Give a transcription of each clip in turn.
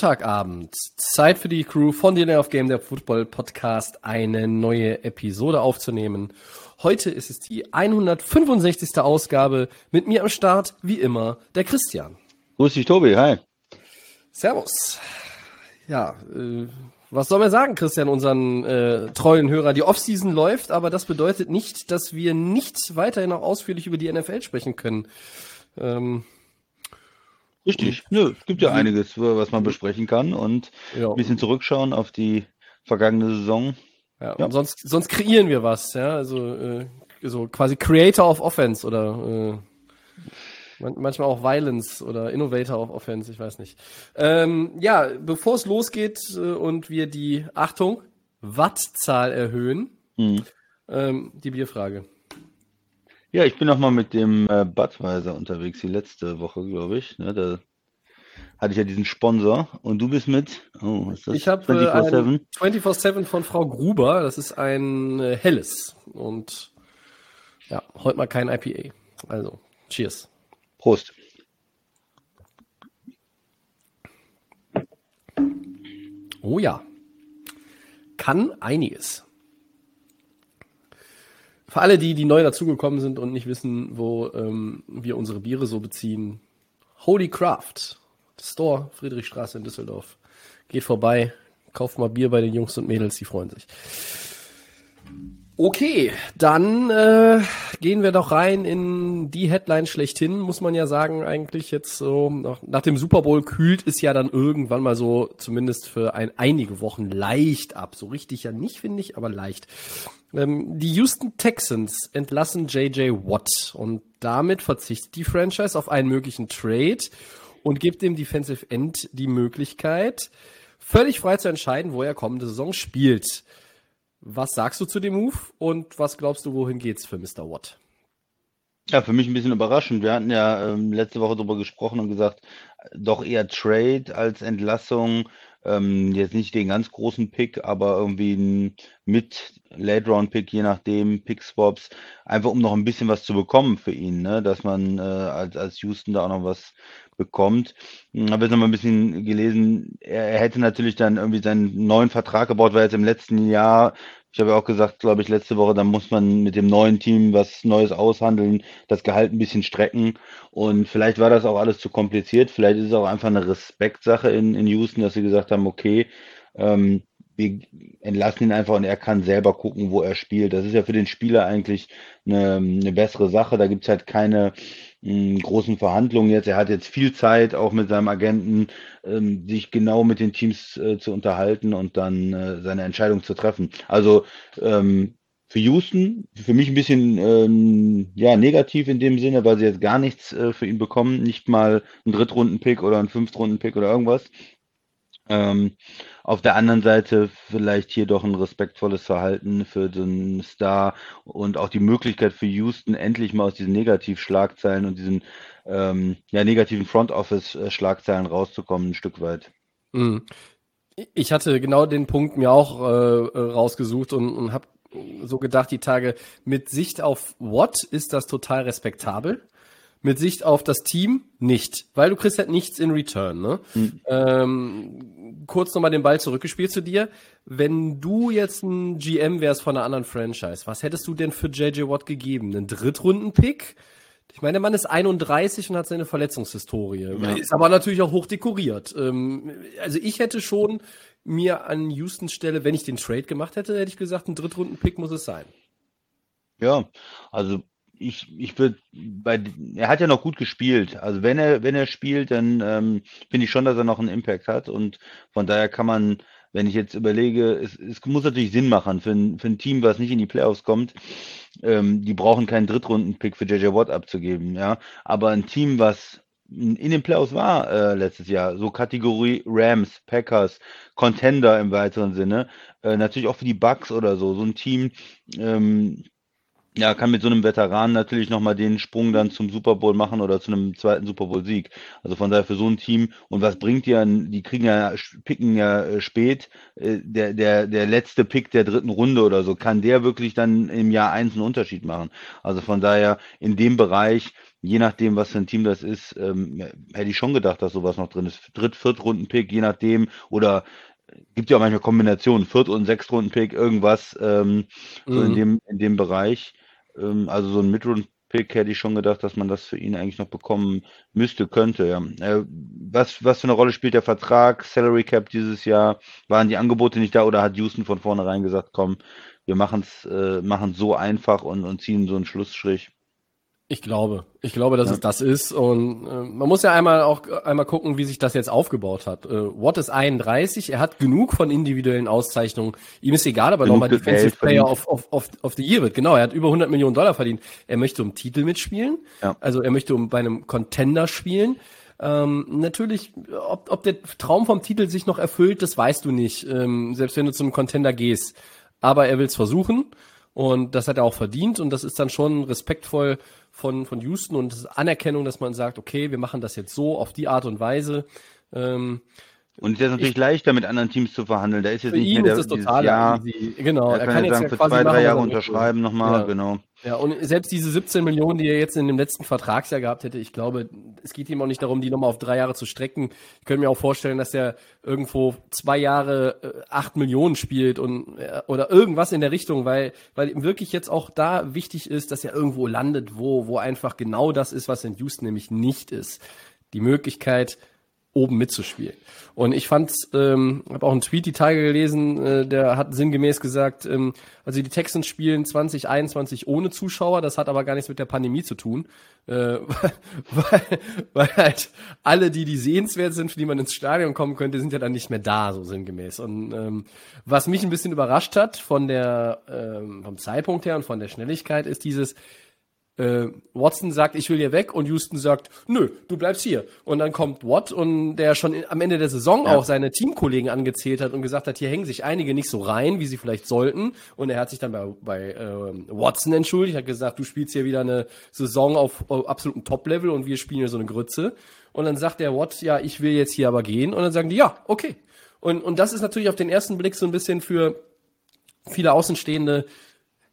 Montagabend, Zeit für die Crew von Delay of Game, der Football Podcast, eine neue Episode aufzunehmen. Heute ist es die 165. Ausgabe. Mit mir am Start, wie immer, der Christian. Grüß dich, Tobi. Hi. Servus. Ja, äh, was soll man sagen, Christian, unseren äh, treuen Hörer? Die Offseason läuft, aber das bedeutet nicht, dass wir nicht weiterhin noch ausführlich über die NFL sprechen können. Ähm, Richtig. Nö, es gibt ja einiges, was man besprechen kann und Ja. ein bisschen zurückschauen auf die vergangene Saison. Ja, Ja. Sonst, sonst kreieren wir was, ja, also äh, so quasi Creator of Offense oder äh, man, manchmal auch Violence oder Innovator of Offense, ich weiß nicht. Ähm, ja, bevor es losgeht äh, und wir die Achtung Wattzahl erhöhen, Hm. ähm, die Bierfrage. Ja, ich bin noch mal mit dem äh, Budweiser unterwegs, die letzte Woche, glaube ich. Ne, da hatte ich ja diesen Sponsor und du bist mit, oh, was ist das? Ich habe äh, 24/7? ein 24/7 von Frau Gruber. Das ist ein äh, helles und ja, heute mal kein IPA. Also, cheers. Prost. Oh ja. Kann einiges. Für alle, die, die neu dazugekommen sind und nicht wissen, wo ähm, wir unsere Biere so beziehen, Holy Craft, Store, Friedrichstraße in Düsseldorf. Geht vorbei, kauft mal Bier bei den Jungs und Mädels, die freuen sich. Okay, dann äh, gehen wir doch rein in die Headline schlechthin, muss man ja sagen, eigentlich jetzt so, nach, nach dem Super Bowl kühlt es ja dann irgendwann mal so, zumindest für ein, einige Wochen leicht ab. So richtig ja nicht, finde ich, aber leicht. Ähm, die Houston Texans entlassen JJ Watt und damit verzichtet die Franchise auf einen möglichen Trade und gibt dem Defensive End die Möglichkeit, völlig frei zu entscheiden, wo er kommende Saison spielt. Was sagst du zu dem Move und was glaubst du, wohin geht's für Mr. Watt? Ja, für mich ein bisschen überraschend. Wir hatten ja ähm, letzte Woche darüber gesprochen und gesagt, doch eher Trade als Entlassung. Ähm, jetzt nicht den ganz großen Pick, aber irgendwie ein mit Late Round Pick, je nachdem, Pick Swaps, einfach um noch ein bisschen was zu bekommen für ihn, ne? Dass man äh, als, als Houston da auch noch was bekommt. Hm, Habe jetzt noch mal ein bisschen gelesen, er, er hätte natürlich dann irgendwie seinen neuen Vertrag gebaut, weil jetzt im letzten Jahr ich habe ja auch gesagt, glaube ich, letzte Woche, da muss man mit dem neuen Team was Neues aushandeln, das Gehalt ein bisschen strecken. Und vielleicht war das auch alles zu kompliziert. Vielleicht ist es auch einfach eine Respektsache in, in Houston, dass sie gesagt haben, okay, ähm, wir entlassen ihn einfach und er kann selber gucken, wo er spielt. Das ist ja für den Spieler eigentlich eine, eine bessere Sache. Da gibt es halt keine mh, großen Verhandlungen jetzt. Er hat jetzt viel Zeit, auch mit seinem Agenten, ähm, sich genau mit den Teams äh, zu unterhalten und dann äh, seine Entscheidung zu treffen. Also ähm, für Houston, für mich ein bisschen ähm, ja, negativ in dem Sinne, weil sie jetzt gar nichts äh, für ihn bekommen, nicht mal einen Drittrunden-Pick oder einen Fünftrunden-Pick oder irgendwas. Ähm, auf der anderen Seite vielleicht hier doch ein respektvolles Verhalten für den Star und auch die Möglichkeit für Houston endlich mal aus diesen Negativschlagzeilen und diesen ähm, ja, negativen Front Office-Schlagzeilen rauszukommen, ein Stück weit. Mhm. Ich hatte genau den Punkt mir auch äh, rausgesucht und, und habe so gedacht, die Tage, mit Sicht auf Watt ist das total respektabel. Mit Sicht auf das Team nicht, weil du kriegst halt nichts in Return. Ne? Mhm. Ähm, kurz nochmal den Ball zurückgespielt zu dir. Wenn du jetzt ein GM wärst von einer anderen Franchise, was hättest du denn für JJ Watt gegeben? Einen Drittrunden-Pick? Ich meine, der Mann ist 31 und hat seine Verletzungshistorie. Ja. Ist aber natürlich auch hoch dekoriert. Ähm, also ich hätte schon mir an Houstons Stelle, wenn ich den Trade gemacht hätte, hätte ich gesagt, ein Drittrunden-Pick muss es sein. Ja, also ich, ich würde bei, er hat ja noch gut gespielt. Also wenn er, wenn er spielt, dann ähm, finde ich schon, dass er noch einen Impact hat und von daher kann man, wenn ich jetzt überlege, es, es muss natürlich Sinn machen für ein, für ein Team, was nicht in die Playoffs kommt. Ähm, die brauchen keinen Drittrunden-Pick für JJ Watt abzugeben, ja. Aber ein Team, was in den Playoffs war äh, letztes Jahr. So Kategorie Rams, Packers, Contender im weiteren Sinne. Äh, natürlich auch für die Bucks oder so. So ein Team, ähm, ja, kann mit so einem Veteran natürlich nochmal den Sprung dann zum Super Bowl machen oder zu einem zweiten Super Bowl-Sieg. Also von daher für so ein Team. Und was bringt die an? Die kriegen ja, picken ja äh, spät. Äh, der, der, der letzte Pick der dritten Runde oder so, kann der wirklich dann im Jahr eins einen Unterschied machen. Also von daher in dem Bereich, je nachdem, was für ein Team das ist, ähm, hätte ich schon gedacht, dass sowas noch drin ist. Dritt-, Viertrunden-Pick, je nachdem, oder gibt ja auch manchmal Kombinationen, Viert- und Sechstrunden-Pick, irgendwas ähm, so Mhm. in dem, in dem Bereich. Ähm, also so ein Midround-Pick hätte ich schon gedacht, dass man das für ihn eigentlich noch bekommen müsste, könnte. Ja. Äh, was, was für eine Rolle spielt der Vertrag, Salary Cap dieses Jahr? Waren die Angebote nicht da oder hat Houston von vornherein gesagt, komm, wir machen es äh, machen's so einfach und, und ziehen so einen Schlussstrich? Ich glaube, ich glaube, dass Ja. es das ist und äh, man muss ja einmal auch einmal gucken, wie sich das jetzt aufgebaut hat. Äh, Watt ist 31, er hat genug von individuellen Auszeichnungen. Ihm ist egal, aber nochmal Defensive Player of, of, of, of the Year wird. Genau, er hat über 100 Millionen Dollar verdient. Er möchte um Titel mitspielen, Ja. also er möchte um bei einem Contender spielen. Ähm, natürlich, ob, ob der Traum vom Titel sich noch erfüllt, das weißt du nicht, ähm, selbst wenn du zum Contender gehst. Aber er will es versuchen und das hat er auch verdient und das ist dann schon respektvoll von, von Houston und das ist Anerkennung, dass man sagt, okay, wir machen das jetzt so auf die Art und Weise. Ähm, Und es ist natürlich leichter, mit anderen Teams zu verhandeln. Da ist jetzt für nicht ihn mehr ist das dieses total Jahr. easy. Genau, Er kann, jetzt sagen, für quasi zwei, drei Jahre er unterschreiben nochmal, Ja. genau. Ja, und selbst diese 17 Millionen, die er jetzt in dem letzten Vertragsjahr gehabt hätte, ich glaube, es geht ihm auch nicht darum, die nochmal auf drei Jahre zu strecken. Ich könnte mir auch vorstellen, dass er irgendwo zwei Jahre äh, acht Millionen spielt und äh, oder irgendwas in der Richtung, weil weil ihm wirklich jetzt auch da wichtig ist, dass er irgendwo landet, wo wo einfach genau das ist, was in Houston nämlich nicht ist. Die Möglichkeit oben mitzuspielen. Und ich fand's, ähm, habe auch einen Tweet die Tage gelesen, äh, der hat sinngemäß gesagt, ähm, also die Texans spielen 2021 ohne Zuschauer, das hat aber gar nichts mit der Pandemie zu tun, äh, weil, weil halt alle, die die sehenswert sind, für die man ins Stadion kommen könnte, sind ja dann nicht mehr da, so sinngemäß. Und ähm, was mich ein bisschen überrascht hat von der ähm, vom Zeitpunkt her und von der Schnelligkeit ist dieses äh, Watson sagt, ich will hier weg und Houston sagt, nö, du bleibst hier. Und dann kommt Watt und der schon in, am Ende der Saison Ja. auch seine Teamkollegen angezählt hat und gesagt hat, hier hängen sich einige nicht so rein, wie sie vielleicht sollten. Und er hat sich dann bei, bei ähm, Watson entschuldigt, hat gesagt, du spielst hier wieder eine Saison auf, auf absolutem Top-Level und wir spielen hier so eine Grütze. Und dann sagt der Watt, ja, ich will jetzt hier aber gehen. Und dann sagen die, ja, okay. Und, und das ist natürlich auf den ersten Blick so ein bisschen für viele Außenstehende,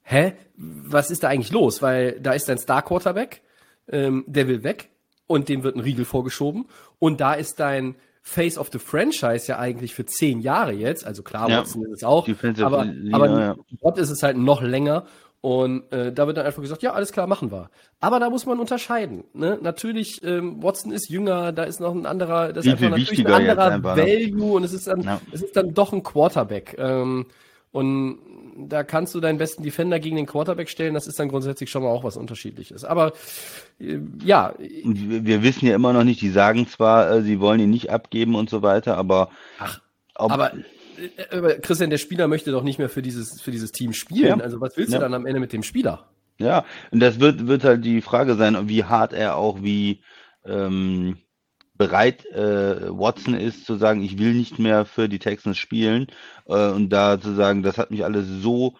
hä, was ist da eigentlich los? Weil da ist ein Star-Quarterback, ähm, der will weg und dem wird ein Riegel vorgeschoben. Und da ist dein Face of the Franchise ja eigentlich für zehn Jahre jetzt. Also klar, Ja. Watson ist es auch, aber, aber ja. Ist es halt noch länger. Und äh, da wird dann einfach gesagt, ja, alles klar, machen wir. Aber da muss man unterscheiden. Ne? Natürlich, ähm, Watson ist jünger, da ist noch ein anderer, das ist einfach natürlich ein anderer einfach, ne? Value und es ist dann, Ja. es ist dann doch ein Quarterback. Ähm, und da kannst du deinen besten Defender gegen den Quarterback stellen, das ist dann grundsätzlich schon mal auch was unterschiedliches. Aber äh, ja, wir, wissen ja immer noch nicht, die sagen zwar, äh, sie wollen ihn nicht abgeben und so weiter, aber Ach, aber, äh, aber Christian, der Spieler möchte doch nicht mehr für dieses, für dieses Team spielen. Ja. Also was willst Ja. du dann am Ende mit dem Spieler? ja, und das wird, wird halt die Frage sein, wie hart er auch, wie ähm, bereit äh, Watson ist zu sagen, ich will nicht mehr für die Texans spielen äh, und da zu sagen, das hat mich alles so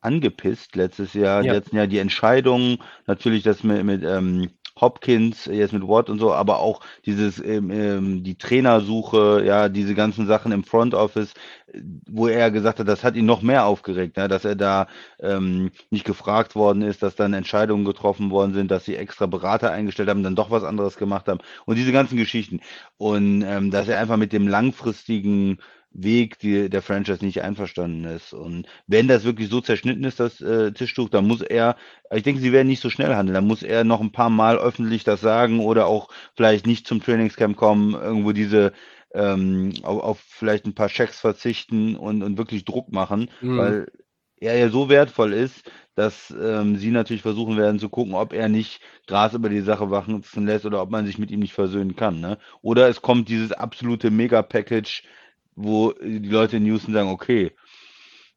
angepisst letztes Jahr, Ja. letzten Jahr die Entscheidungen, natürlich das mit, mit ähm, Hopkins, jetzt mit Watt und so, aber auch dieses, ähm, ähm, die Trainersuche, ja, diese ganzen Sachen im Front Office, äh, wo er gesagt hat, das hat ihn noch mehr aufgeregt, ne, dass er da ähm, nicht gefragt worden ist, dass dann Entscheidungen getroffen worden sind, dass sie extra Berater eingestellt haben, dann doch was anderes gemacht haben und diese ganzen Geschichten. Und ähm, dass er einfach mit dem langfristigen Weg die, der Franchise nicht einverstanden ist. Und wenn das wirklich so zerschnitten ist, das äh, Tischtuch, dann muss er, ich denke, sie werden nicht so schnell handeln, dann muss er noch ein paar Mal öffentlich das sagen oder auch vielleicht nicht zum Trainingscamp kommen, irgendwo diese ähm, auf, auf vielleicht ein paar Checks verzichten und, und wirklich Druck machen, Mhm. weil er ja so wertvoll ist, dass ähm, sie natürlich versuchen werden zu gucken, ob er nicht Gras über die Sache wachsen lässt oder ob man sich mit ihm nicht versöhnen kann. Ne? Oder es kommt dieses absolute Mega-Package, wo die Leute in Houston sagen, okay,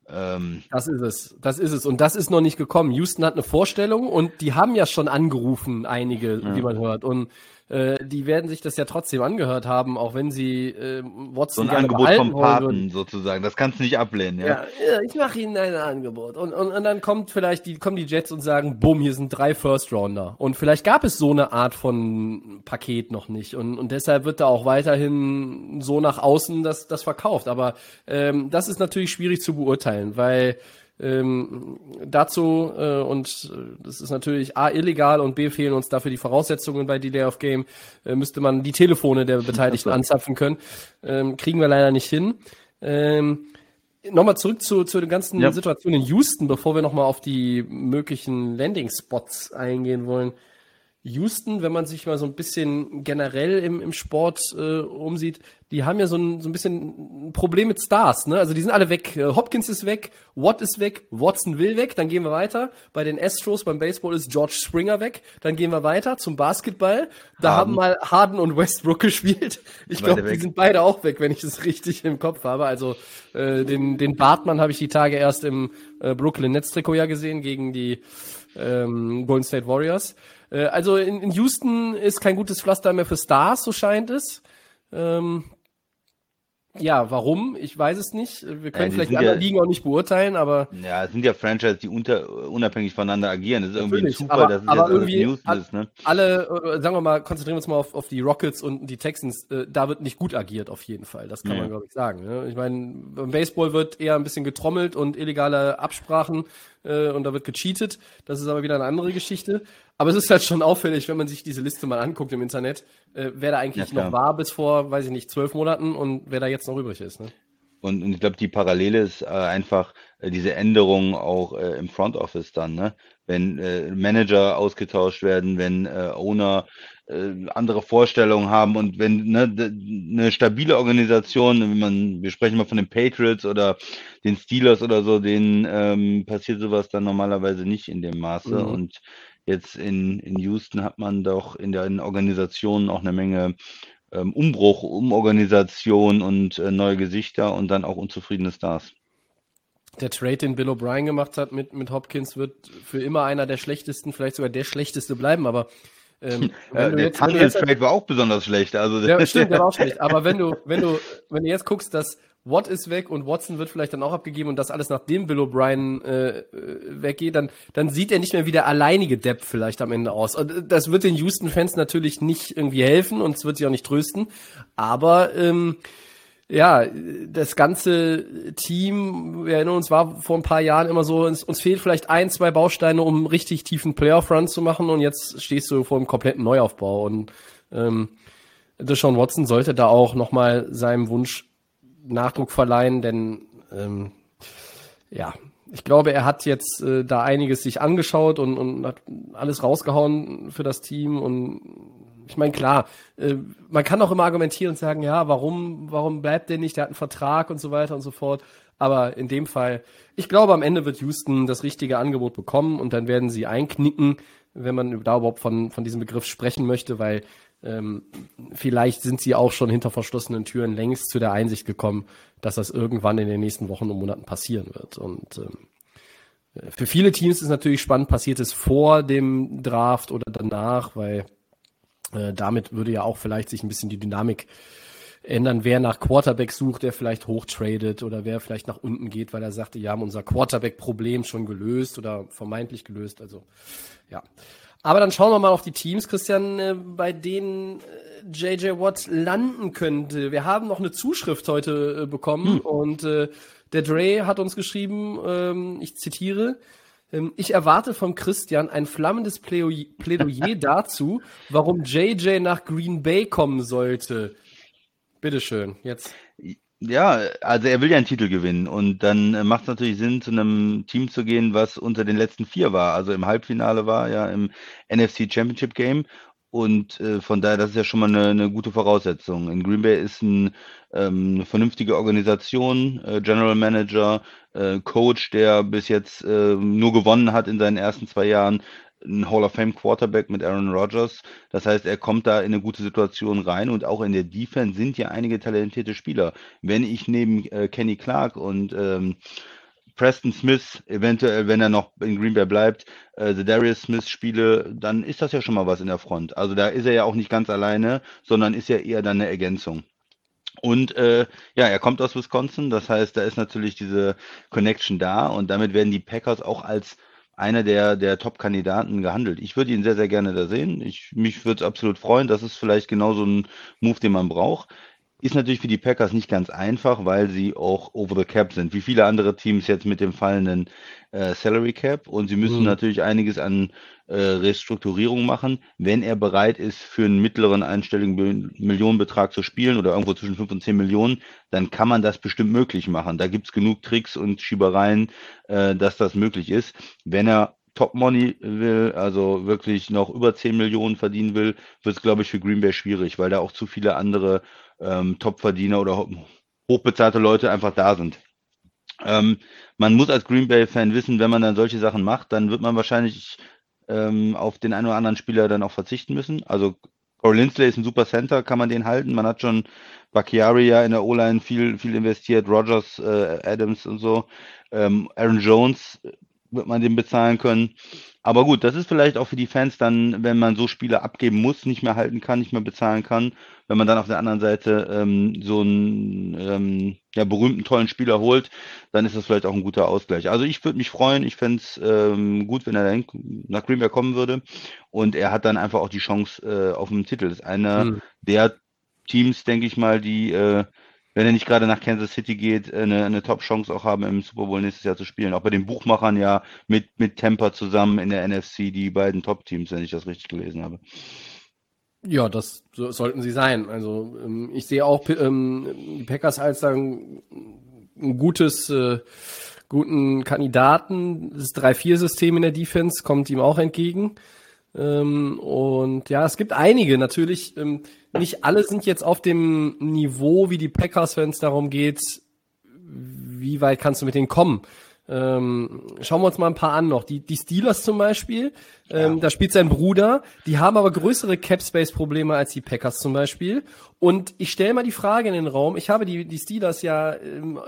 Ähm, das ist es, das ist es. Und das ist noch nicht gekommen. Houston hat eine Vorstellung und die haben ja schon angerufen, einige, ja. wie man hört. Und äh, die werden sich das ja trotzdem angehört haben, auch wenn sie äh, Watson so ein Angebot vom Paten sozusagen. Das kannst du nicht ablehnen, ja. Ja, ich mache ihnen ein Angebot. Und, und, und dann kommt vielleicht die, kommen die Jets und sagen, bumm, hier sind drei First Rounder. Und vielleicht gab es so eine Art von Paket noch nicht. Und, und deshalb wird da auch weiterhin so nach außen das, das verkauft. Aber ähm, das ist natürlich schwierig zu beurteilen, weil ähm, dazu, äh, und äh, das ist natürlich A, illegal und B, fehlen uns dafür die Voraussetzungen bei Delay of Game, äh, müsste man die Telefone der Beteiligten anzapfen können. Ähm, kriegen wir leider nicht hin. Ähm, Nochmal zurück zu, zu der ganzen ja. Situation in Houston, bevor wir nochmal auf die möglichen Landing-Spots eingehen wollen. Houston, wenn man sich mal so ein bisschen generell im, im Sport äh, umsieht, die haben ja so ein, so ein bisschen ein Problem mit Stars, ne? Also die sind alle weg. Äh, Hopkins ist weg, Watt ist weg, Watson will weg, dann gehen wir weiter. Bei den Astros, beim Baseball ist George Springer weg, dann gehen wir weiter zum Basketball. Da Harden. haben mal Harden und Westbrook gespielt. Ich glaube, die sind beide auch weg, wenn ich es richtig im Kopf habe. Also äh, den, den Bartmann habe ich die Tage erst im äh, Brooklyn Nets Trikot ja gesehen gegen die ähm, Golden State Warriors. Äh, also in, in, Houston ist kein gutes Pflaster mehr für Stars, so scheint es. Ähm, ja, warum? Ich weiß es nicht. Wir können ja, vielleicht die anderen ja, Ligen auch nicht beurteilen, aber. Ja, es sind ja Franchises, die unter, unabhängig voneinander agieren. Das ist irgendwie ein Zufall, aber, dass es aber irgendwie News ist. Ne? Alle, äh, sagen wir mal, konzentrieren wir uns mal auf, auf die Rockets und die Texans. Äh, da wird nicht gut agiert, auf jeden Fall. Das kann ja. man, glaube ich, sagen. Ne? Ich meine, beim Baseball wird eher ein bisschen getrommelt und illegale Absprachen äh, und da wird gecheatet. Das ist aber wieder eine andere Geschichte. Aber es ist halt schon auffällig, wenn man sich diese Liste mal anguckt im Internet, äh, wer da eigentlich ja, noch war bis vor, weiß ich nicht, zwölf Monaten und wer da jetzt noch übrig ist. Ne? Und, und ich glaube, die Parallele ist äh, einfach äh, diese Änderungen auch äh, im Front Office dann, ne? Wenn äh, Manager ausgetauscht werden, wenn äh, Owner äh, andere Vorstellungen haben und wenn ne, eine stabile Organisation, wenn man, wir sprechen mal von den Patriots oder den Steelers oder so, denen ähm, passiert sowas dann normalerweise nicht in dem Maße. Mhm. Und Jetzt in, in Houston hat man doch in den Organisationen auch eine Menge ähm, Umbruch, Umorganisation und äh, neue Gesichter und dann auch unzufriedene Stars. Der Trade, den Bill O'Brien gemacht hat mit, mit Hopkins, wird für immer einer der schlechtesten, vielleicht sogar der schlechteste bleiben, aber ähm, ja, der Tunnels Trade war auch besonders schlecht. Also ja, stimmt, der war auch schlecht. Aber wenn du, wenn du, wenn du jetzt guckst, dass Watt ist weg und Watson wird vielleicht dann auch abgegeben und das alles nachdem Bill O'Brien äh, weggeht, dann, dann sieht er nicht mehr wie der alleinige Depp vielleicht am Ende aus. Und das wird den Houston-Fans natürlich nicht irgendwie helfen und es wird sie auch nicht trösten. Aber ähm, ja, das ganze Team, wir erinnern uns, war vor ein paar Jahren immer so, uns, uns fehlt vielleicht ein, zwei Bausteine, um richtig tiefen Playoff-Run zu machen und jetzt stehst du vor einem kompletten Neuaufbau und ähm, Deshaun Watson sollte da auch nochmal seinem Wunsch Nachdruck verleihen, denn ähm, ja, ich glaube, er hat jetzt äh, da einiges sich angeschaut und, und hat alles rausgehauen für das Team und ich meine, klar, äh, man kann auch immer argumentieren und sagen, ja, warum, warum bleibt der nicht? Der hat einen Vertrag und so weiter und so fort. Aber in dem Fall, ich glaube, am Ende wird Houston das richtige Angebot bekommen und dann werden sie einknicken, wenn man da überhaupt von, von diesem Begriff sprechen möchte, weil ähm, vielleicht sind sie auch schon hinter verschlossenen Türen längst zu der Einsicht gekommen, dass das irgendwann in den nächsten Wochen und Monaten passieren wird. Und ähm, für viele Teams ist natürlich spannend, passiert es vor dem Draft oder danach, weil äh, damit würde ja auch vielleicht sich ein bisschen die Dynamik ändern, wer nach Quarterback sucht, der vielleicht hochtradet oder wer vielleicht nach unten geht, weil er sagte, wir haben unser Quarterback-Problem schon gelöst oder vermeintlich gelöst. Also ja. Aber dann schauen wir mal auf die Teams, Christian, äh, bei denen JJ äh, Watt landen könnte. Wir haben noch eine Zuschrift heute äh, bekommen hm. und der Dre hat uns geschrieben, ähm, ich zitiere, ich erwarte vom Christian ein flammendes Plädoyer dazu, warum JJ nach Green Bay kommen sollte. Bitteschön, jetzt. Ja, also er will ja einen Titel gewinnen und dann äh, macht es natürlich Sinn, zu einem Team zu gehen, was unter den letzten vier war, also im Halbfinale war, ja, im NFC Championship Game. Und äh, von daher, das ist ja schon mal eine, eine gute Voraussetzung. In Green Bay ist ein, ähm, eine vernünftige Organisation, äh, General Manager, äh, Coach, der bis jetzt äh, nur gewonnen hat in seinen ersten zwei Jahren, ein Hall of Fame Quarterback mit Aaron Rodgers. Das heißt, er kommt da in eine gute Situation rein und auch in der Defense sind ja einige talentierte Spieler. Wenn ich neben äh, Kenny Clark und ähm, Preston Smith, eventuell, wenn er noch in Green Bay bleibt, äh, The Darius Smith spiele, dann ist das ja schon mal was in der Front. Also da ist er ja auch nicht ganz alleine, sondern ist ja eher dann eine Ergänzung. Und äh, ja, er kommt aus Wisconsin, das heißt, da ist natürlich diese Connection da und damit werden die Packers auch als einer der, der Top-Kandidaten gehandelt. Ich würde ihn sehr, sehr gerne da sehen. Ich, mich würde es absolut freuen. Das ist vielleicht genau so ein Move, den man braucht. Ist natürlich für die Packers nicht ganz einfach, weil sie auch over the cap sind, wie viele andere Teams jetzt mit dem fallenden äh, Salary Cap. Und sie müssen mhm. natürlich einiges an äh, Restrukturierung machen. Wenn er bereit ist, für einen mittleren einstelligen Millionenbetrag zu spielen oder irgendwo zwischen 5 und 10 Millionen, dann kann man das bestimmt möglich machen. Da gibt es genug Tricks und Schiebereien, äh, dass das möglich ist. Wenn er Top Money will, also wirklich noch über 10 Millionen verdienen will, wird es, glaube ich, für Green Bay schwierig, weil da auch zu viele andere ähm, Topverdiener oder hochbezahlte Leute einfach da sind. Ähm, man muss als Green Bay-Fan wissen, wenn man dann solche Sachen macht, dann wird man wahrscheinlich ähm, auf den einen oder anderen Spieler dann auch verzichten müssen. Also Corey Lindsley ist ein super Center, kann man den halten. Man hat schon Bakiari ja in der O-Line viel, viel investiert, Rogers, äh, Adams und so. Ähm, Aaron Jones wird man den bezahlen können. Aber gut, das ist vielleicht auch für die Fans dann, wenn man so Spiele abgeben muss, nicht mehr halten kann, nicht mehr bezahlen kann. Wenn man dann auf der anderen Seite ähm, so einen ähm, ja, berühmten, tollen Spieler holt, dann ist das vielleicht auch ein guter Ausgleich. Also ich würde mich freuen, ich fände es ähm, gut, wenn er nach Green Bay kommen würde. Und er hat dann einfach auch die Chance äh, auf den Titel. Das ist einer hm. der Teams, denke ich mal, die äh, wenn er nicht gerade nach Kansas City geht, eine, eine Top-Chance auch haben, im Super Bowl nächstes Jahr zu spielen. Auch bei den Buchmachern ja mit, mit Tampa zusammen in der NFC die beiden Top-Teams, wenn ich das richtig gelesen habe. Ja, das so, sollten sie sein. Also ähm, ich sehe auch ähm, die Packers als ein, ein gutes, äh, guten Kandidaten. Das 3-4-System in der Defense kommt ihm auch entgegen. Ähm, und ja, es gibt einige natürlich. Ähm, nicht alle sind jetzt auf dem Niveau wie die Packers, wenn es darum geht, wie weit kannst du mit denen kommen. Ähm, schauen wir uns mal ein paar an noch. Die, die Steelers zum Beispiel, ähm, ja. da spielt sein Bruder, die haben aber größere Cap-Space-Probleme als die Packers zum Beispiel. Und ich stelle mal die Frage in den Raum, ich habe die, die Steelers ja ähm,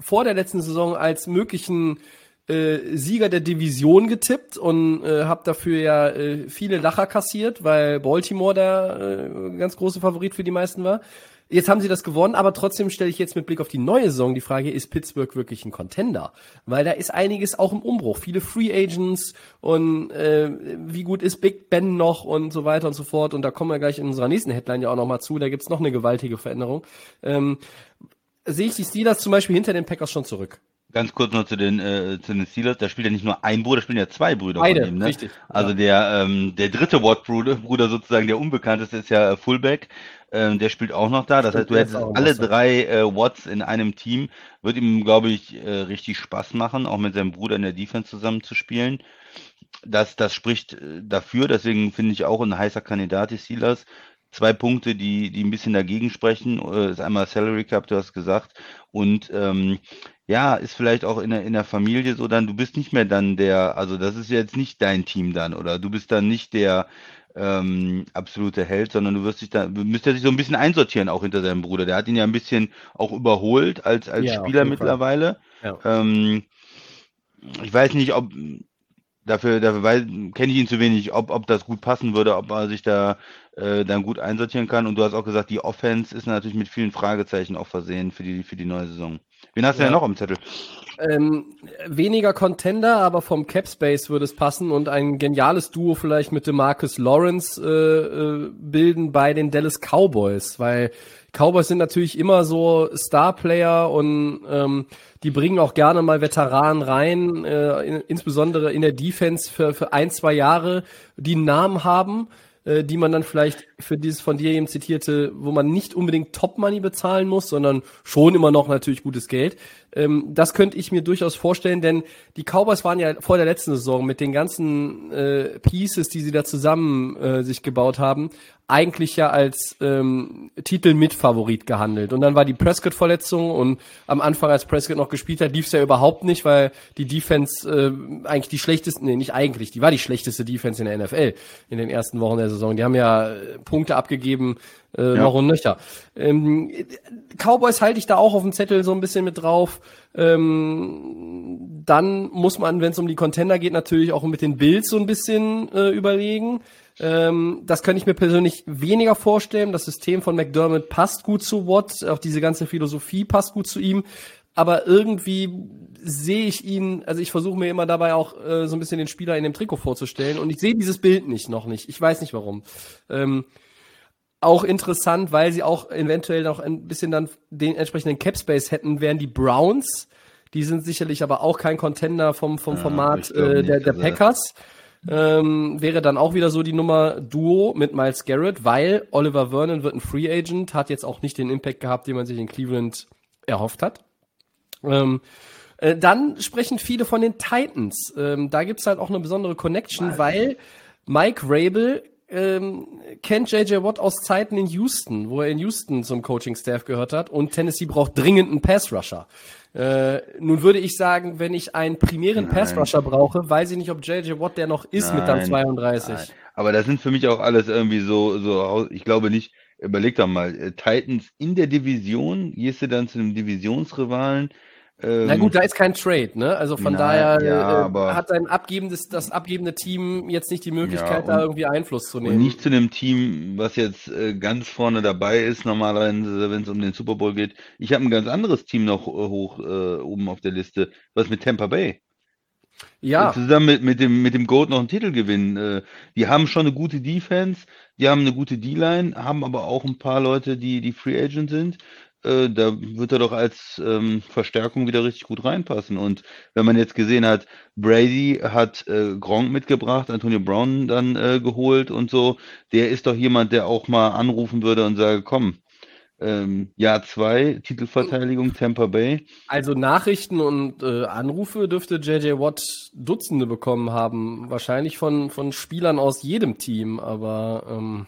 vor der letzten Saison als möglichen äh, Sieger der Division getippt und äh, habe dafür ja äh, viele Lacher kassiert, weil Baltimore der äh, ganz große Favorit für die meisten war. Jetzt haben sie das gewonnen, aber trotzdem stelle ich jetzt mit Blick auf die neue Saison die Frage, ist Pittsburgh wirklich ein Contender? Weil da ist einiges auch im Umbruch. Viele Free Agents und äh, wie gut ist Big Ben noch und so weiter und so fort. Und da kommen wir gleich in unserer nächsten Headline ja auch nochmal zu. Da gibt's noch eine gewaltige Veränderung. Ähm, sehe ich die Steelers zum Beispiel hinter den Packers schon zurück. Ganz kurz noch zu den, äh, zu den Steelers. Da spielt ja nicht nur ein Bruder, da spielen ja zwei Brüder Beide, von ihm. Ne? Richtig. Also ja. der, ähm, der dritte Watt-Bruder, Bruder sozusagen, der unbekannteste, ist ja äh, Fullback. Ähm, der spielt auch noch da. Das heißt, du hättest alle drei äh, Watts in einem Team. Wird ihm, glaube ich, äh, richtig Spaß machen, auch mit seinem Bruder in der Defense zusammen zu spielen. Das, das spricht äh, dafür. Deswegen finde ich auch ein heißer Kandidat, die Steelers zwei Punkte, die, die ein bisschen dagegen sprechen. Äh, ist einmal Salary Cap, du hast gesagt. Und ähm, ja, ist vielleicht auch in der, in der Familie so dann, du bist nicht mehr dann der, also das ist jetzt nicht dein Team dann, oder du bist dann nicht der ähm, absolute Held, sondern du wirst dich da, müsst er sich so ein bisschen einsortieren auch hinter seinem Bruder. Der hat ihn ja ein bisschen auch überholt als, als ja, Spieler mittlerweile. Ja. Ähm, ich weiß nicht, ob dafür, dafür kenne ich ihn zu wenig, ob, ob das gut passen würde, ob er sich da äh, dann gut einsortieren kann. Und du hast auch gesagt, die Offense ist natürlich mit vielen Fragezeichen auch versehen für die, für die neue Saison. Wen hast du ja. denn noch am Zettel? Ähm, weniger Contender, aber vom Cap Space würde es passen und ein geniales Duo vielleicht mit dem Marcus Lawrence äh, äh, bilden bei den Dallas Cowboys, weil Cowboys sind natürlich immer so Star-Player und ähm, die bringen auch gerne mal Veteranen rein, äh, in, insbesondere in der Defense für, für ein, zwei Jahre, die einen Namen haben äh, die man dann vielleicht für dieses von dir eben zitierte, wo man nicht unbedingt Top Money bezahlen muss, sondern schon immer noch natürlich gutes Geld. Ähm, das könnte ich mir durchaus vorstellen, denn die Cowboys waren ja vor der letzten Saison mit den ganzen äh, Pieces, die sie da zusammen äh, sich gebaut haben, eigentlich ja als ähm, Titel-Mitfavorit gehandelt. Und dann war die Prescott-Verletzung und am Anfang, als Prescott noch gespielt hat, lief es ja überhaupt nicht, weil die Defense äh, eigentlich die schlechteste, nee, nicht eigentlich, die war die schlechteste Defense in der NFL in den ersten Wochen der Saison. Die haben ja äh, Punkte abgegeben, äh, ja. noch und nöcher. Ähm, Cowboys halte ich da auch auf dem Zettel so ein bisschen mit drauf. Ähm, dann muss man, wenn es um die Contender geht, natürlich auch mit den Bills so ein bisschen äh, überlegen. Ähm, das könnte ich mir persönlich weniger vorstellen. Das System von McDermott passt gut zu Watt, auch diese ganze Philosophie passt gut zu ihm. Aber irgendwie sehe ich ihn, also ich versuche mir immer dabei auch äh, so ein bisschen den Spieler in dem Trikot vorzustellen und ich sehe dieses Bild nicht, noch nicht. Ich weiß nicht warum. Ähm, auch interessant, weil sie auch eventuell noch ein bisschen dann den entsprechenden Cap Space hätten, wären die Browns. Die sind sicherlich aber auch kein Contender vom, vom Format ja, äh, der, der also Packers. Ähm, wäre dann auch wieder so die Nummer Duo mit Miles Garrett, weil Oliver Vernon wird ein Free Agent, hat jetzt auch nicht den Impact gehabt, den man sich in Cleveland erhofft hat. Ähm, äh, dann sprechen viele von den Titans. Ähm, da gibt's halt auch eine besondere Connection, weil Mike Rabel ähm, kennt JJ Watt aus Zeiten in Houston, wo er in Houston zum Coaching-Staff gehört hat und Tennessee braucht dringend einen Pass-Rusher. Äh, nun würde ich sagen, wenn ich einen primären Pass-Rusher brauche, weiß ich nicht, ob JJ Watt der noch ist nein, mit dann 32. Nein. Aber das sind für mich auch alles irgendwie so, so ich glaube nicht, überleg doch mal, äh, Titans in der Division, gehst du dann zu einem Divisionsrivalen, ähm, Na gut, da ist kein Trade, ne? Also von na, daher ja, äh, hat ein abgebendes, das abgebende Team jetzt nicht die Möglichkeit, ja, da irgendwie Einfluss zu nehmen. Und nicht zu einem Team, was jetzt äh, ganz vorne dabei ist, normalerweise, wenn es um den Super Bowl geht. Ich habe ein ganz anderes Team noch äh, hoch äh, oben auf der Liste, was mit Tampa Bay. Ja. Zusammen mit, mit dem, mit dem Goat noch einen Titel gewinnen. Äh, die haben schon eine gute Defense, die haben eine gute D-Line, haben aber auch ein paar Leute, die, die Free Agent sind. Äh, da wird er doch als ähm, Verstärkung wieder richtig gut reinpassen. Und wenn man jetzt gesehen hat, Brady hat äh, Gronk mitgebracht, Antonio Brown dann äh, geholt und so, der ist doch jemand, der auch mal anrufen würde und sage, komm, ähm, Jahr zwei, Titelverteidigung Tampa Bay. Also Nachrichten und äh, Anrufe dürfte JJ Watt Dutzende bekommen haben. Wahrscheinlich von, von Spielern aus jedem Team, aber ähm,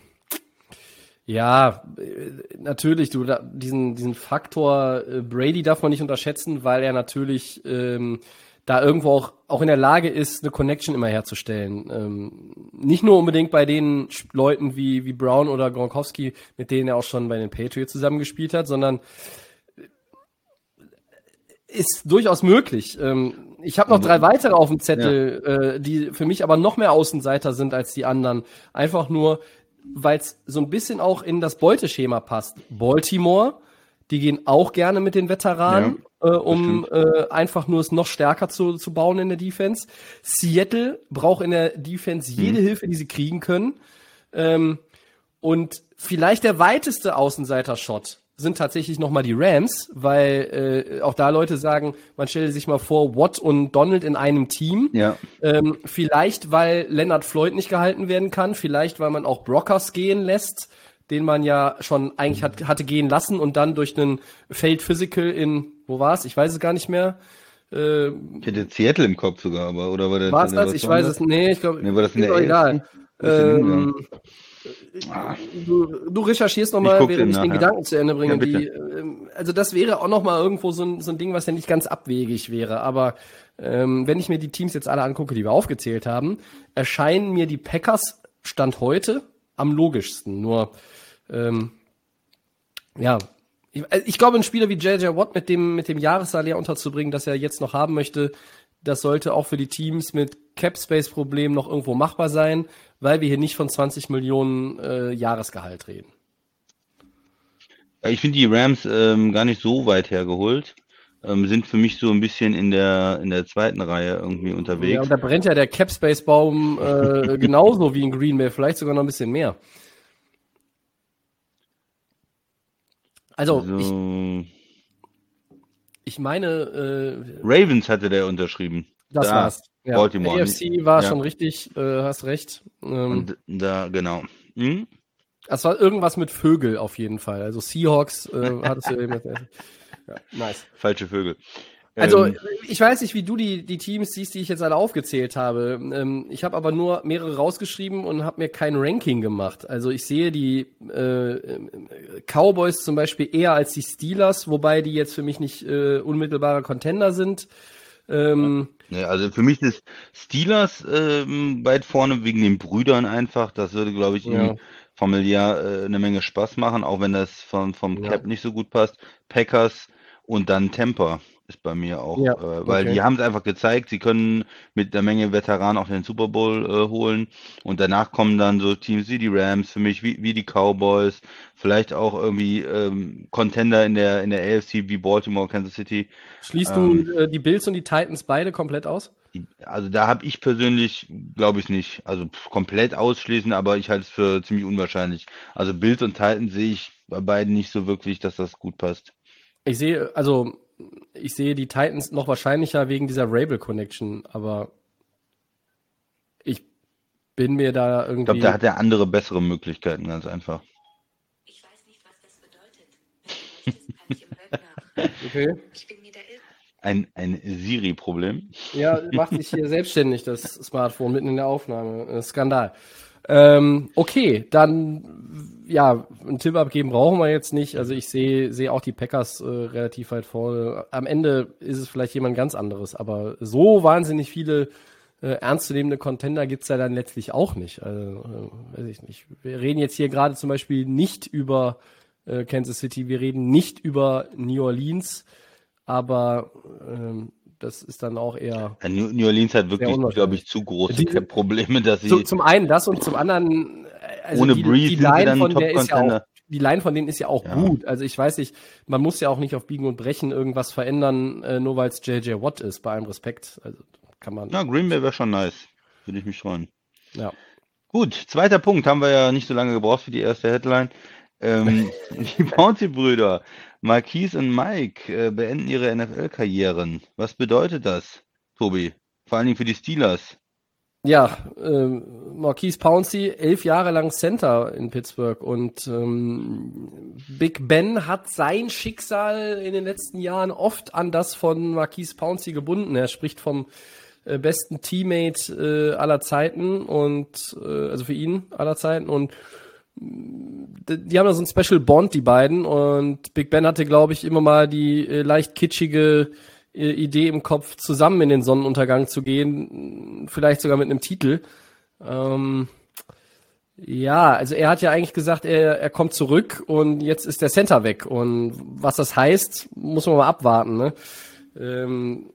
ja, äh, natürlich, du diesen, diesen Faktor äh, Brady darf man nicht unterschätzen, weil er natürlich ähm, da irgendwo auch, auch in der Lage ist, eine Connection immer herzustellen. Ähm, nicht nur unbedingt bei den Leuten wie, wie Brown oder Gronkowski, mit denen er auch schon bei den Patriots zusammengespielt hat, sondern äh, ist durchaus möglich. Ähm, ich habe noch drei weitere auf dem Zettel, ja. äh, die für mich aber noch mehr Außenseiter sind als die anderen. Einfach nur, weil es so ein bisschen auch in das Beuteschema passt. Baltimore, die gehen auch gerne mit den Veteranen, ja, äh, um äh, einfach nur es noch stärker zu, zu bauen in der Defense. Seattle braucht in der Defense jede mhm. Hilfe, die sie kriegen können. Ähm, und vielleicht der weiteste Außenseiter-Shot sind tatsächlich nochmal die Rams, weil äh, auch da Leute sagen, man stelle sich mal vor, Watt und Donald in einem Team. Ja. Ähm, vielleicht, weil Leonard Floyd nicht gehalten werden kann, vielleicht, weil man auch Brockers gehen lässt, den man ja schon eigentlich hat, hatte gehen lassen und dann durch einen Failed Physical in, wo war's? Ich weiß es gar nicht mehr. Äh, ich hätte Seattle im Kopf sogar, aber oder war der? War's das? Ich weiß es, nee, ich glaube, nee, war das in der egal. Ähm, Du, du recherchierst nochmal, während ich den Gedanken zu Ende bringe. Ja, die, ähm, also das wäre auch nochmal irgendwo so ein, so ein Ding, was ja nicht ganz abwegig wäre. Aber ähm, wenn ich mir die Teams jetzt alle angucke, die wir aufgezählt haben, erscheinen mir die Packers Stand heute am logischsten. Nur, ähm, ja, ich, äh, ich glaube, ein Spieler wie JJ Watt mit dem, mit dem Jahressalär unterzubringen, das er jetzt noch haben möchte, das sollte auch für die Teams mit Cap Space Problemen noch irgendwo machbar sein weil wir hier nicht von 20 Millionen äh, Jahresgehalt reden. Ich finde die Rams ähm, gar nicht so weit hergeholt. Ähm, sind für mich so ein bisschen in der, in der zweiten Reihe irgendwie unterwegs. Ja, und da brennt ja der Capspace-Baum äh, genauso wie in Green Bay, vielleicht sogar noch ein bisschen mehr. Also, also ich, ich meine. Äh, Ravens hatte der unterschrieben. Das da. war's. Ja, Baltimore. AFC war ja. schon richtig, äh, hast recht. Ähm, da, genau. Hm? Es war irgendwas mit Vögel auf jeden Fall. Also Seahawks äh, hattest du eben. ja, nice. Falsche Vögel. Also ähm, ich weiß nicht, wie du die, die Teams siehst, die ich jetzt alle aufgezählt habe. Ähm, ich habe aber nur mehrere rausgeschrieben und habe mir kein Ranking gemacht. Also ich sehe die äh, Cowboys zum Beispiel eher als die Steelers, wobei die jetzt für mich nicht äh, unmittelbare Contender sind. Ähm, ja, also für mich ist Steelers ähm, weit vorne wegen den Brüdern einfach. Das würde, glaube ich, ja. familiär äh, eine Menge Spaß machen, auch wenn das von, vom Ja. Cap nicht so gut passt. Packers und dann Tampa ist bei mir auch, Ja, äh, weil okay. die haben es einfach gezeigt, sie können mit einer Menge Veteranen auch den Super Bowl äh, holen und danach kommen dann so Teams wie die Rams für mich, wie, wie die Cowboys, vielleicht auch irgendwie ähm, Contender in der in der AFC wie Baltimore, Kansas City. Schließt Ähm, du äh, die Bills und die Titans beide komplett aus? Also da habe ich persönlich, glaube ich nicht, also pff, komplett ausschließen, aber ich halte es für ziemlich unwahrscheinlich. Also Bills und Titans sehe ich bei beiden nicht so wirklich, dass das gut passt. Ich sehe, also ich sehe die Titans noch wahrscheinlicher wegen dieser Rabel Connection, aber ich bin mir da Ich irgendwie. glaube, da hat er andere, bessere Möglichkeiten, ganz einfach. Ich weiß nicht, was das bedeutet. Vielleicht ist es im Web nach. okay. Ich bin mir da irre. Ein, ein Siri-Problem. Ja, macht sich hier selbstständig das Smartphone mitten in der Aufnahme. Äh, Skandal. Ähm, okay, dann ja, einen Tipp abgeben brauchen wir jetzt nicht. Also ich sehe sehe auch die Packers äh, relativ weit vorne. Am Ende ist es vielleicht jemand ganz anderes, aber so wahnsinnig viele äh, ernstzunehmende Contender gibt's ja dann letztlich auch nicht. Also, äh, weiß ich nicht. Wir reden jetzt hier gerade zum Beispiel nicht über äh, Kansas City, wir reden nicht über New Orleans, aber ähm, das ist dann auch eher New, Orleans hat wirklich, glaube ich, zu große Diese- Probleme, dass sie so, zum einen das und zum anderen äh, also ohne die, Breeze die Line dann von der ist ja auch Top-Contender. die Line von denen ist ja auch Ja. gut. Also ich weiß nicht, man muss ja auch nicht auf Biegen und Brechen irgendwas verändern, äh, nur weil es JJ Watt ist, bei allem Respekt. Also kann man. Ja, Green Bay wäre schon nice. Würde ich mich freuen. Ja. Gut, zweiter Punkt, haben wir ja nicht so lange gebraucht für die erste Headline. Ähm, die Bounty-Brüder, Marquise und Mike, äh, beenden ihre NFL-Karrieren. Was bedeutet das, Tobi? Vor allen Dingen für die Steelers. Ja, ähm, Marquise Pouncey, elf Jahre lang Center in Pittsburgh und ähm, Big Ben hat sein Schicksal in den letzten Jahren oft an das von Marquise Pouncey gebunden. Er spricht vom äh, besten Teammate äh, aller Zeiten und äh, also für ihn aller Zeiten und die haben da so ein Special Bond, die beiden. Und Big Ben hatte, glaube ich, immer mal die äh, leicht kitschige äh, Idee im Kopf, zusammen in den Sonnenuntergang zu gehen, vielleicht sogar mit einem Titel. Ähm, ja, also er hat ja eigentlich gesagt, er, er kommt zurück und jetzt ist der Center weg. Und was das heißt, muss man mal abwarten. Ne? Ähm,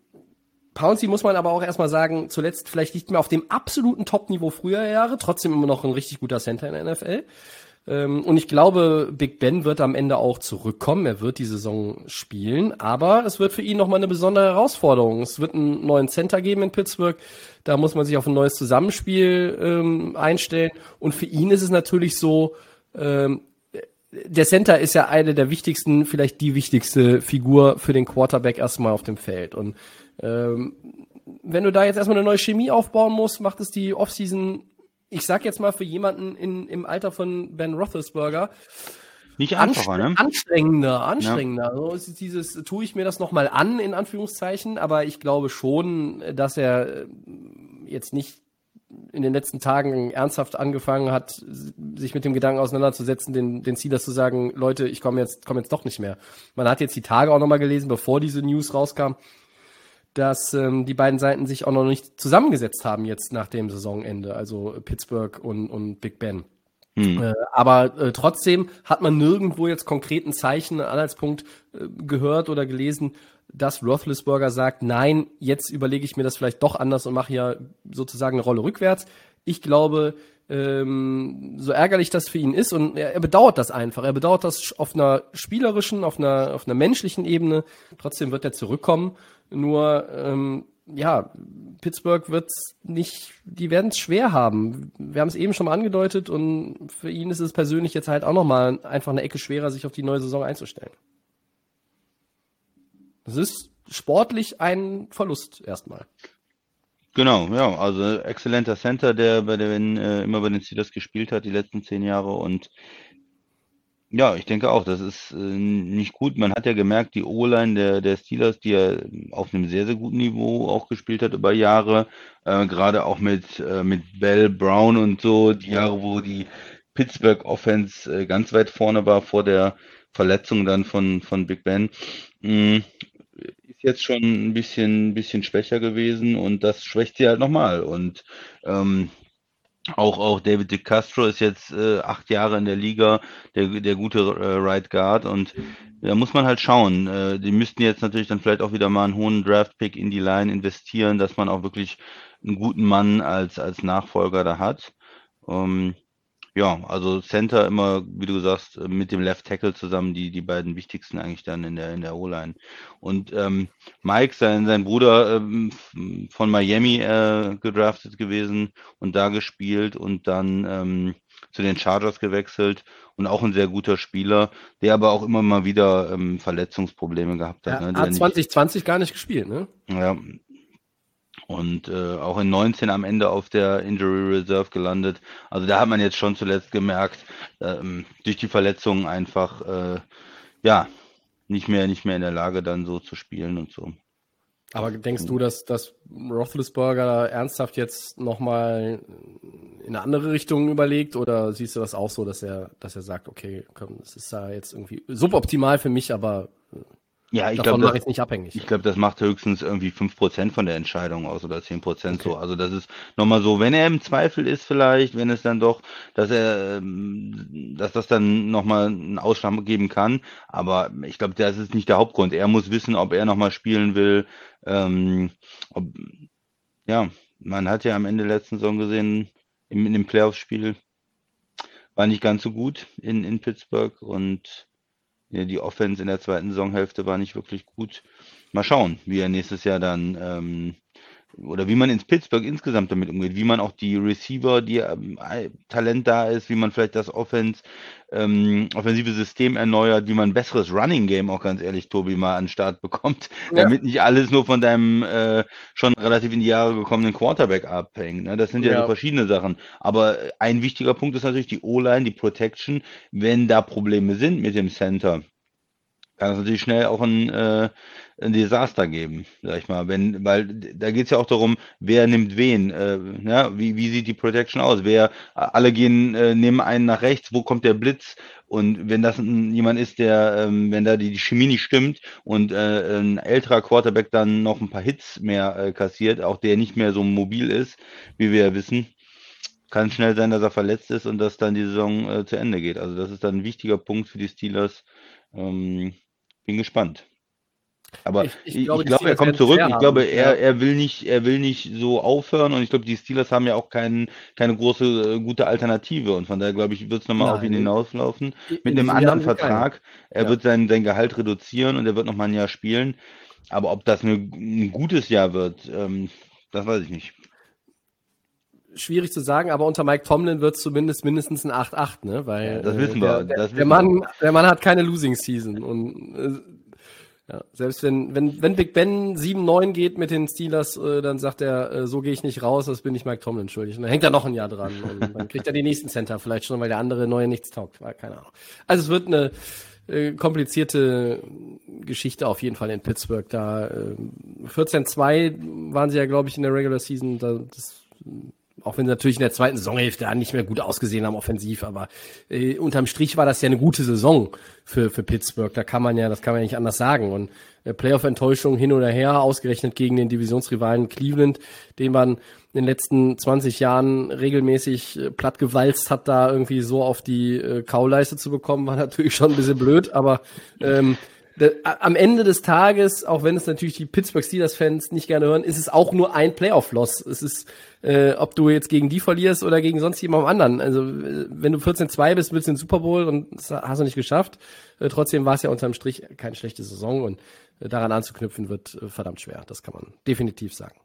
Pouncey muss man aber auch erstmal sagen, zuletzt vielleicht nicht mehr auf dem absoluten Top-Niveau früher Jahre, trotzdem immer noch ein richtig guter Center in der NFL. Ähm, und ich glaube, Big Ben wird am Ende auch zurückkommen. Er wird die Saison spielen, aber es wird für ihn nochmal eine besondere Herausforderung. Es wird einen neuen Center geben in Pittsburgh. Da muss man sich auf ein neues Zusammenspiel ähm, einstellen. Und für ihn ist es natürlich so, ähm, der Center ist ja eine der wichtigsten, vielleicht die wichtigste Figur für den Quarterback erstmal auf dem Feld. Und ähm, wenn du da jetzt erstmal eine neue Chemie aufbauen musst, macht es die Offseason, ich sag jetzt mal für jemanden in, im Alter von Ben Roethlisberger, Nicht einfacher, ne? anstrengender, anstrengender. So ist dieses, tue ich mir das nochmal an, in Anführungszeichen, aber ich glaube schon, dass er äh, jetzt nicht in den letzten Tagen ernsthaft angefangen hat, sich mit dem Gedanken auseinanderzusetzen, den, den Steelers zu sagen, Leute, ich komme jetzt, komme jetzt doch nicht mehr. Man hat jetzt die Tage auch nochmal gelesen, bevor diese News rauskam, dass ähm, die beiden Seiten sich auch noch nicht zusammengesetzt haben jetzt nach dem Saisonende, also Pittsburgh und, und Big Ben. Hm. Äh, aber äh, trotzdem hat man nirgendwo jetzt konkreten Zeichen, Anhaltspunkt äh, gehört oder gelesen, dass Roethlisberger sagt, nein, jetzt überlege ich mir das vielleicht doch anders und mache ja sozusagen eine Rolle rückwärts. Ich glaube, ähm, so ärgerlich das für ihn ist und er, er bedauert das einfach. Er bedauert das auf einer spielerischen, auf einer, auf einer menschlichen Ebene. Trotzdem wird er zurückkommen. Nur ähm, ja, Pittsburgh wird's nicht, die werden es schwer haben. Wir haben es eben schon mal angedeutet und für ihn ist es persönlich jetzt halt auch nochmal einfach eine Ecke schwerer, sich auf die neue Saison einzustellen. Das ist sportlich ein Verlust erstmal. Genau, ja, also exzellenter Center, der bei den äh, immer bei den Steelers gespielt hat die letzten zehn Jahre und ja, ich denke auch, das ist äh, nicht gut. Man hat ja gemerkt, die O-Line der, der Steelers, die ja auf einem sehr, sehr guten Niveau auch gespielt hat über Jahre, äh, gerade auch mit, äh, mit Bell, Brown und so, die Jahre, wo die Pittsburgh Offense äh, ganz weit vorne war vor der Verletzung dann von, von Big Ben. Mm, ist jetzt schon ein bisschen, bisschen schwächer gewesen und das schwächt sie halt nochmal. Und ähm, Auch, auch David De Castro ist jetzt äh, acht Jahre in der Liga, der, der gute äh, Right Guard und da muss man halt schauen. Äh, die müssten jetzt natürlich dann vielleicht auch wieder mal einen hohen Draft-Pick in die Line investieren, dass man auch wirklich einen guten Mann als, als Nachfolger da hat. Ähm, ja, also Center immer, wie du sagst, mit dem Left Tackle zusammen die, die beiden wichtigsten eigentlich dann in der, in der O-Line. Und ähm, Mike, sein, sein Bruder ähm, von Miami äh, gedraftet gewesen und da gespielt und dann ähm, zu den Chargers gewechselt und auch ein sehr guter Spieler, der aber auch immer mal wieder ähm, Verletzungsprobleme gehabt hat. Er ne? hat 2020 gar nicht gespielt, ne? Ja, und äh, auch in 19 am Ende auf der Injury Reserve gelandet. Also da hat man jetzt schon zuletzt gemerkt, ähm, durch die Verletzungen einfach äh, ja nicht mehr nicht mehr in der Lage dann so zu spielen und so. Aber denkst du, dass, dass Roethlisberger ernsthaft jetzt nochmal in eine andere Richtung überlegt oder siehst du das auch so, dass er, dass er sagt, okay, komm, das ist da jetzt irgendwie suboptimal für mich, aber äh, Ja, ich davon glaube, mache ich das, es nicht abhängig. ich glaube, das macht höchstens irgendwie 5% von der Entscheidung aus oder 10% so. Also das ist nochmal so, wenn er im Zweifel ist vielleicht, wenn es dann doch, dass er, ähm, dass das dann nochmal einen Ausschlag geben kann. Aber ich glaube, das ist nicht der Hauptgrund. Er muss wissen, ob er nochmal spielen will. Ähm, ob, ja, man hat ja am Ende letzten Saison gesehen, in, in dem Playoff-Spiel war nicht ganz so gut in, in Pittsburgh und die Offense in der zweiten Saisonhälfte war nicht wirklich gut. Mal schauen, wie er nächstes Jahr dann ähm, oder wie man ins Pittsburgh insgesamt damit umgeht, wie man auch die Receiver, die ähm, Talent da ist, wie man vielleicht das Offense, ähm, offensive System erneuert, wie man ein besseres Running Game auch ganz ehrlich, Tobi, mal an den Start bekommt, Ja. damit nicht alles nur von deinem äh, schon relativ in die Jahre gekommenen Quarterback abhängt. Ne? Das sind ja, Ja. so verschiedene Sachen. Aber ein wichtiger Punkt ist natürlich die O-Line, die Protection. Wenn da Probleme sind mit dem Center, kann es natürlich schnell auch ein, äh, ein Desaster geben, sag ich mal. Wenn, weil da geht es ja auch darum, wer nimmt wen, äh, ja, wie, wie sieht die Protection aus? Wer alle gehen, äh, nehmen einen nach rechts, wo kommt der Blitz? Und wenn das jemand ist, der, ähm, wenn da die, die Chemie nicht stimmt und äh, ein älterer Quarterback dann noch ein paar Hits mehr äh, kassiert, auch der nicht mehr so mobil ist, wie wir ja wissen, kann schnell sein, dass er verletzt ist und dass dann die Saison äh, zu Ende geht. Also das ist dann ein wichtiger Punkt für die Steelers. Ähm, bin gespannt. Aber Ich- ich, ich ich glaube, glaube, er kommt zurück. Ich glaube, er, er will nicht, er will nicht so aufhören und ich glaube, die Steelers haben ja auch keinen, keine große, äh, gute Alternative und von daher glaube ich, wird es nochmal auf ihn hinauslaufen. In Mit einem anderen. Vertrag. Er Ja. wird sein, sein Gehalt reduzieren und er wird nochmal ein Jahr spielen. Aber ob das eine, ein gutes Jahr wird, ähm, das weiß ich nicht. Schwierig zu sagen, aber unter Mike Tomlin wird es zumindest mindestens ein 8-8, ne? Weil Ja, das äh, wissen der, wir, Der, das der wissen Mann, der Mann hat keine Losing Season und äh, ja, selbst wenn, wenn, wenn Big Ben 7-9 geht mit den Steelers, äh, dann sagt er, äh, so gehe ich nicht raus, das bin ich Mike Tomlin schuldig. Und dann hängt er noch ein Jahr dran und dann kriegt er die nächsten Center vielleicht schon, weil der andere neue nichts taugt. Keine Ahnung. Also es wird eine äh, komplizierte Geschichte auf jeden Fall in Pittsburgh. Da äh, 14-2 waren sie ja, glaube ich, in der Regular Season. Da, das, auch wenn sie natürlich in der zweiten Saisonhälfte nicht mehr gut ausgesehen haben offensiv, aber äh, unterm Strich war das ja eine gute Saison für, für Pittsburgh. Da kann man ja, das kann man ja nicht anders sagen. Und äh, Playoff-Enttäuschung hin oder her, ausgerechnet gegen den Divisionsrivalen Cleveland, den man in den letzten 20 Jahren regelmäßig äh, plattgewalzt hat, da irgendwie so auf die äh, Kauleiste zu bekommen, war natürlich schon ein bisschen blöd, aber ähm, am Ende des Tages, auch wenn es natürlich die Pittsburgh Steelers-Fans nicht gerne hören, ist es auch nur ein Playoff-Loss. Es ist, äh, ob du jetzt gegen die verlierst oder gegen sonst jemandem anderen. Also, äh, wenn du 14-2 bist, willst du den Super Bowl und das hast du nicht geschafft. Äh, trotzdem war es ja unterm Strich keine schlechte Saison und äh, daran anzuknüpfen wird äh, verdammt schwer. Das kann man definitiv sagen.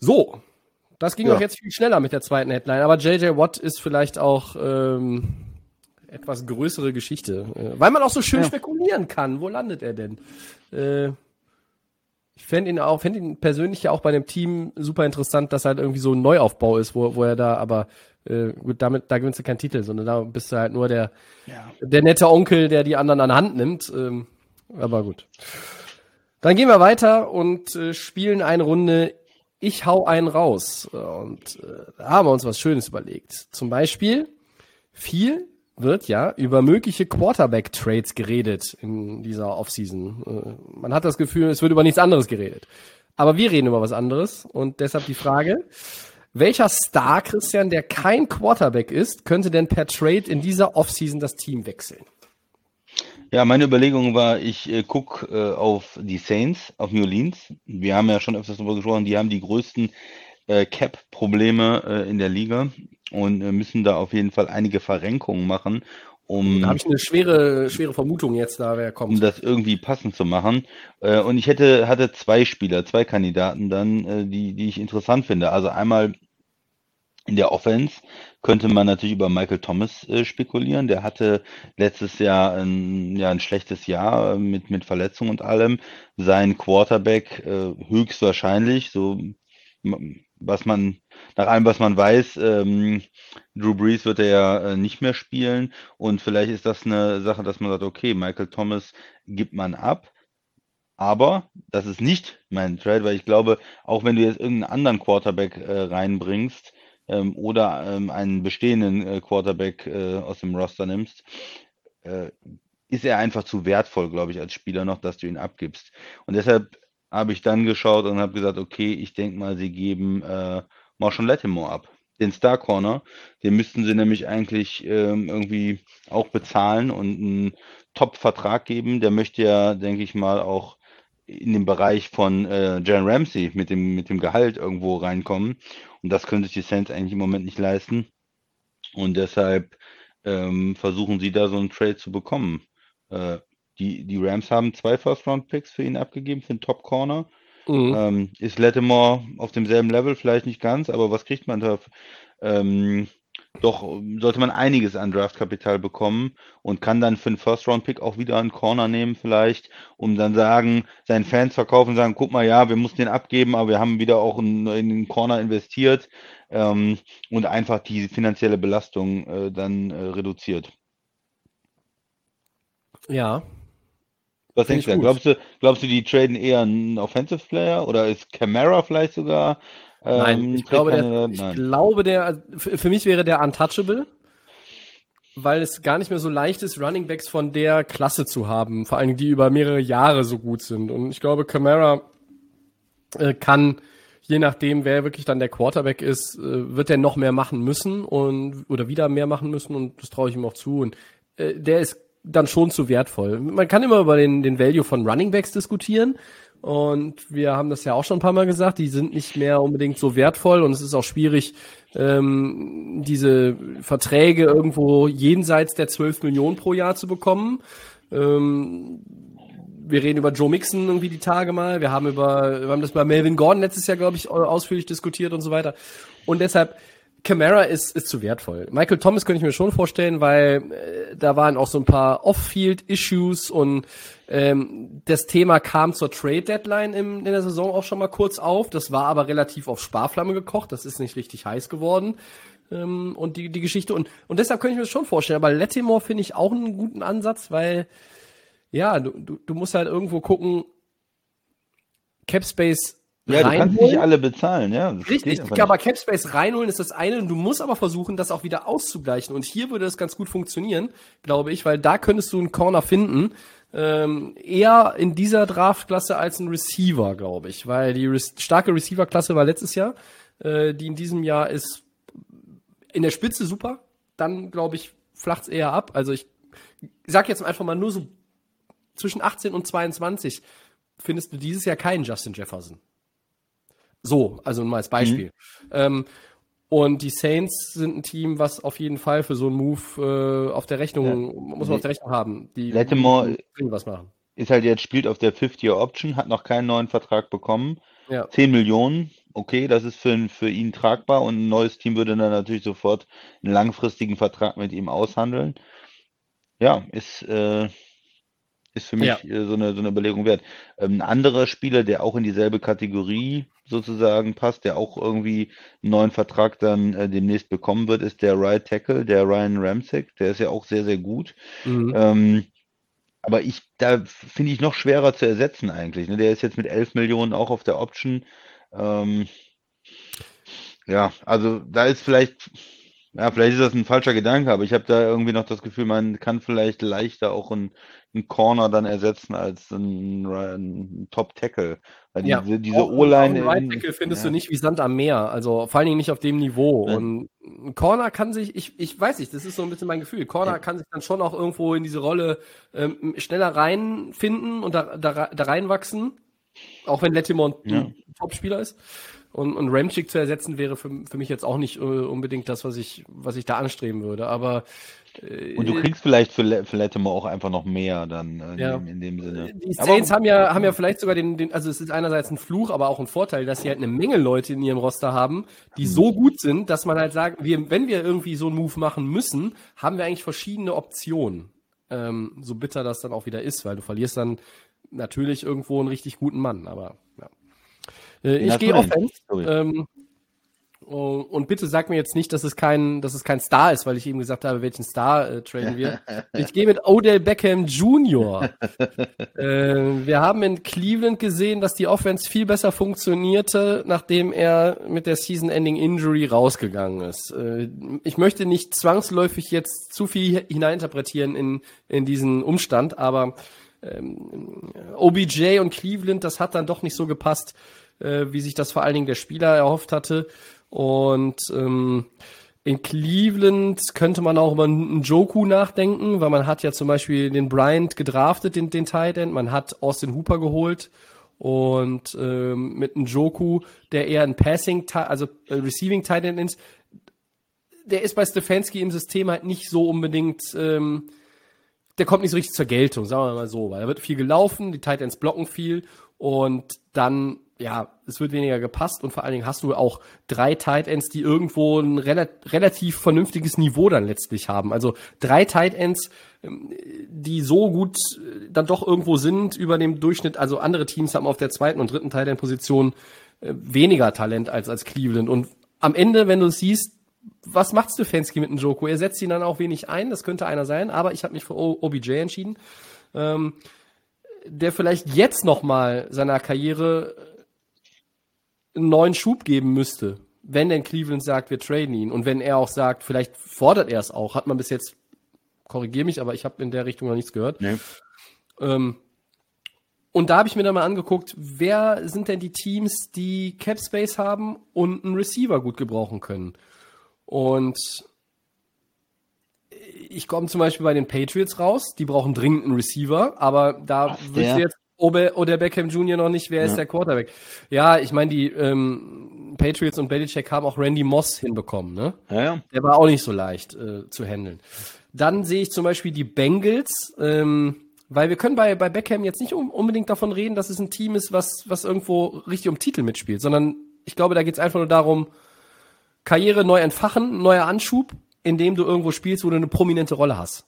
So. Das ging Ja. doch jetzt viel schneller mit der zweiten Headline, aber JJ Watt ist vielleicht auch ähm, etwas größere Geschichte, äh, weil man auch so schön spekulieren kann. Wo landet er denn? Äh, ich fände ihn auch, fände ihn persönlich ja auch bei dem Team super interessant, dass halt irgendwie so ein Neuaufbau ist, wo, wo er da, aber äh, gut, damit, da gewinnst du keinen Titel, sondern da bist du halt nur der, der nette Onkel, der die anderen an Hand nimmt. Ähm, aber gut. Dann gehen wir weiter und äh, spielen eine Runde Ich hau einen raus. Und äh, da haben wir uns was Schönes überlegt. Zum Beispiel, viel wird ja über mögliche Quarterback-Trades geredet in dieser Offseason. Äh, man hat das Gefühl, es wird über nichts anderes geredet. Aber wir reden über was anderes und deshalb die Frage, Welcher Star, Christian, der kein Quarterback ist, könnte denn per Trade in dieser Offseason das Team wechseln? Ja, meine Überlegung war, ich äh, gucke äh, auf die Saints, auf New Orleans. Wir haben ja schon öfters darüber gesprochen, die haben die größten äh, Cap-Probleme äh, in der Liga und äh, müssen da auf jeden Fall einige Verrenkungen machen, um, Da habe ich eine schwere, schwere Vermutung jetzt, da wer um kommt. das irgendwie passend zu machen. Äh, und ich hätte, hatte zwei Spieler, zwei Kandidaten dann, äh, die, die ich interessant finde. Also einmal in der Offense könnte man natürlich über Michael Thomas äh, spekulieren. Der hatte letztes Jahr ein, ja, ein schlechtes Jahr mit, mit Verletzungen und allem. Sein Quarterback äh, höchstwahrscheinlich, so was man, nach allem, was man weiß, ähm, Drew Brees wird er ja äh, nicht mehr spielen. Und vielleicht ist das eine Sache, dass man sagt, okay, Michael Thomas gibt man ab. Aber das ist nicht mein Trade, weil ich glaube, auch wenn du jetzt irgendeinen anderen Quarterback äh, reinbringst ähm, oder ähm, einen bestehenden äh, Quarterback äh, aus dem Roster nimmst, äh, ist er einfach zu wertvoll, glaube ich, als Spieler noch, dass du ihn abgibst. Und deshalb habe ich dann geschaut und habe gesagt, okay, ich denke mal, sie geben äh, Marshall Lattimore ab. Den Star Corner, den müssten sie nämlich eigentlich ähm, irgendwie auch bezahlen und einen Top-Vertrag geben. Der möchte ja, denke ich mal, auch in den Bereich von äh, Jalen Ramsey mit dem, mit dem Gehalt irgendwo reinkommen. Und das können sich die Saints eigentlich im Moment nicht leisten. Und deshalb ähm, versuchen sie da so einen Trade zu bekommen. Äh, die, die Rams haben zwei First-Round-Picks für ihn abgegeben, für den Top-Corner. Mhm. Ähm, ist Lattimore auf demselben Level? Vielleicht nicht ganz, aber was kriegt man da? Ähm, doch sollte man einiges an Draftkapital bekommen und kann dann für einen First-Round-Pick auch wieder einen Corner nehmen, vielleicht, um dann sagen, seinen Fans verkaufen, sagen, guck mal, ja, wir mussten den abgeben, aber wir haben wieder auch in, in den Corner investiert ähm, und einfach die finanzielle Belastung äh, dann äh, reduziert. Ja. Was Find denkst du? gut. Glaubst du, glaubst du, die traden eher einen Offensive Player oder ist Camara vielleicht sogar? Nein, ähm, ich glaube, der, Trade-Kandidat? ich Nein. glaube, der, also für, mich wäre der untouchable, weil es gar nicht mehr so leicht ist, Running Backs von der Klasse zu haben, vor Dingen die über mehrere Jahre so gut sind. Und ich glaube, Camara äh, kann, je nachdem, wer wirklich dann der Quarterback ist, äh, wird er noch mehr machen müssen und oder wieder mehr machen müssen und das traue ich ihm auch zu. Und äh, der ist dann schon zu wertvoll. Man kann immer über den, den Value von Running Backs diskutieren. Und wir haben das ja auch schon ein paar Mal gesagt, die sind nicht mehr unbedingt so wertvoll und es ist auch schwierig, ähm, diese Verträge irgendwo jenseits der 12 Millionen pro Jahr zu bekommen. Ähm, wir reden über Joe Mixon irgendwie die Tage mal. Wir haben über, wir haben das bei Melvin Gordon letztes Jahr, glaube ich, ausführlich diskutiert und so weiter. Und deshalb, Camara ist, ist zu wertvoll. Michael Thomas könnte ich mir schon vorstellen, weil äh, da waren auch so ein paar Off-Field-Issues und ähm, das Thema kam zur Trade-Deadline in der Saison auch schon mal kurz auf. Das war aber relativ auf Sparflamme gekocht. Das ist nicht richtig heiß geworden. Ähm, und die, die Geschichte. Und, und deshalb könnte ich mir das schon vorstellen. Aber Lattimore finde ich auch einen guten Ansatz, weil ja, du, du, du musst halt irgendwo gucken, Capspace Ja, du kannst reinholen. nicht alle bezahlen, ja. Richtig, aber. Capspace reinholen ist das eine und du musst aber versuchen, das auch wieder auszugleichen. Und hier würde das ganz gut funktionieren, glaube ich, weil da könntest du einen Corner finden. Ähm, eher in dieser Draftklasse als ein Receiver, glaube ich, weil die Re starke Receiver-Klasse war letztes Jahr. Äh, die in diesem Jahr ist in der Spitze super. Dann, glaube ich, flacht's eher ab. Also ich sag jetzt einfach mal nur so zwischen 18 und 22 findest du dieses Jahr keinen Justin Jefferson. So, also nur mal als Beispiel. Ähm, und die Saints sind ein Team, was auf jeden Fall für so einen Move äh, auf der Rechnung, Ja. muss man auf der Rechnung haben. Die können was machen. Ist halt jetzt, spielt auf der Fifth-Year-Option, hat noch keinen neuen Vertrag bekommen. Ja. 10 Millionen, okay, das ist für, für ihn tragbar und ein neues Team würde dann natürlich sofort einen langfristigen Vertrag mit ihm aushandeln. Ja, ist, äh, ist für mich Ja. äh, so eine, so eine Überlegung wert. Ähm, ein anderer Spieler, der auch in dieselbe Kategorie sozusagen passt, der auch irgendwie einen neuen Vertrag dann äh, demnächst bekommen wird, ist der Right Tackle, der Ryan Ramsek. Der ist ja auch sehr, sehr gut. Mhm. Ähm, aber ich, da finde ich noch schwerer zu ersetzen eigentlich. Ne? Der ist jetzt mit 11 Millionen auch auf der Option. Ähm, ja, also da ist vielleicht, Ja, vielleicht ist das ein falscher Gedanke, aber ich habe da irgendwie noch das Gefühl, man kann vielleicht leichter auch einen, einen Corner dann ersetzen als einen, einen Top-Tackle. Weil Ja, diese, diese O-Line. Right Tackle findest ja. du nicht wie Sand am Meer. Also vor allen Dingen nicht auf dem Niveau. Ja. Und ein Corner kann sich, ich, ich weiß nicht, das ist so ein bisschen mein Gefühl. Corner Ja. kann sich dann schon auch irgendwo in diese Rolle ähm, schneller reinfinden und da, da, da reinwachsen. Auch wenn Lettimore ein. Topspieler ist. Und, und Ramchick zu ersetzen wäre für, für mich jetzt auch nicht äh, unbedingt das, was ich, was ich da anstreben würde. Aber äh, Und du kriegst vielleicht für, für Latimer auch einfach noch mehr dann äh, in, Ja. dem, in dem Sinne. Die Aber- Saints haben ja, haben ja vielleicht sogar den, den, also es ist einerseits ein Fluch, aber auch ein Vorteil, dass sie halt eine Menge Leute in ihrem Roster haben, die so gut sind, dass man halt sagt, wir, wenn wir irgendwie so einen Move machen müssen, haben wir eigentlich verschiedene Optionen. Ähm, so bitter das dann auch wieder ist, weil du verlierst dann natürlich irgendwo einen richtig guten Mann, aber ja. Äh, ich gehe? Offense. Ähm, oh, und bitte sag mir jetzt nicht, dass es kein, dass es kein Star ist, weil ich eben gesagt habe, welchen Star äh, traden wir. Ich gehe mit Odell Beckham Jr. Äh, wir haben in Cleveland gesehen, dass die Offense viel besser funktionierte, nachdem er mit der Season-Ending-Injury rausgegangen ist. Äh, ich möchte nicht zwangsläufig jetzt zu viel hineininterpretieren in, in diesen Umstand, aber ähm, OBJ und Cleveland, das hat dann doch nicht so gepasst, äh, wie sich das vor allen Dingen der Spieler erhofft hatte. Und ähm, in Cleveland könnte man auch über einen Joku nachdenken, weil man hat ja zum Beispiel den Bryant gedraftet, den, den Tight End, man hat Austin Hooper geholt und ähm, mit einem Joku, der eher ein Passing, also äh, Receiving Tight End ist, der ist bei Stefanski im System halt nicht so unbedingt, ähm, der kommt nicht so richtig zur Geltung, sagen wir mal so, weil da wird viel gelaufen, die Tight Ends blocken viel und dann, ja, es wird weniger gepasst und vor allen Dingen hast du auch drei Tight Ends, die irgendwo ein rela relativ vernünftiges Niveau dann letztlich haben. Also drei Tight Ends, ähm, die so gut äh, dann doch irgendwo sind über dem Durchschnitt. Also andere Teams haben auf der zweiten und dritten Tight End Position äh, weniger Talent als als Cleveland. Und am Ende, wenn du es siehst, was macht Stefanski mit dem Joko? Er setzt ihn dann auch wenig ein, das könnte einer sein, aber ich habe mich für OBJ entschieden, ähm, der vielleicht jetzt noch mal seiner Karriere einen neuen Schub geben müsste, wenn denn Cleveland sagt, wir traden ihn und wenn er auch sagt, vielleicht fordert er es auch, hat man bis jetzt, korrigiere mich, aber ich habe in der Richtung noch nichts gehört. Nee. Ähm, und da habe ich mir dann mal angeguckt, wer sind denn die Teams, die Cap Space haben und einen Receiver gut gebrauchen können. Und ich komme zum Beispiel bei den Patriots raus, die brauchen dringend einen Receiver, aber da Was, willst du jetzt Obe- oder Beckham Jr. noch nicht, wer ist Ja. der Quarterback? Ja, ich meine, die ähm, Patriots und Belichick haben auch Randy Moss hinbekommen, ne? Ja, ja. Der war auch nicht so leicht äh, zu handeln. Dann sehe ich zum Beispiel die Bengals, ähm, weil wir können bei, bei Beckham jetzt nicht um, unbedingt davon reden, dass es ein Team ist, was, was irgendwo richtig um Titel mitspielt, sondern ich glaube, da geht es einfach nur darum, Karriere neu entfachen, neuer Anschub, indem du irgendwo spielst, wo du eine prominente Rolle hast.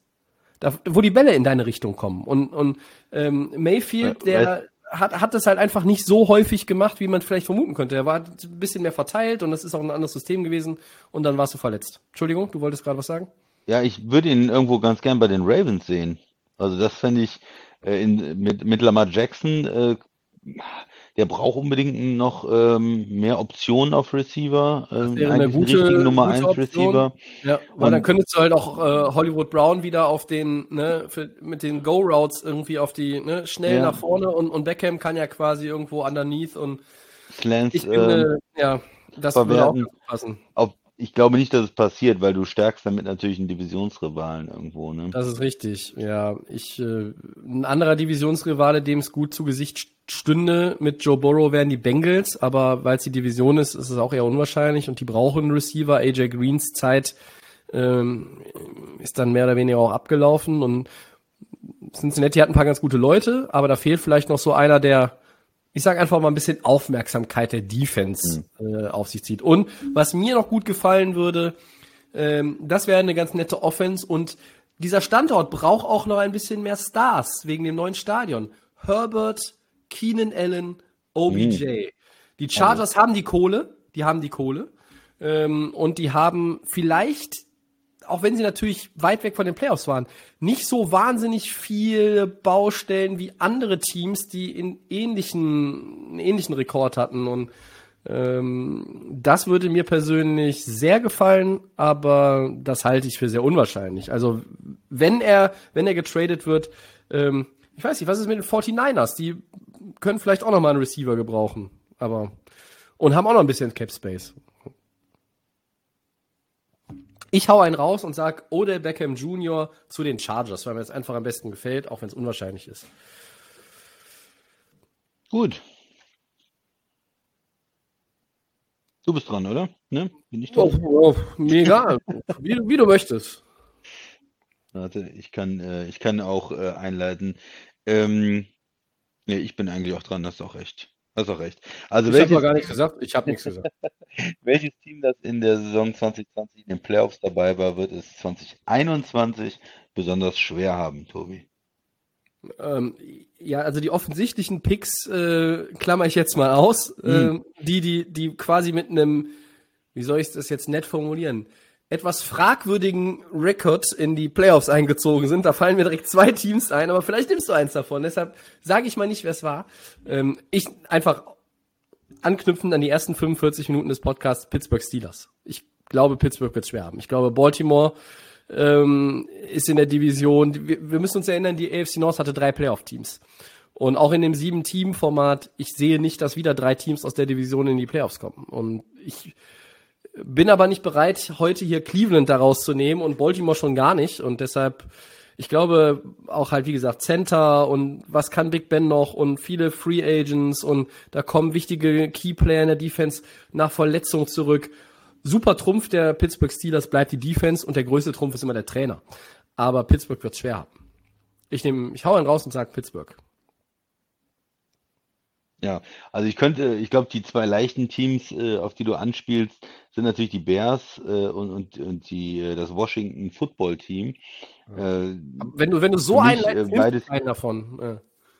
Da, wo die Bälle in deine Richtung kommen. Und, und ähm, Mayfield, der hat, hat das halt einfach nicht so häufig gemacht, wie man vielleicht vermuten könnte. Er war ein bisschen mehr verteilt und das ist auch ein anderes System gewesen und dann warst du verletzt. Entschuldigung, du wolltest gerade was sagen? Ja, ich würde ihn irgendwo ganz gern bei den Ravens sehen. Also das fände ich äh, in, mit, mit Lamar Jackson, äh, der braucht unbedingt noch ähm, mehr Optionen auf Receiver. Ähm, wäre eine gute- richtigen Nummer gute 1 Option. Receiver. Ja, weil Und- dann könntest du halt auch äh, Hollywood Brown wieder auf den, ne, für, mit den Go-Routes irgendwie auf die, ne, schnell Ja. nach vorne und, und Beckham kann ja quasi irgendwo underneath und Slants, ich ähm, finde, ja, das würde auch verwerten. ganz gut passen. auf, ich glaube nicht, dass es passiert, weil du stärkst damit natürlich einen Divisionsrivalen irgendwo. Ne? Das ist richtig, ja. Ich, äh, ein anderer Divisionsrivale, dem es gut zu Gesicht stünde mit Joe Burrow, wären die Bengals, aber weil es die Division ist, ist es auch eher unwahrscheinlich und die brauchen einen Receiver. AJ Greens Zeit ähm, ist dann mehr oder weniger auch abgelaufen und Cincinnati hat ein paar ganz gute Leute, aber da fehlt vielleicht noch so einer, der, ich sag einfach mal ein bisschen Aufmerksamkeit der Defense äh, auf sich zieht. Und was mir noch gut gefallen würde, ähm, das wäre eine ganz nette Offense und dieser Standort braucht auch noch ein bisschen mehr Stars wegen dem neuen Stadion. Herbert, Keenan Allen, OBJ. Die Chargers haben die Kohle, die haben die Kohle ähm, und die haben vielleicht auch wenn sie natürlich weit weg von den Playoffs waren, nicht so wahnsinnig viele Baustellen wie andere Teams, die in ähnlichen, einen ähnlichen Rekord hatten. Und Ähm, das würde mir persönlich sehr gefallen, aber das halte ich für sehr unwahrscheinlich. Also wenn er, wenn er getradet wird, ähm, ich weiß nicht, was ist mit den 49ers? Die können vielleicht auch noch mal einen Receiver gebrauchen, aber und haben auch noch ein bisschen Cap Space. Ich hau einen raus und sag Odell Beckham Jr. zu den Chargers, weil mir das einfach am besten gefällt, auch wenn es unwahrscheinlich ist. Gut. Du bist dran, oder? Ne? Bin ich dran? Oh, oh, mir egal, wie, du- wie du möchtest. Warte, ich kann, äh, ich kann auch äh, einleiten. Ähm, nee, ich bin eigentlich auch dran, hast auch recht. Hast auch recht. Also Ich habe gar nichts gesagt. Ich habe nichts gesagt. welches Team, das in der Saison 2020 in den Playoffs dabei war, wird es 2021 besonders schwer haben, Tobi? Ähm, ja, also die offensichtlichen Picks äh, klammer ich jetzt mal aus. Ähm, die, die, die quasi mit einem, wie soll ich das jetzt nett formulieren, etwas fragwürdigen Rekord in die Playoffs eingezogen sind. Da fallen mir direkt zwei Teams ein, aber vielleicht nimmst du eins davon. Deshalb sage ich mal nicht, wer es war. Ähm, ich einfach anknüpfend an die ersten 45 Minuten des Podcasts Pittsburgh Steelers. Ich glaube, Pittsburgh wird schwer haben. Ich glaube, Baltimore ähm, ist in der Division. Wir, wir müssen uns erinnern, die AFC North hatte drei Playoff-Teams. Und auch in dem sieben-Team-Format, ich sehe nicht, dass wieder drei Teams aus der Division in die Playoffs kommen. Und ich bin aber nicht bereit, heute hier Cleveland daraus zu nehmen und Baltimore schon gar nicht. Und deshalb, ich glaube, auch halt, wie gesagt, Center und was kann Big Ben noch und viele Free Agents und da kommen wichtige Keyplayer in der Defense nach Verletzung zurück. Super Trumpf der Pittsburgh Steelers bleibt die Defense und der größte Trumpf ist immer der Trainer. Aber Pittsburgh wird schwer haben. Ich nehme, ich hau einen raus und sage Pittsburgh. Ja, also ich könnte, ich glaube, die zwei leichten Teams, äh, auf die du anspielst, sind natürlich die Bears äh, und, und, und die, äh, das Washington Football Team. Äh, Wenn du, wenn du so Für mich, einen äh, nimmst, beides- einen davon. Äh.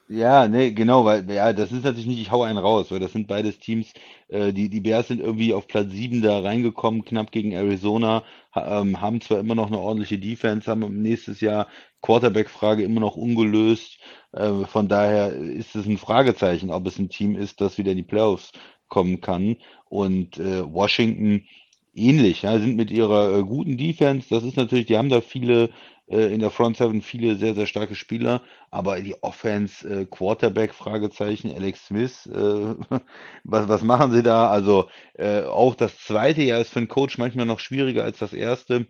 Ja, nee, genau, weil, ja, das ist natürlich nicht, ich hau einen raus, weil das sind beides Teams, äh, die, die Bears sind irgendwie auf Platz 7 da reingekommen, knapp gegen Arizona, ha, ähm, haben zwar immer noch eine ordentliche Defense, haben nächstes Jahr Quarterback-Frage immer noch ungelöst, äh, von daher ist es ein Fragezeichen, ob es ein Team ist, das wieder in die Playoffs kommen kann und äh, Washington ähnlich, ja, sind mit ihrer äh, guten Defense, das ist natürlich, die haben da viele äh, in der Front Seven viele sehr, sehr starke Spieler, aber die Offense, äh, Quarterback, Fragezeichen, Alex Smith, äh, was, was machen sie da? Also äh, auch das zweite Jahr ist für einen Coach manchmal noch schwieriger als das erste.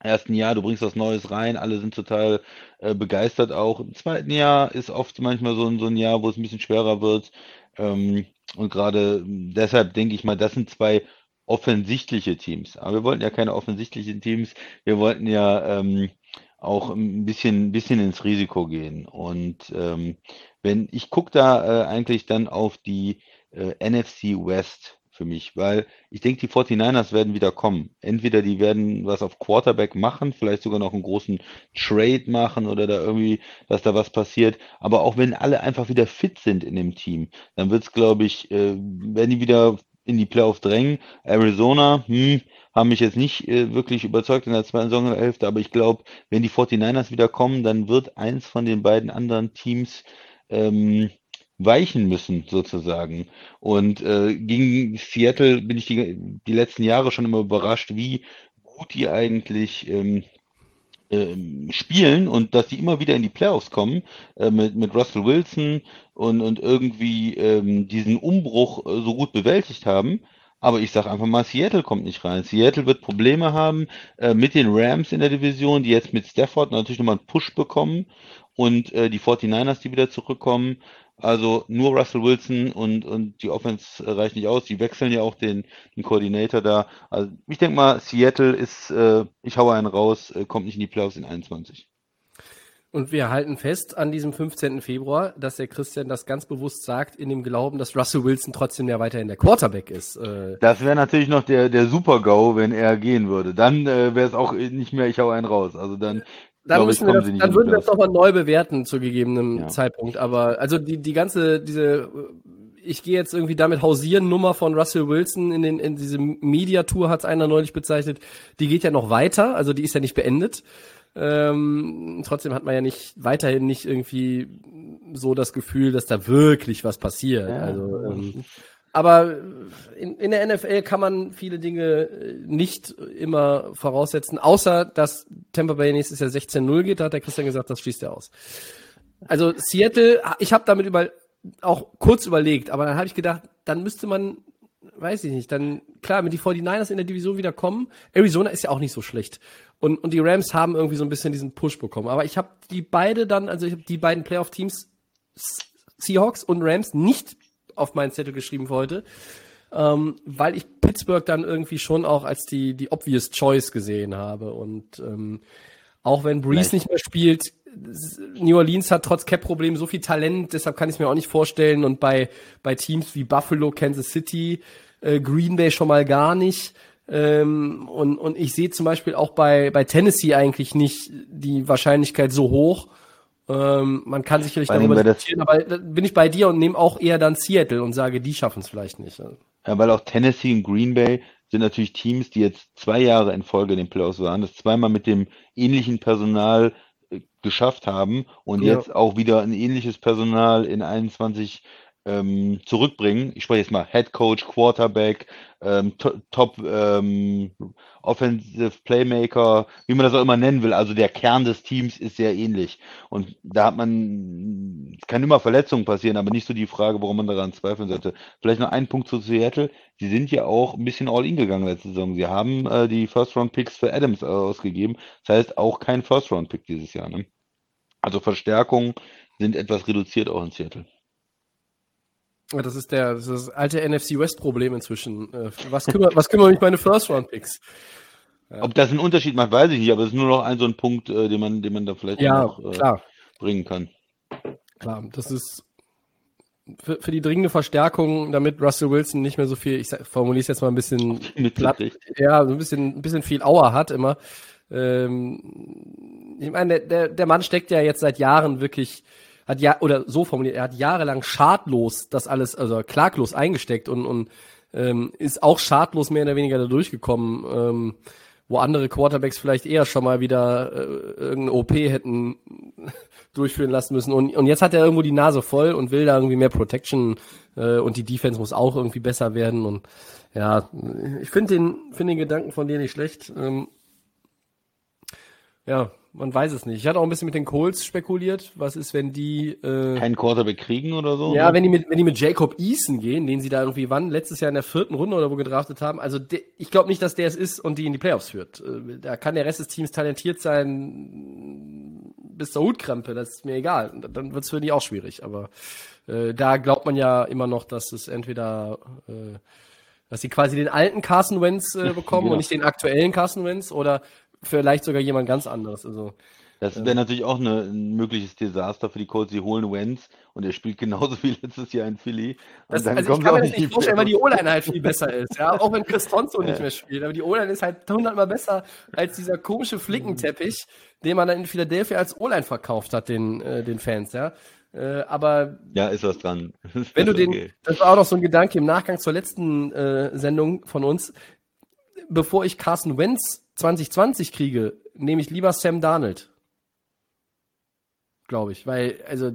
Ersten Jahr, du bringst was Neues rein, alle sind total äh, begeistert auch. Im zweiten Jahr ist oft manchmal so ein, so ein Jahr, wo es ein bisschen schwerer wird. Ähm, und gerade deshalb denke ich mal, das sind zwei offensichtliche Teams. Aber wir wollten ja keine offensichtlichen Teams. Wir wollten ja ähm, auch ein bisschen, ein bisschen ins Risiko gehen. Und ähm, wenn ich gucke da äh, eigentlich dann auf die äh, NFC West für mich, weil ich denke, die 49ers werden wieder kommen. Entweder die werden was auf Quarterback machen, vielleicht sogar noch einen großen Trade machen oder da irgendwie, dass da was passiert. Aber auch wenn alle einfach wieder fit sind in dem Team, dann wird es, glaube ich, äh, werden die wieder in die Playoffs drängen. Arizona, hm, haben mich jetzt nicht äh, wirklich überzeugt in der zweiten Saisonhälfte, aber ich glaube, wenn die 49ers wieder kommen, dann wird eins von den beiden anderen Teams ähm, weichen müssen, sozusagen. Und äh, gegen Seattle bin ich die, die letzten Jahre schon immer überrascht, wie gut die eigentlich ähm, ähm, spielen und dass die immer wieder in die Playoffs kommen äh, mit, mit Russell Wilson und, und irgendwie ähm, diesen Umbruch äh, so gut bewältigt haben. Aber ich sage einfach mal, Seattle kommt nicht rein. Seattle wird Probleme haben äh, mit den Rams in der Division, die jetzt mit Stafford natürlich nochmal einen Push bekommen und äh, die 49ers, die wieder zurückkommen. Also nur Russell Wilson und, und die Offense äh, reicht nicht aus. Die wechseln ja auch den, den Koordinator da. Also ich denke mal, Seattle ist, äh, ich haue einen raus, äh, kommt nicht in die Playoffs in 21. Und wir halten fest an diesem 15. Februar, dass der Christian das ganz bewusst sagt, in dem Glauben, dass Russell Wilson trotzdem ja weiterhin der Quarterback ist. Äh, Das wäre natürlich noch der, der Super-GO, wenn er gehen würde. Dann äh, wäre es auch nicht mehr, ich hau einen raus. Also dann, dann glaube müssen wir das, dann würden wir das nochmal neu bewerten zu gegebenem Ja. Zeitpunkt. Aber also die, die ganze, diese, ich gehe jetzt irgendwie damit hausieren Nummer von Russell Wilson in den in diese Media Tour hat es einer neulich bezeichnet. Die geht ja noch weiter, also die ist ja nicht beendet. Ähm, trotzdem hat man ja nicht weiterhin nicht irgendwie so das Gefühl, dass da wirklich was passiert. Ja, also ähm, aber in, in der NFL kann man viele Dinge äh, nicht immer voraussetzen, außer dass Tampa Bay nächstes Jahr 16-0 geht. Da hat der Christian gesagt, das schließt er aus. Also Seattle, ich habe damit über, auch kurz überlegt, aber dann habe ich gedacht, dann müsste man, weiß ich nicht, dann klar, mit die 49ers in der Division wieder kommen. Arizona ist ja auch nicht so schlecht. Und, und die Rams haben irgendwie so ein bisschen diesen Push bekommen. Aber ich habe die beide dann, also ich habe die beiden Playoff-Teams Seahawks und Rams nicht auf meinen Zettel geschrieben für heute, ähm, weil ich Pittsburgh dann irgendwie schon auch als die, die obvious choice gesehen habe. Und ähm, auch wenn Breeze nicht mehr spielt, New Orleans hat trotz Cap-Problemen so viel Talent, deshalb kann ich es mir auch nicht vorstellen. Und bei, bei Teams wie Buffalo, Kansas City, äh, Green Bay schon mal gar nicht. Ähm, und, und ich sehe zum Beispiel auch bei, bei Tennessee eigentlich nicht die Wahrscheinlichkeit so hoch. Ähm, man kann sicherlich darüber weil das- diskutieren, aber da bin ich bei dir und nehme auch eher dann Seattle und sage, die schaffen es vielleicht nicht. Ja, weil auch Tennessee und Green Bay sind natürlich Teams, die jetzt zwei Jahre in Folge in den Playoffs waren, das zweimal mit dem ähnlichen Personal äh, geschafft haben und Ja. jetzt auch wieder ein ähnliches Personal in 21 ähm, zurückbringen. Ich spreche jetzt mal Head Coach, Quarterback, ähm, to Top ähm, Offensive Playmaker, wie man das auch immer nennen will. Also der Kern des Teams ist sehr ähnlich. Und da hat man, es kann immer Verletzungen passieren, aber nicht so die Frage, warum man daran zweifeln sollte. Vielleicht noch ein Punkt zu Seattle. Sie sind ja auch ein bisschen all-in gegangen letzte Saison. Sie haben äh, die First-Round-Picks für Adams äh, ausgegeben. Das heißt auch kein First-Round-Pick dieses Jahr. Ne? Also Verstärkungen sind etwas reduziert auch in Seattle. Ja, Das ist der das, ist das alte NFC West Problem inzwischen. Äh, Was kümmert, was kümmert mich meine First Round Picks? Ob das einen Unterschied macht, weiß ich nicht, aber es ist nur noch ein so ein Punkt, äh, den man, den man da vielleicht Ja, noch äh, klar, bringen kann. klar. Das ist für, für die dringende Verstärkung, damit Russell Wilson nicht mehr so viel, ich formuliere es jetzt mal ein bisschen platt, ja, so ein bisschen, ein bisschen viel Auer hat immer. Ähm, ich meine, der, der Mann steckt ja jetzt seit Jahren wirklich, hat ja, oder so formuliert, er hat jahrelang schadlos das alles, also klaglos eingesteckt und, und ähm, ist auch schadlos mehr oder weniger da durchgekommen, ähm, wo andere Quarterbacks vielleicht eher schon mal wieder äh, irgendeine OP hätten durchführen lassen müssen. Und, und jetzt hat er irgendwo die Nase voll und will da irgendwie mehr Protection äh, und die Defense muss auch irgendwie besser werden. Und ja, ich finde den, finde den Gedanken von dir nicht schlecht. Ähm, ja, man weiß es nicht. Ich hatte auch ein bisschen mit den Colts spekuliert. Was ist, wenn die äh, Keinen Quarterback kriegen oder so? ja, ne? wenn die mit wenn die mit Jacob Eason gehen, den sie da irgendwie wann letztes Jahr in der vierten Runde oder wo gedraftet haben. Also de, ich glaube nicht, dass der es ist und die in die Playoffs führt. Äh, Da kann der Rest des Teams talentiert sein bis zur Hutkrempe. Das ist mir egal. Dann wird's für die auch schwierig. Aber äh, da glaubt man ja immer noch, dass es entweder äh, dass sie quasi den alten Carson Wentz äh, bekommen Genau. und nicht den aktuellen Carson Wentz oder vielleicht sogar jemand ganz anderes. Also Das wäre natürlich auch eine, ein mögliches Desaster für die Colts. Sie holen Wentz und er spielt genauso wie letztes Jahr in Philly. Das, also ich kann mir das nicht vorstellen, weil die. O-Line halt viel besser ist, ja, auch wenn Chris Tonzo nicht mehr spielt, aber die O-Line ist halt hundertmal besser als dieser komische Flickenteppich, den man dann in Philadelphia als O-Line verkauft hat, den, äh, den Fans, ja. Äh, aber Ja, ist was dran. wenn du den, okay. das war auch noch so ein Gedanke im Nachgang zur letzten äh, Sendung von uns, bevor ich Carson Wentz 2020 kriege, nehme ich lieber Sam Darnold. Glaube ich, weil, also,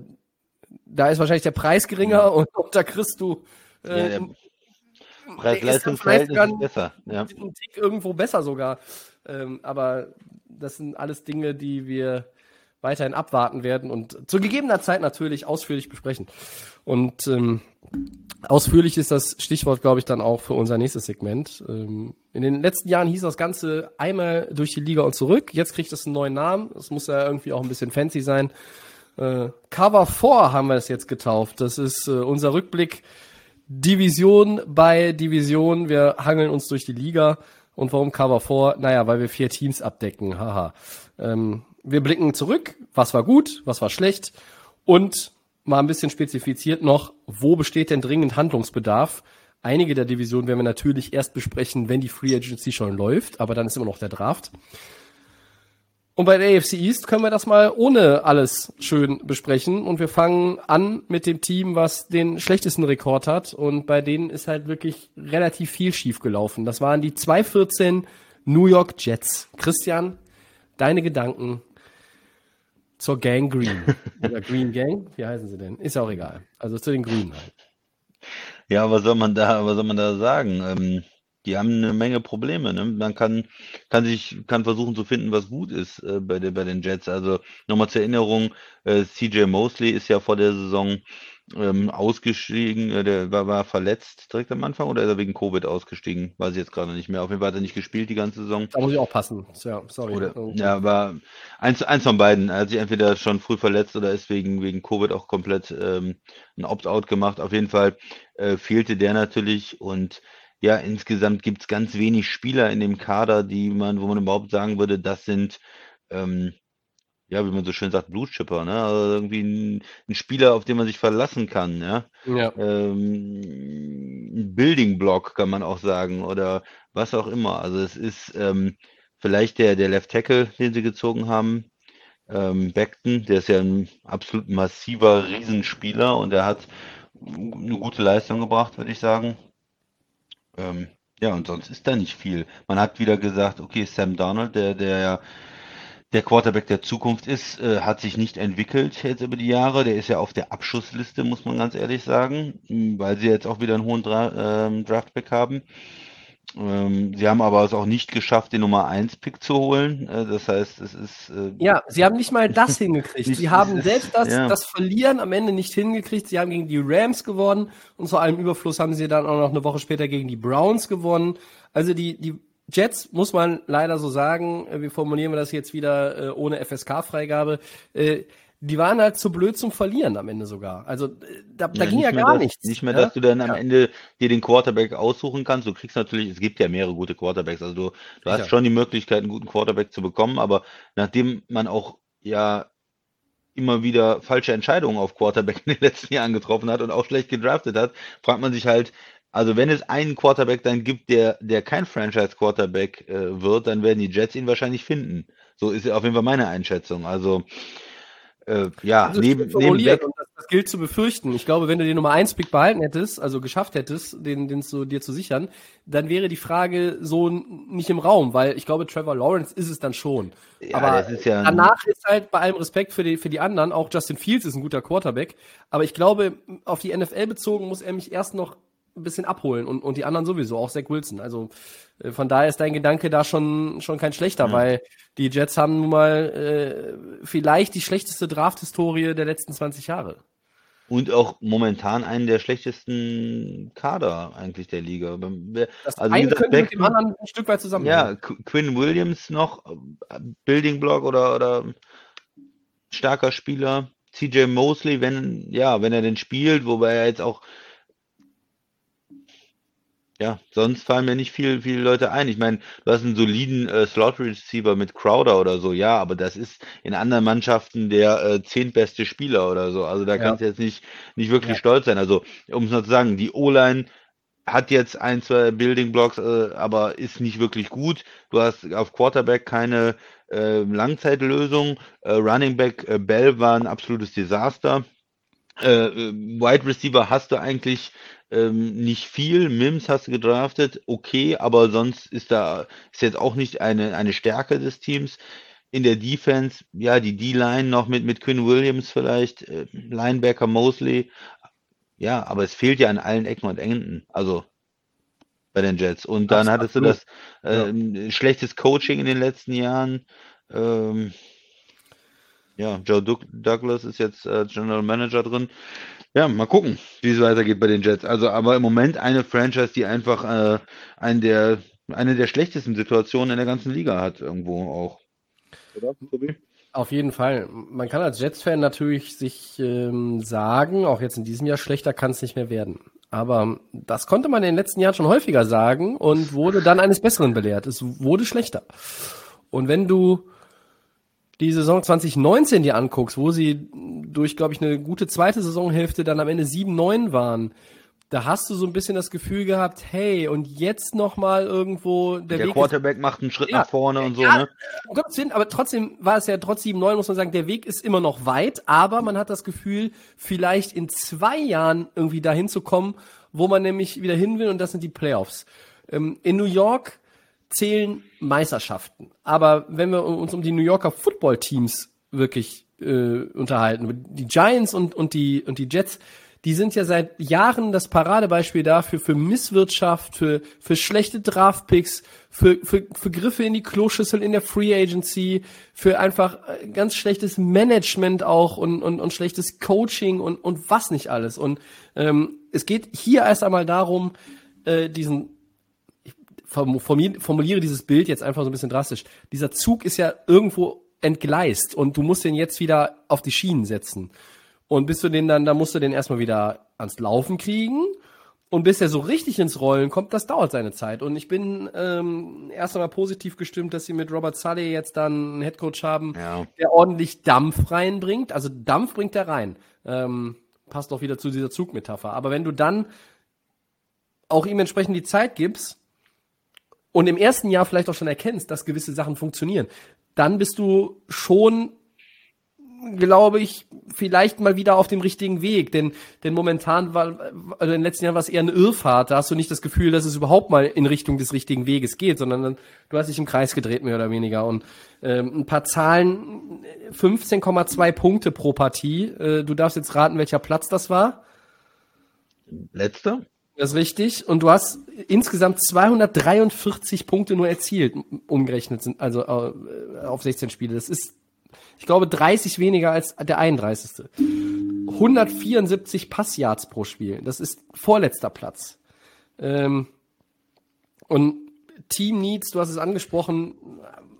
da ist wahrscheinlich der Preis geringer und, und da kriegst du Ja, äh, ist dann Preis-Leistungs-Verhältnis vielleicht ist besser. Ja. ein Tick irgendwo besser sogar. Ähm, aber das sind alles Dinge, die wir weiterhin abwarten werden und zu gegebener Zeit natürlich ausführlich besprechen. Und ähm, ausführlich ist das Stichwort, glaube ich, dann auch für unser nächstes Segment. Ähm, in den letzten Jahren hieß das Ganze einmal durch die Liga und zurück. Jetzt kriegt es einen neuen Namen. Es muss ja irgendwie auch ein bisschen fancy sein. Äh, Cover 4 haben wir es jetzt getauft. Das ist äh, unser Rückblick Division bei Division. Wir hangeln uns durch die Liga. Und warum Cover 4? Naja, weil wir vier Teams abdecken. Haha. Ähm, wir blicken zurück. Was war gut? Was war schlecht? Und mal ein bisschen spezifiziert noch, wo besteht denn dringend Handlungsbedarf? Einige der Divisionen werden wir natürlich erst besprechen, wenn die Free Agency schon läuft. Aber dann ist immer noch der Draft. Und bei der AFC East können wir das mal ohne alles schön besprechen. Und wir fangen an mit dem Team, was den schlechtesten Rekord hat. Und bei denen ist halt wirklich relativ viel schief gelaufen. Das waren die 214 New York Jets. Christian, deine Gedanken zur Gang Green. Oder Green Gang? Wie heißen sie denn? Ist auch egal. Also zu den Grünen halt. Ja, was soll man da, was soll man da sagen? Ähm, die haben eine Menge Probleme. Ne? Man kann, kann sich, kann versuchen zu finden, was gut ist äh, bei, der, bei den Jets. Also nochmal zur Erinnerung, äh, CJ Mosley ist ja vor der Saison ähm, ausgestiegen, äh, der war, war verletzt direkt am Anfang oder ist er wegen Covid ausgestiegen? Weiß ich jetzt gerade nicht mehr. Auf jeden Fall hat er nicht gespielt die ganze Saison. Da muss ich auch passen. Ja, sorry. Oder, Oh. ja, aber eins, eins von beiden. Er hat sich entweder schon früh verletzt oder ist wegen, wegen Covid auch komplett ähm, ein Opt-out gemacht. Auf jeden Fall äh, fehlte der natürlich und ja, insgesamt gibt es ganz wenig Spieler in dem Kader, die man, wo man überhaupt sagen würde, das sind, ähm, ja, wie man so schön sagt, Blutchipper, ne? Also irgendwie ein, ein Spieler, auf den man sich verlassen kann, ja. Ja. Ähm, ein Building Block kann man auch sagen oder was auch immer. Also es ist ähm, vielleicht der, der Left Tackle, den sie gezogen haben, ähm, Beckton, der ist ja ein absolut massiver Riesenspieler und er hat eine gute Leistung gebracht, würde ich sagen. Ähm, ja, und sonst ist da nicht viel. Man hat wieder gesagt, okay, Sam Darnold, der, der ja der Quarterback der Zukunft ist, äh, hat sich nicht entwickelt jetzt über die Jahre. Der ist ja auf der Abschussliste, muss man ganz ehrlich sagen, m, weil sie jetzt auch wieder einen hohen Dra ähm, Draftpick haben. Ähm, sie haben aber es auch nicht geschafft, den Nummer 1 Pick zu holen. Äh, das heißt, es ist äh, Ja, sie haben nicht mal das hingekriegt. Nicht- sie haben ist- selbst das, ja. das Verlieren am Ende nicht hingekriegt. Sie haben gegen die Rams gewonnen und zu allem Überfluss haben sie dann auch noch eine Woche später gegen die Browns gewonnen. Also die, die Jets, muss man leider so sagen, äh, wie formulieren wir das jetzt wieder äh, ohne FSK-Freigabe, äh, die waren halt zu blöd zum Verlieren am Ende sogar. Also da, da ging nicht ja gar das, nichts. Nicht mehr, ja? dass du dann am Ja. Ende dir den Quarterback aussuchen kannst. Du kriegst natürlich, es gibt ja mehrere gute Quarterbacks. Also du, du hast schon die Möglichkeit, einen guten Quarterback zu bekommen, aber nachdem man auch ja immer wieder falsche Entscheidungen auf Quarterback in den letzten Jahren getroffen hat und auch schlecht gedraftet hat, fragt man sich halt, also wenn es einen Quarterback dann gibt, der, der kein Franchise-Quarterback äh, wird, dann werden die Jets ihn wahrscheinlich finden. So ist auf jeden Fall meine Einschätzung. Also äh, ja, Also neben, stimmt formuliert neben und das, das gilt zu befürchten. Ich glaube, wenn du den Nummer 1 Pick behalten hättest, also geschafft hättest, den, den zu dir zu sichern, dann wäre die Frage so nicht im Raum, weil ich glaube, Trevor Lawrence ist es dann schon. Ja, aber ist ja- danach ist halt bei allem Respekt für die, für die anderen, auch Justin Fields ist ein guter Quarterback, aber ich glaube, auf die NFL bezogen muss er mich erst noch ein bisschen abholen und, und die anderen sowieso, auch Zach Wilson. Also äh, von daher ist dein Gedanke da schon, schon kein schlechter, weil die Jets haben nun mal äh, vielleicht die schlechteste Draft-Historie der letzten 20 Jahre. Und auch momentan einen der schlechtesten Kader eigentlich der Liga. Das Also eine gesagt, könnte mit dem anderen ein Stück weit zusammenhängen. ja, Qu- Quinn Williams noch, Building Block oder, oder starker Spieler. CJ Mosley, wenn, ja, wenn er denn spielt, wobei er jetzt auch, ja, sonst fallen mir nicht viel, viele Leute ein. Ich meine, du hast einen soliden äh, Slot Receiver mit Crowder oder so, ja, aber das ist in anderen Mannschaften der äh, zehntbeste Spieler oder so. Also da Ja. kannst du jetzt nicht, nicht wirklich Ja. stolz sein. Also, um es mal zu sagen, die O-Line hat jetzt ein, zwei Building Blocks, äh, aber ist nicht wirklich gut. Du hast auf Quarterback keine äh, Langzeitlösung. Äh, Running Back äh, Bell war ein absolutes Desaster. Äh, äh, Wide Receiver hast du eigentlich ähm, nicht viel. Mims hast du gedraftet, okay, aber sonst ist da ist jetzt auch nicht eine, eine Stärke des Teams. In der Defense, ja, die D-Line noch mit, mit Quinn Williams vielleicht, äh, Linebacker Mosley, ja, aber es fehlt ja an allen Ecken und Enden. Also bei den Jets. Und dann Abs- hattest du das äh, ein schlechtes Coaching in den letzten Jahren. Ähm, ja, Joe Doug Douglas ist jetzt äh, General Manager drin. Ja, mal gucken, wie es weitergeht bei den Jets. Also, aber im Moment eine Franchise, die einfach äh, einen der, eine der schlechtesten Situationen in der ganzen Liga hat, irgendwo auch. Oder, Tobi? Auf jeden Fall. Man kann als Jets-Fan natürlich sich ähm, sagen, auch jetzt in diesem Jahr, schlechter kann es nicht mehr werden. Aber das konnte man in den letzten Jahren schon häufiger sagen und wurde dann eines Besseren belehrt. Es wurde schlechter. Und wenn du die Saison 2019 dir anguckst, wo sie durch, glaube ich, eine gute zweite Saisonhälfte dann am Ende 7-9 waren, da hast du so ein bisschen das Gefühl gehabt, hey, und jetzt noch mal irgendwo der, Der Weg ist Quarterback macht einen Schritt Ja, nach vorne und so, ja, ne? um Gottes Willen, aber trotzdem war es ja trotz 7-9, muss man sagen, der Weg ist immer noch weit, aber man hat das Gefühl, vielleicht in zwei Jahren irgendwie dahin zu kommen, wo man nämlich wieder hin will, und das sind die Playoffs. Ähm, in New York zählen Meisterschaften. Aber wenn wir uns um die New Yorker Football-Teams wirklich äh, unterhalten, die Giants und, und, die, und die Jets, Die sind ja seit Jahren das Paradebeispiel dafür, für Misswirtschaft, für, für schlechte Draftpicks, für, für, für Griffe in die Kloschüssel in der Free Agency, für einfach äh, ganz schlechtes Management auch und, und, und schlechtes Coaching und, und was nicht alles. Und ähm, es geht hier erst einmal darum, äh, diesen formuliere dieses Bild jetzt einfach so ein bisschen drastisch. Dieser Zug ist ja irgendwo entgleist und du musst den jetzt wieder auf die Schienen setzen. Und bis du den dann, da musst du den erstmal wieder ans Laufen kriegen. Und bis er so richtig ins Rollen kommt, das dauert seine Zeit. Und ich bin ähm, erst einmal positiv gestimmt, dass sie mit Robert Sully jetzt dann einen Headcoach haben, Ja. der ordentlich Dampf reinbringt. Also Dampf bringt er rein. Ähm, passt auch wieder zu dieser Zugmetapher. Aber wenn du dann auch ihm entsprechend die Zeit gibst und im ersten Jahr vielleicht auch schon erkennst, dass gewisse Sachen funktionieren, dann bist du schon, glaube ich, vielleicht mal wieder auf dem richtigen Weg. Denn, denn momentan war, also in den letzten Jahren war es eher eine Irrfahrt. Da hast du nicht das Gefühl, dass es überhaupt mal in Richtung des richtigen Weges geht, sondern du hast dich im Kreis gedreht, mehr oder weniger. Und ähm, ein paar Zahlen, 15,2 Punkte pro Partie. Äh, du darfst jetzt raten, welcher Platz das war. Letzter? Das ist richtig. Und du hast insgesamt 243 Punkte nur erzielt, umgerechnet sind, also äh, auf 16 Spiele. Das ist, ich glaube, 30 weniger als der 31. 174 Passyards pro Spiel. Das ist vorletzter Platz. Ähm, und Team Needs, du hast es angesprochen,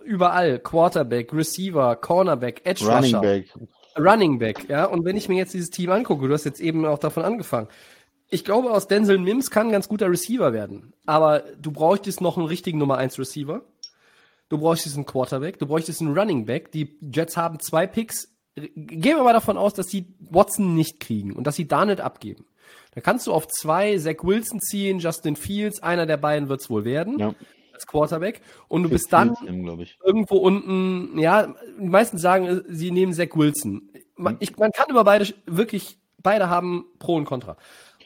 überall. Quarterback, Receiver, Cornerback, Edge Running Rusher. Back. Running Back, ja. Und wenn ich mir jetzt dieses Team angucke, du hast jetzt eben auch davon angefangen. Ich glaube, aus Denzel Mims kann ein ganz guter Receiver werden. Aber du bräuchtest noch einen richtigen Nummer 1 Receiver. Du bräuchtest einen Quarterback. Du bräuchtest einen Running Back. Die Jets haben zwei Picks. Gehen wir mal davon aus, dass sie Watson nicht kriegen und dass sie da nicht abgeben. Da kannst du auf zwei Zach Wilson ziehen, Justin Fields, einer der beiden wird's wohl werden, Ja. als Quarterback. Und du bist dann ich. irgendwo unten, ja, die meisten sagen, sie nehmen Zach Wilson. Man, ich, man kann über beide wirklich, beide haben Pro und Contra.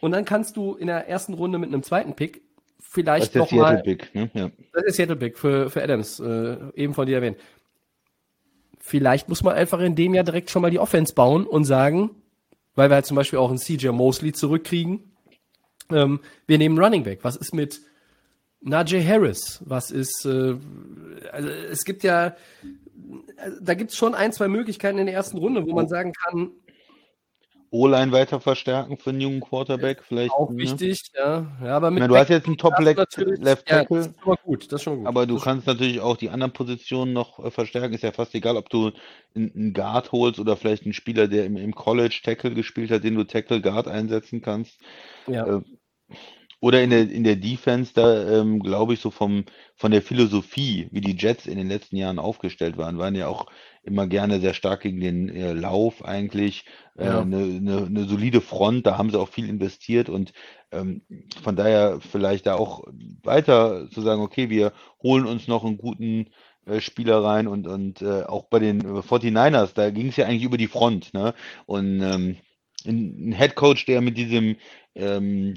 Und dann kannst du in der ersten Runde mit einem zweiten Pick Das vielleicht ist der noch mal, Seattle Pick, ne? Ja. das ist Seattle Pick für, für Adams, äh, eben von dir erwähnt. Vielleicht muss man einfach in dem Jahr direkt schon mal die Offense bauen und sagen, weil wir halt zum Beispiel auch einen CJ Mosley zurückkriegen, ähm, wir nehmen Running Back. Was ist mit Najee Harris? Was ist, äh, also es gibt ja, also da gibt es schon ein, zwei Möglichkeiten in der ersten Runde, wo man sagen kann, O-Line weiter verstärken für einen jungen Quarterback, vielleicht. auch ne? wichtig, ja. ja aber mit meine, du hast jetzt einen Top hast du Left, natürlich- Left ja, mal gut, das ist schon gut. aber du kannst natürlich auch die anderen Positionen noch äh, verstärken. Ist ja fast egal, ob du einen Guard holst oder vielleicht einen Spieler, der im, im College Tackle gespielt hat, den du Tackle Guard einsetzen kannst. ja. äh, Oder in der, in der Defense, da ähm, glaube ich so vom, von der Philosophie, wie die Jets in den letzten Jahren aufgestellt waren, waren ja auch immer gerne sehr stark gegen den äh, Lauf eigentlich. Äh, Ja. eine, eine, eine solide Front, da haben sie auch viel investiert und ähm, von daher vielleicht da auch weiter zu sagen, okay, wir holen uns noch einen guten äh, Spieler rein und, und äh, auch bei den äh, 49ers, da ging es ja eigentlich über die Front, ne? Und ähm, ein, ein Head Coach, der mit diesem ähm,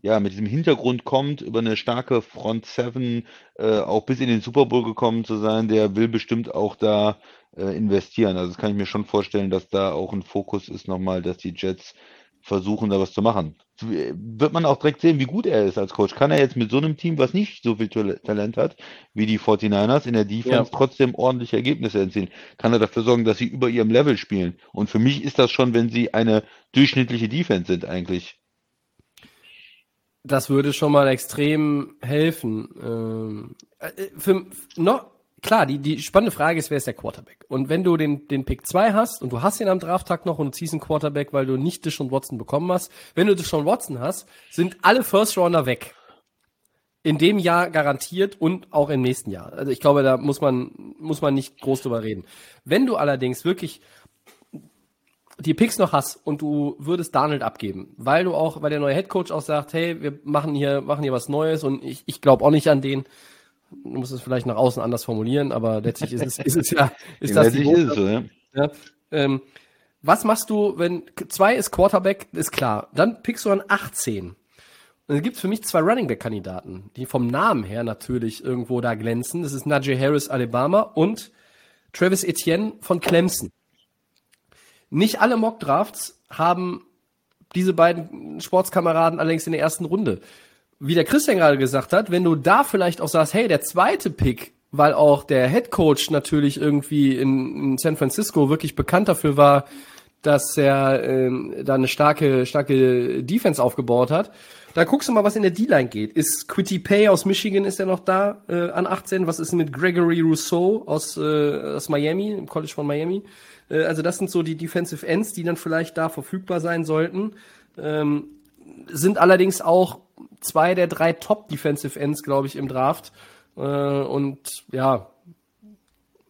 ja, mit diesem Hintergrund kommt, über eine starke Front Seven äh, auch bis in den Super Bowl gekommen zu sein, der will bestimmt auch da äh, investieren. Also das kann ich mir schon vorstellen, dass da auch ein Fokus ist nochmal, dass die Jets versuchen, da was zu machen. Wird man auch direkt sehen, wie gut er ist als Coach. Kann er jetzt mit so einem Team, was nicht so viel Tal- Talent hat, wie die 49ers in der Defense, Ja. trotzdem ordentliche Ergebnisse erzielen? Kann er dafür sorgen, dass sie über ihrem Level spielen? Und für mich ist das schon, wenn sie eine durchschnittliche Defense sind, eigentlich. Das würde schon mal extrem helfen. Ähm, äh, für, noch, klar, die, die spannende Frage ist, wer ist der Quarterback? Und wenn du den, den Pick 2 hast und du hast ihn am Drafttag noch und ziehst einen Quarterback, weil du nicht Deshaun Watson bekommen hast, wenn du Deshaun Watson hast, sind alle First Rounder weg. In dem Jahr garantiert und auch im nächsten Jahr. Also ich glaube, da muss man, muss man nicht groß drüber reden. Wenn du allerdings wirklich die Picks noch hast und du würdest Darnold abgeben, weil du auch, weil der neue Headcoach auch sagt, hey, wir machen hier, machen hier was Neues und ich, ich glaube auch nicht an den. Du musst es vielleicht nach außen anders formulieren, aber letztlich ist es, ist es ja, ist das die ist es so, ja. Ja. Ähm, was machst du, wenn zwei ist Quarterback, ist klar. Dann pickst du an 18. Und dann gibt's für mich zwei Running Back Kandidaten, die vom Namen her natürlich irgendwo da glänzen. Das ist Najee Harris Alabama und Travis Etienne von Clemson. Nicht alle Mock Drafts haben diese beiden Sportskameraden allerdings in der ersten Runde. Wie der Christian gerade gesagt hat, wenn du da vielleicht auch sagst, hey, der zweite Pick, weil auch der Head Coach natürlich irgendwie in, in San Francisco wirklich bekannt dafür war, dass er ähm, da eine starke, starke Defense aufgebaut hat. Da guckst du mal, was in der D-Line geht. Ist Quitty Pay aus Michigan, ist er noch da äh, an 18? Was ist mit Gregory Rousseau aus, äh, aus Miami, im College von Miami? Äh, also das sind so die Defensive Ends, die dann vielleicht da verfügbar sein sollten. Ähm, sind allerdings auch zwei der drei Top Defensive Ends, glaube ich, im Draft. Äh, und ja,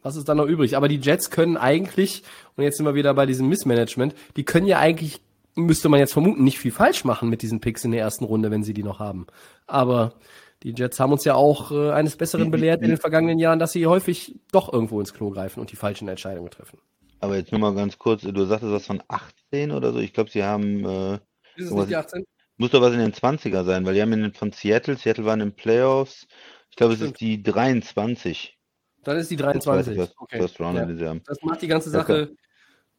was ist dann noch übrig? Aber die Jets können eigentlich, und jetzt sind wir wieder bei diesem Missmanagement, die können ja eigentlich, müsste man jetzt vermuten, nicht viel falsch machen mit diesen Picks in der ersten Runde, wenn sie die noch haben. Aber die Jets haben uns ja auch äh, eines Besseren belehrt in den vergangenen Jahren, dass sie häufig doch irgendwo ins Klo greifen und die falschen Entscheidungen treffen. Aber jetzt nur mal ganz kurz, du sagtest was von 18 oder so. Ich glaube, sie haben, äh, Ist es nicht die 18? Muss doch was in den 20er sein, weil die haben in, von Seattle, Seattle waren in Playoffs. Ich glaube, es ist die 23. Dann ist die Das zweite 23. First, Okay. First Rounder, Ja. die sie haben. Das macht die ganze Sache.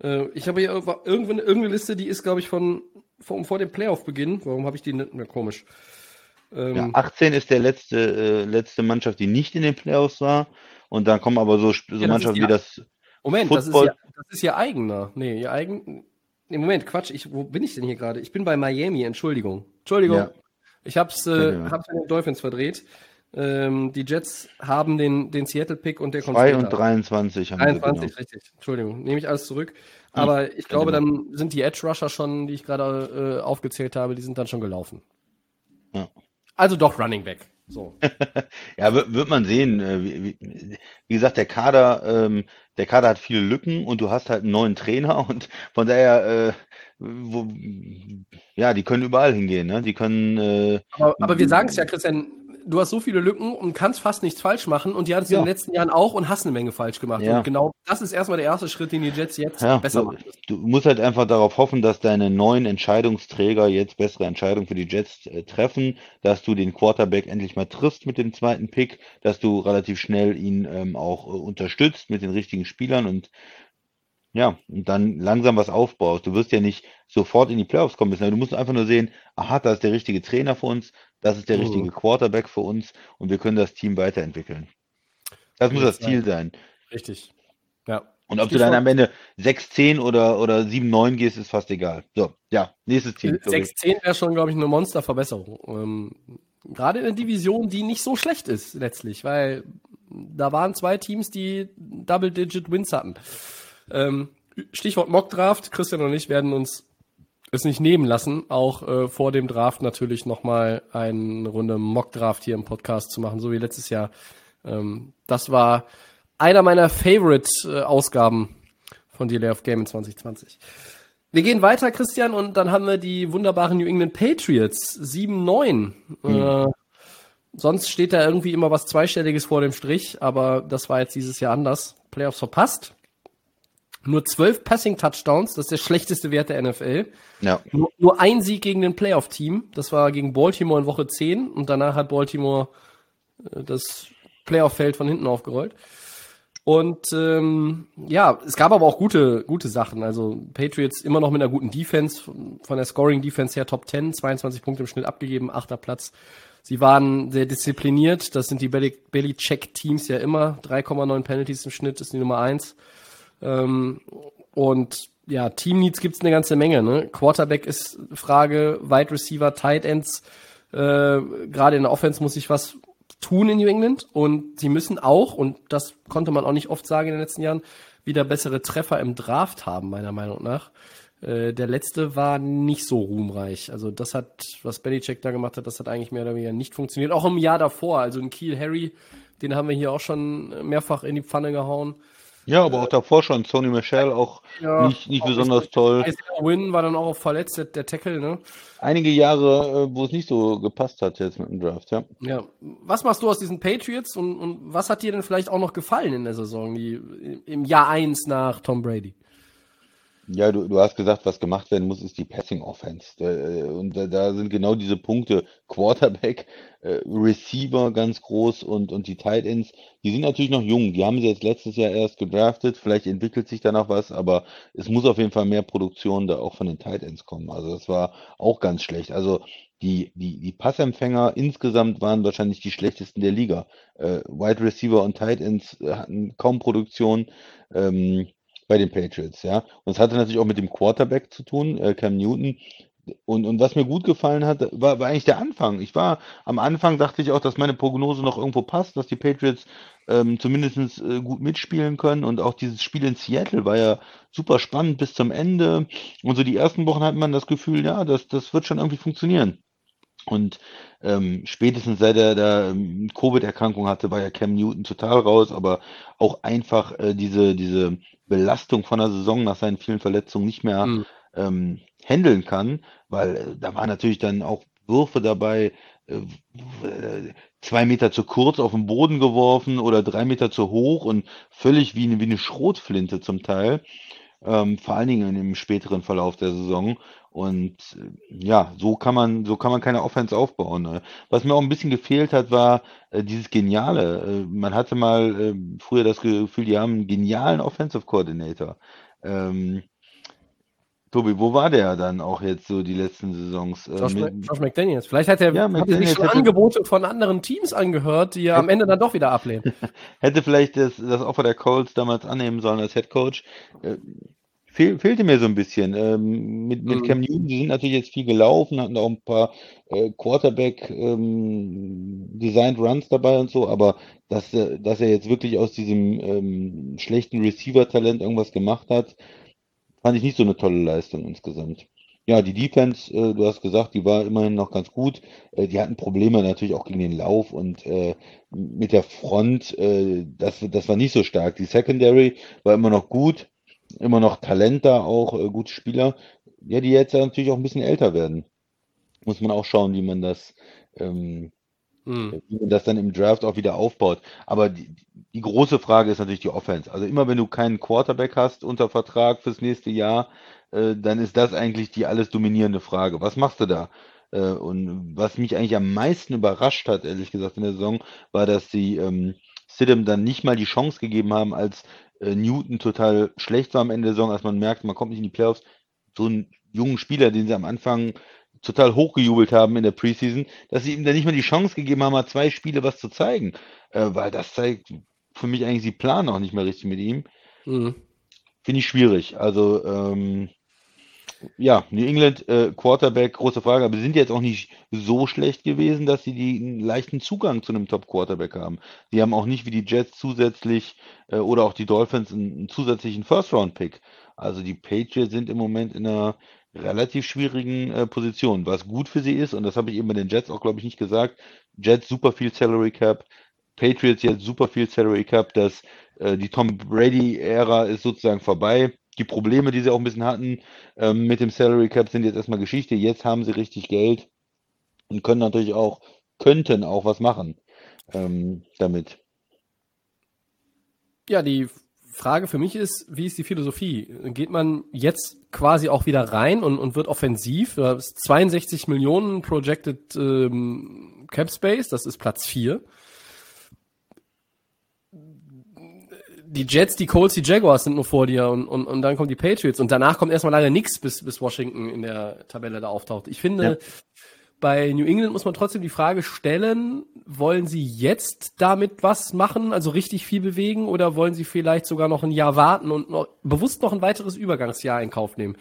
Äh, ich habe hier irgendwo- irgendeine Liste, die ist, glaube ich, von, von vor dem Playoff-Beginn. Warum habe ich die nicht mehr komisch? Ähm, Ja, 18 ist der letzte, äh, letzte Mannschaft, die nicht in den Playoffs war. Und dann kommen aber so, so das ist Mannschaften wie das. Moment, das ist, Football- ja, das ist ja eigener. Nee, ihr eigen. Nee, Moment, Quatsch. Ich, wo bin ich denn hier gerade? Ich bin bei Miami, Entschuldigung. Entschuldigung. Ja. Ich hab's, äh, Ja. hab's mit den Dolphins verdreht. Ähm, die Jets haben den, den Seattle-Pick und der kommt 2 später. und 23 haben 23, sie genau. richtig. Entschuldigung, nehme ich alles zurück. Aber ich glaube, dann sind die Edge Rusher schon, die ich gerade äh, aufgezählt habe, die sind dann schon gelaufen. Ja. Also doch Running Back. So. Ja, wird, wird man sehen. äh, Wie, wie, wie gesagt, der Kader, ähm, der Kader hat viele Lücken und du hast halt einen neuen Trainer und von daher, äh, wo, ja, die können überall hingehen, ne? Die können, äh, Aber, aber wir sagen es ja, Christian, du hast so viele Lücken und kannst fast nichts falsch machen und die hattest du Ja. in den letzten Jahren auch und hast eine Menge falsch gemacht. Ja. Und genau das ist erstmal der erste Schritt, den die Jets jetzt ja, besser machen. du musst halt einfach darauf hoffen, dass deine neuen Entscheidungsträger jetzt bessere Entscheidungen für die Jets äh, treffen, dass du den Quarterback endlich mal triffst mit dem zweiten Pick, dass du relativ schnell ihn ähm, auch äh, unterstützt mit den richtigen Spielern und ja, und dann langsam was aufbaust. Du wirst ja nicht sofort in die Playoffs kommen müssen. aber Du musst einfach nur sehen, aha, da ist der richtige Trainer für uns, das ist der Mhm. richtige Quarterback für uns und wir können das Team weiterentwickeln. Das muss das Ziel sein. Richtig. Ja. Und ob du dann am Ende 6-10 oder, oder 7-9 gehst, ist fast egal. So, ja, nächstes Team. sorry. 6-10 wäre schon, glaube ich, eine Monsterverbesserung. Ähm, Gerade in der Division, die nicht so schlecht ist, letztlich, weil da waren zwei Teams, die Double-Digit-Wins hatten. Ähm, Stichwort Mock-Draft. Christian und ich werden uns es nicht nehmen lassen, auch äh, vor dem Draft natürlich nochmal eine Runde Mock-Draft hier im Podcast zu machen, so wie letztes Jahr. Ähm, das war einer meiner Favorite-Ausgaben von Delay of Game in 2020. Wir gehen weiter, Christian, und dann haben wir die wunderbaren New England Patriots 7-9. Äh, sonst steht da irgendwie immer was Zweistelliges vor dem Strich, aber das war jetzt dieses Jahr anders. Playoffs verpasst. Nur zwölf Passing-Touchdowns, das ist der schlechteste Wert der NFL. Ja, Nur, nur ein Sieg gegen ein Playoff-Team, das war gegen Baltimore in Woche 10 und danach hat Baltimore äh, das Playoff-Feld von hinten aufgerollt. Und ähm, ja, es gab aber auch gute, gute Sachen. Also Patriots immer noch mit einer guten Defense, von der Scoring-Defense her Top 10, 22 Punkte im Schnitt abgegeben, achter Platz. Sie waren sehr diszipliniert, das sind die Belly- Belly-Check-Teams ja immer. 3,9 Penalties im Schnitt ist die Nummer eins. Ähm, und ja, Team Needs gibt's eine ganze Menge. Ne? Quarterback ist Frage, Wide Receiver, Tight Ends. Äh, Gerade in der Offense muss sich was tun in New England und sie müssen auch, und das konnte man auch nicht oft sagen in den letzten Jahren, wieder bessere Treffer im Draft haben, meiner Meinung nach. Äh, der letzte war nicht so ruhmreich. Also das hat, was Belichick da gemacht hat, das hat eigentlich mehr oder weniger nicht funktioniert. Auch im Jahr davor, also in Kiel Harry, den haben wir hier auch schon mehrfach in die Pfanne gehauen. Ja, aber auch davor schon. Sony Michel auch Ja, nicht, nicht auch besonders richtig. toll. Wynn war dann auch verletzt, der, der Tackle, ne? Einige Jahre, äh, wo es nicht so gepasst hat jetzt mit dem Draft, ja. Ja. Was machst du aus diesen Patriots und, und was hat dir denn vielleicht auch noch gefallen in der Saison, die, im Jahr eins nach Tom Brady? Ja, du, du hast gesagt, was gemacht werden muss, ist die Passing Offense. Äh, Und da, da sind genau diese Punkte Quarterback, äh, Receiver ganz groß und, und die Tight Ends. Die sind natürlich noch jung. Die haben sie jetzt letztes Jahr erst gedraftet. Vielleicht entwickelt sich da noch was, aber es muss auf jeden Fall mehr Produktion da auch von den Tight Ends kommen. Also das war auch ganz schlecht. Also die, die, die Passempfänger insgesamt waren wahrscheinlich die schlechtesten der Liga. Äh, Wide Receiver und Tight Ends hatten kaum Produktion. Ähm, bei den Patriots, ja. Und es hatte natürlich auch mit dem Quarterback zu tun, äh, Cam Newton. Und, und was mir gut gefallen hat, war, war eigentlich der Anfang. Ich war am Anfang dachte ich auch, dass meine Prognose noch irgendwo passt, dass die Patriots ähm, zumindest äh, gut mitspielen können. Und auch dieses Spiel in Seattle war ja super spannend bis zum Ende. Und so die ersten Wochen hat man das Gefühl, ja, das, das wird schon irgendwie funktionieren. Und ähm, spätestens seit er da ähm, Covid-Erkrankung hatte, war ja Cam Newton total raus, aber auch einfach äh, diese, diese Belastung von der Saison nach seinen vielen Verletzungen nicht mehr Mhm. ähm, handeln kann, weil äh, da waren natürlich dann auch Würfe dabei, äh, zwei Meter zu kurz auf den Boden geworfen oder drei Meter zu hoch und völlig wie eine, wie eine Schrotflinte zum Teil, ähm, vor allen Dingen im späteren Verlauf der Saison. Und äh, ja, so kann man, so kann man keine Offense aufbauen. Ne? Was mir auch ein bisschen gefehlt hat, war äh, dieses Geniale. Äh, man hatte mal äh, früher das Gefühl, die haben einen genialen Offensive Coordinator. Ähm, Tobi, wo war der dann auch jetzt so die letzten Saisons? Äh, Josh, mit, Josh McDaniels. Vielleicht hat er, Ja, hat er sich schon hätte- Angebote von anderen Teams angehört, die er am Ende dann doch wieder ablehnt. hätte vielleicht das, das Offer der Colts damals annehmen sollen als Head Coach. Äh, fehl, fehlte mir so ein bisschen. Ähm, mit, mit Mhm. Cam Newton, die sind natürlich jetzt viel gelaufen, hatten auch ein paar äh, Quarterback ähm, Designed Runs dabei und so, aber dass, er- dass er jetzt wirklich aus diesem ähm, schlechten Receiver-Talent irgendwas gemacht hat, fand ich nicht so eine tolle Leistung insgesamt. Ja, die Defense, äh, du hast gesagt, die war immerhin noch ganz gut. Äh, die hatten Probleme natürlich auch gegen den Lauf und äh, mit der Front, äh, das, das war nicht so stark. Die Secondary war immer noch gut, immer noch Talent da auch, äh, gute Spieler. Ja, die jetzt natürlich auch ein bisschen älter werden. Muss man auch schauen, wie man das, ähm, Mhm. wie man das dann im Draft auch wieder aufbaut. Aber die, die große Frage ist natürlich die Offense. Also immer wenn du keinen Quarterback hast unter Vertrag fürs nächste Jahr, äh, dann ist das eigentlich die alles dominierende Frage. Was machst du da? Äh, und was mich eigentlich am meisten überrascht hat, ehrlich gesagt, in der Saison, war, dass sie ähm, Stidham dann nicht mal die Chance gegeben haben, als äh, Newton total schlecht war am Ende der Saison, als man merkt, man kommt nicht in die Playoffs, so einen jungen Spieler, den sie am Anfang total hochgejubelt haben in der Preseason, dass sie ihm dann nicht mal die Chance gegeben haben, mal zwei Spiele was zu zeigen. Äh, weil das zeigt für mich eigentlich, sie planen auch nicht mehr richtig mit ihm. Mhm. Finde ich schwierig. Also, ähm, ja, New England äh, Quarterback, große Frage, aber sie sind jetzt auch nicht so schlecht gewesen, dass sie die, einen leichten Zugang zu einem Top-Quarterback haben. Sie haben auch nicht wie die Jets zusätzlich äh, oder auch die Dolphins einen, einen zusätzlichen First-Round-Pick. Also die Patriots sind im Moment in einer relativ schwierigen äh, Position, was gut für sie ist, und das habe ich eben bei den Jets auch, glaube ich, nicht gesagt. Jets super viel Salary Cap, Patriots jetzt super viel Salary Cap, dass äh, die Tom Brady-Ära ist sozusagen vorbei. Die Probleme, die sie auch ein bisschen hatten ähm, mit dem Salary Cap, sind jetzt erstmal Geschichte. Jetzt haben sie richtig Geld und können natürlich auch, könnten auch was machen ähm, damit. Ja, die Frage für mich ist, wie ist die Philosophie? Geht man jetzt quasi auch wieder rein und, und wird offensiv? Du hast 62 Millionen Projected ähm, Cap Space, das ist Platz 4. Die Jets, die Colts, die Jaguars sind nur vor dir und, und, und dann kommen die Patriots und danach kommt erstmal leider nichts, bis, bis Washington in der Tabelle da auftaucht. Ich finde, Ja. Bei New England muss man trotzdem die Frage stellen, wollen sie jetzt damit was machen, also richtig viel bewegen, oder wollen sie vielleicht sogar noch ein Jahr warten und noch, bewusst noch ein weiteres Übergangsjahr in Kauf nehmen?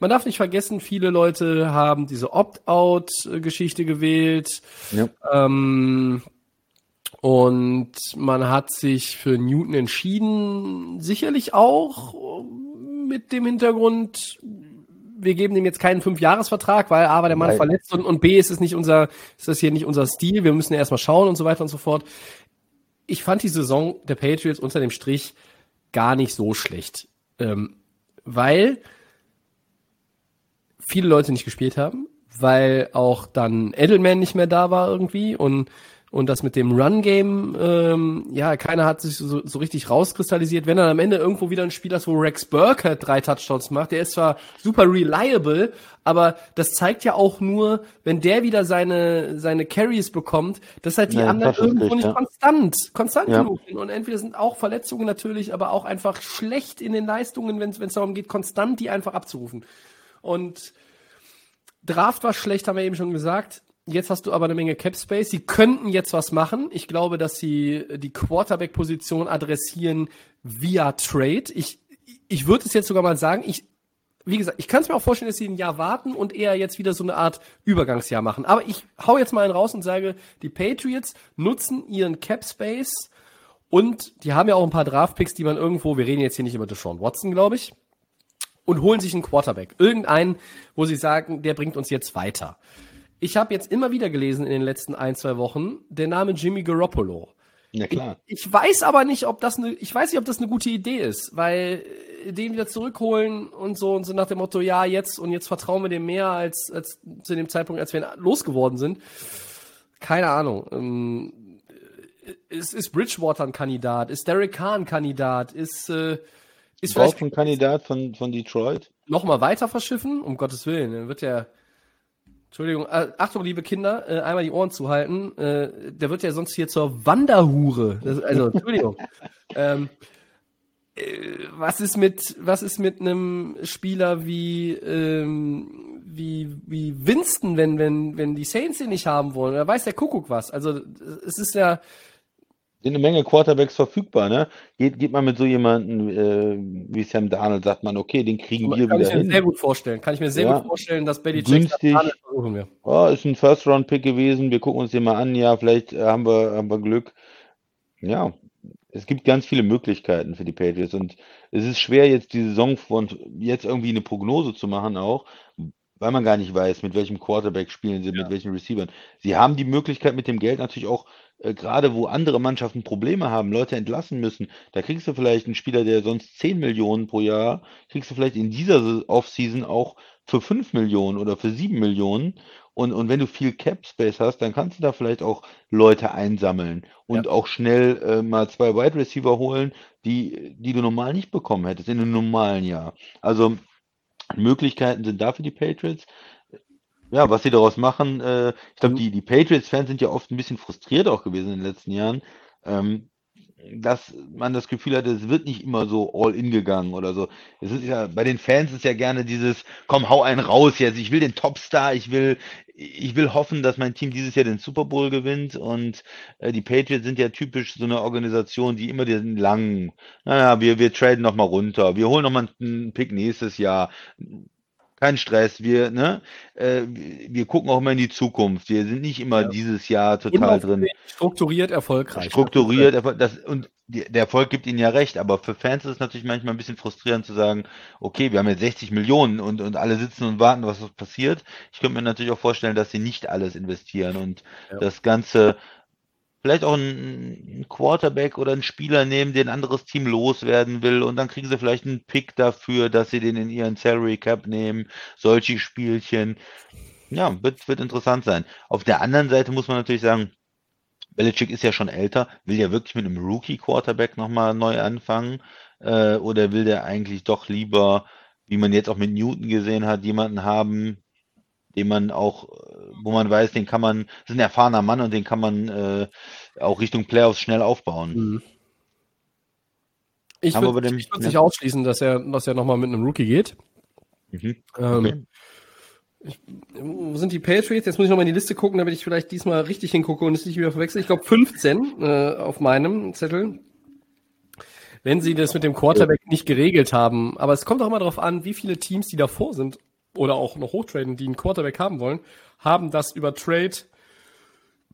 Man darf nicht vergessen, viele Leute haben diese Opt-out-Geschichte gewählt. Ja. Ähm, und man hat sich für Newton entschieden, sicherlich auch mit dem Hintergrund, wir geben ihm jetzt keinen Fünfjahresvertrag, weil A war der Mann Weil- verletzt und, und B ist es nicht unser, ist das hier nicht unser Stil, wir müssen ja erstmal schauen und so weiter und so fort. Ich fand die Saison der Patriots unter dem Strich gar nicht so schlecht. Ähm, weil viele Leute nicht gespielt haben, weil auch dann Edelman nicht mehr da war irgendwie und und das mit dem Run-Game, ähm, ja, keiner hat sich so, so richtig rauskristallisiert. Wenn dann am Ende irgendwo wieder ein Spiel ist, wo Rex Burkhardt drei Touchdowns macht, der ist zwar super reliable, aber das zeigt ja auch nur, wenn der wieder seine, seine Carries bekommt, dass halt die Ja, anderen irgendwo nicht ja. konstant, konstant Ja. genug sind. Und entweder sind auch Verletzungen natürlich, aber auch einfach schlecht in den Leistungen, wenn es darum geht, konstant die einfach abzurufen. Und Draft war schlecht, haben wir eben schon gesagt. Jetzt hast du aber eine Menge Cap Space. Sie könnten jetzt was machen. Ich glaube, dass sie die Quarterback-Position adressieren via Trade. Ich, ich würde es jetzt sogar mal sagen, ich, wie gesagt, ich kann es mir auch vorstellen, dass sie ein Jahr warten und eher jetzt wieder so eine Art Übergangsjahr machen. Aber ich hau jetzt mal einen raus und sage, die Patriots nutzen ihren Cap Space und die haben ja auch ein paar Draft-Picks, die man irgendwo, wir reden jetzt hier nicht über Deshaun Watson, glaube ich, und holen sich einen Quarterback. Irgendeinen, wo sie sagen, der bringt uns jetzt weiter. Ich habe jetzt immer wieder gelesen in den letzten ein, zwei Wochen, der Name Jimmy Garoppolo. Ja, klar. Ich weiß aber nicht, ob das eine, ich weiß nicht, ob das eine gute Idee ist, weil äh, den wieder zurückholen und so und so nach dem Motto, ja, jetzt und jetzt vertrauen wir dem mehr als, als zu dem Zeitpunkt, als wir losgeworden sind. Keine Ahnung. Ähm, ist, ist Bridgewater ein Kandidat? Ist Derek Carr ein Kandidat? Ist, äh, ist vielleicht Braucht ein Kandidat von, von Detroit? noch mal weiter verschiffen? Um Gottes Willen. Dann wird ja. Entschuldigung, äh, Achtung, liebe Kinder, äh, einmal die Ohren zuhalten. Äh, der wird ja sonst hier zur Wanderhure. Das, also, Entschuldigung. ähm, äh, was ist mit was ist mit einem Spieler wie ähm, wie wie Winston, wenn wenn wenn die Saints ihn nicht haben wollen? Da weiß der Kuckuck was. Also es ist ja eine Menge Quarterbacks verfügbar, ne? Geht, geht man mit so jemandem äh, wie Sam Darnold, sagt man, okay, den kriegen wir kann ich wieder mir hin. sehr gut vorstellen. Kann ich mir sehr Ja. gut vorstellen, dass Belichick Günstig. sagt, "Ah, versuchen wir. Oh, ist ein First-Round-Pick gewesen, wir gucken uns den mal an, ja, vielleicht haben wir, haben wir Glück. Ja, es gibt ganz viele Möglichkeiten für die Patriots und es ist schwer, jetzt die Saison von jetzt irgendwie eine Prognose zu machen auch, weil man gar nicht weiß, mit welchem Quarterback spielen sie, mit welchen Receivern. Sie haben die Möglichkeit mit dem Geld natürlich auch, äh, gerade wo andere Mannschaften Probleme haben, Leute entlassen müssen, da kriegst du vielleicht einen Spieler, der sonst 10 Millionen pro Jahr, kriegst du vielleicht in dieser Se- Offseason auch für 5 Millionen oder für 7 Millionen. Und, und wenn du viel Cap Space hast, dann kannst du da vielleicht auch Leute einsammeln und auch schnell äh, mal zwei Wide Receiver holen, die, die du normal nicht bekommen hättest in einem normalen Jahr. Also Möglichkeiten sind da für die Patriots. Ja, was sie daraus machen, äh, ich glaube, die, die Patriots-Fans sind ja oft ein bisschen frustriert auch gewesen in den letzten Jahren, ähm, dass man das Gefühl hatte, es wird nicht immer so all in gegangen oder so. Es ist ja, bei den Fans ist ja gerne dieses, komm, hau einen raus jetzt, ich will den Topstar, ich will, ich will hoffen, dass mein Team dieses Jahr den Super Bowl gewinnt und äh, die Patriots sind ja typisch so eine Organisation, die immer den langen, naja, wir, wir traden nochmal runter, wir holen nochmal einen Pick nächstes Jahr. Kein Stress, wir, ne, äh, wir gucken auch immer in die Zukunft. Wir sind nicht immer dieses Jahr total drin. Strukturiert, erfolgreich. Strukturiert, Erfolg- das, und der Erfolg gibt ihnen ja recht, aber für Fans ist es natürlich manchmal ein bisschen frustrierend zu sagen, okay, wir haben jetzt 60 Millionen und, und alle sitzen und warten, was passiert. Ich könnte mir natürlich auch vorstellen, dass sie nicht alles investieren und das Ganze vielleicht auch ein, ein Quarterback oder einen Spieler nehmen, den ein anderes Team loswerden will und dann kriegen sie vielleicht einen Pick dafür, dass sie den in ihren Salary Cap nehmen, solche Spielchen. Ja, wird, wird interessant sein. Auf der anderen Seite muss man natürlich sagen, Belichick ist ja schon älter, will ja wirklich mit einem Rookie-Quarterback nochmal neu anfangen äh, oder will der eigentlich doch lieber, wie man jetzt auch mit Newton gesehen hat, jemanden haben, den man auch, äh, wo man weiß, den kann man, das ist ein erfahrener Mann und den kann man äh, auch Richtung Playoffs schnell aufbauen. Mhm. Ich würde nicht ausschließen, dass er, dass er nochmal mit einem Rookie geht. Mhm. Ähm, Okay. Wo sind die Patriots? Jetzt muss ich nochmal in die Liste gucken, damit ich vielleicht diesmal richtig hingucke und es nicht wieder verwechsel. Ich glaube 15 äh, auf meinem Zettel. Wenn sie das mit dem Quarterback nicht geregelt haben. Aber es kommt auch immer darauf an, wie viele Teams, die davor sind oder auch noch hochtraden, die einen Quarterback haben wollen, haben das über Trade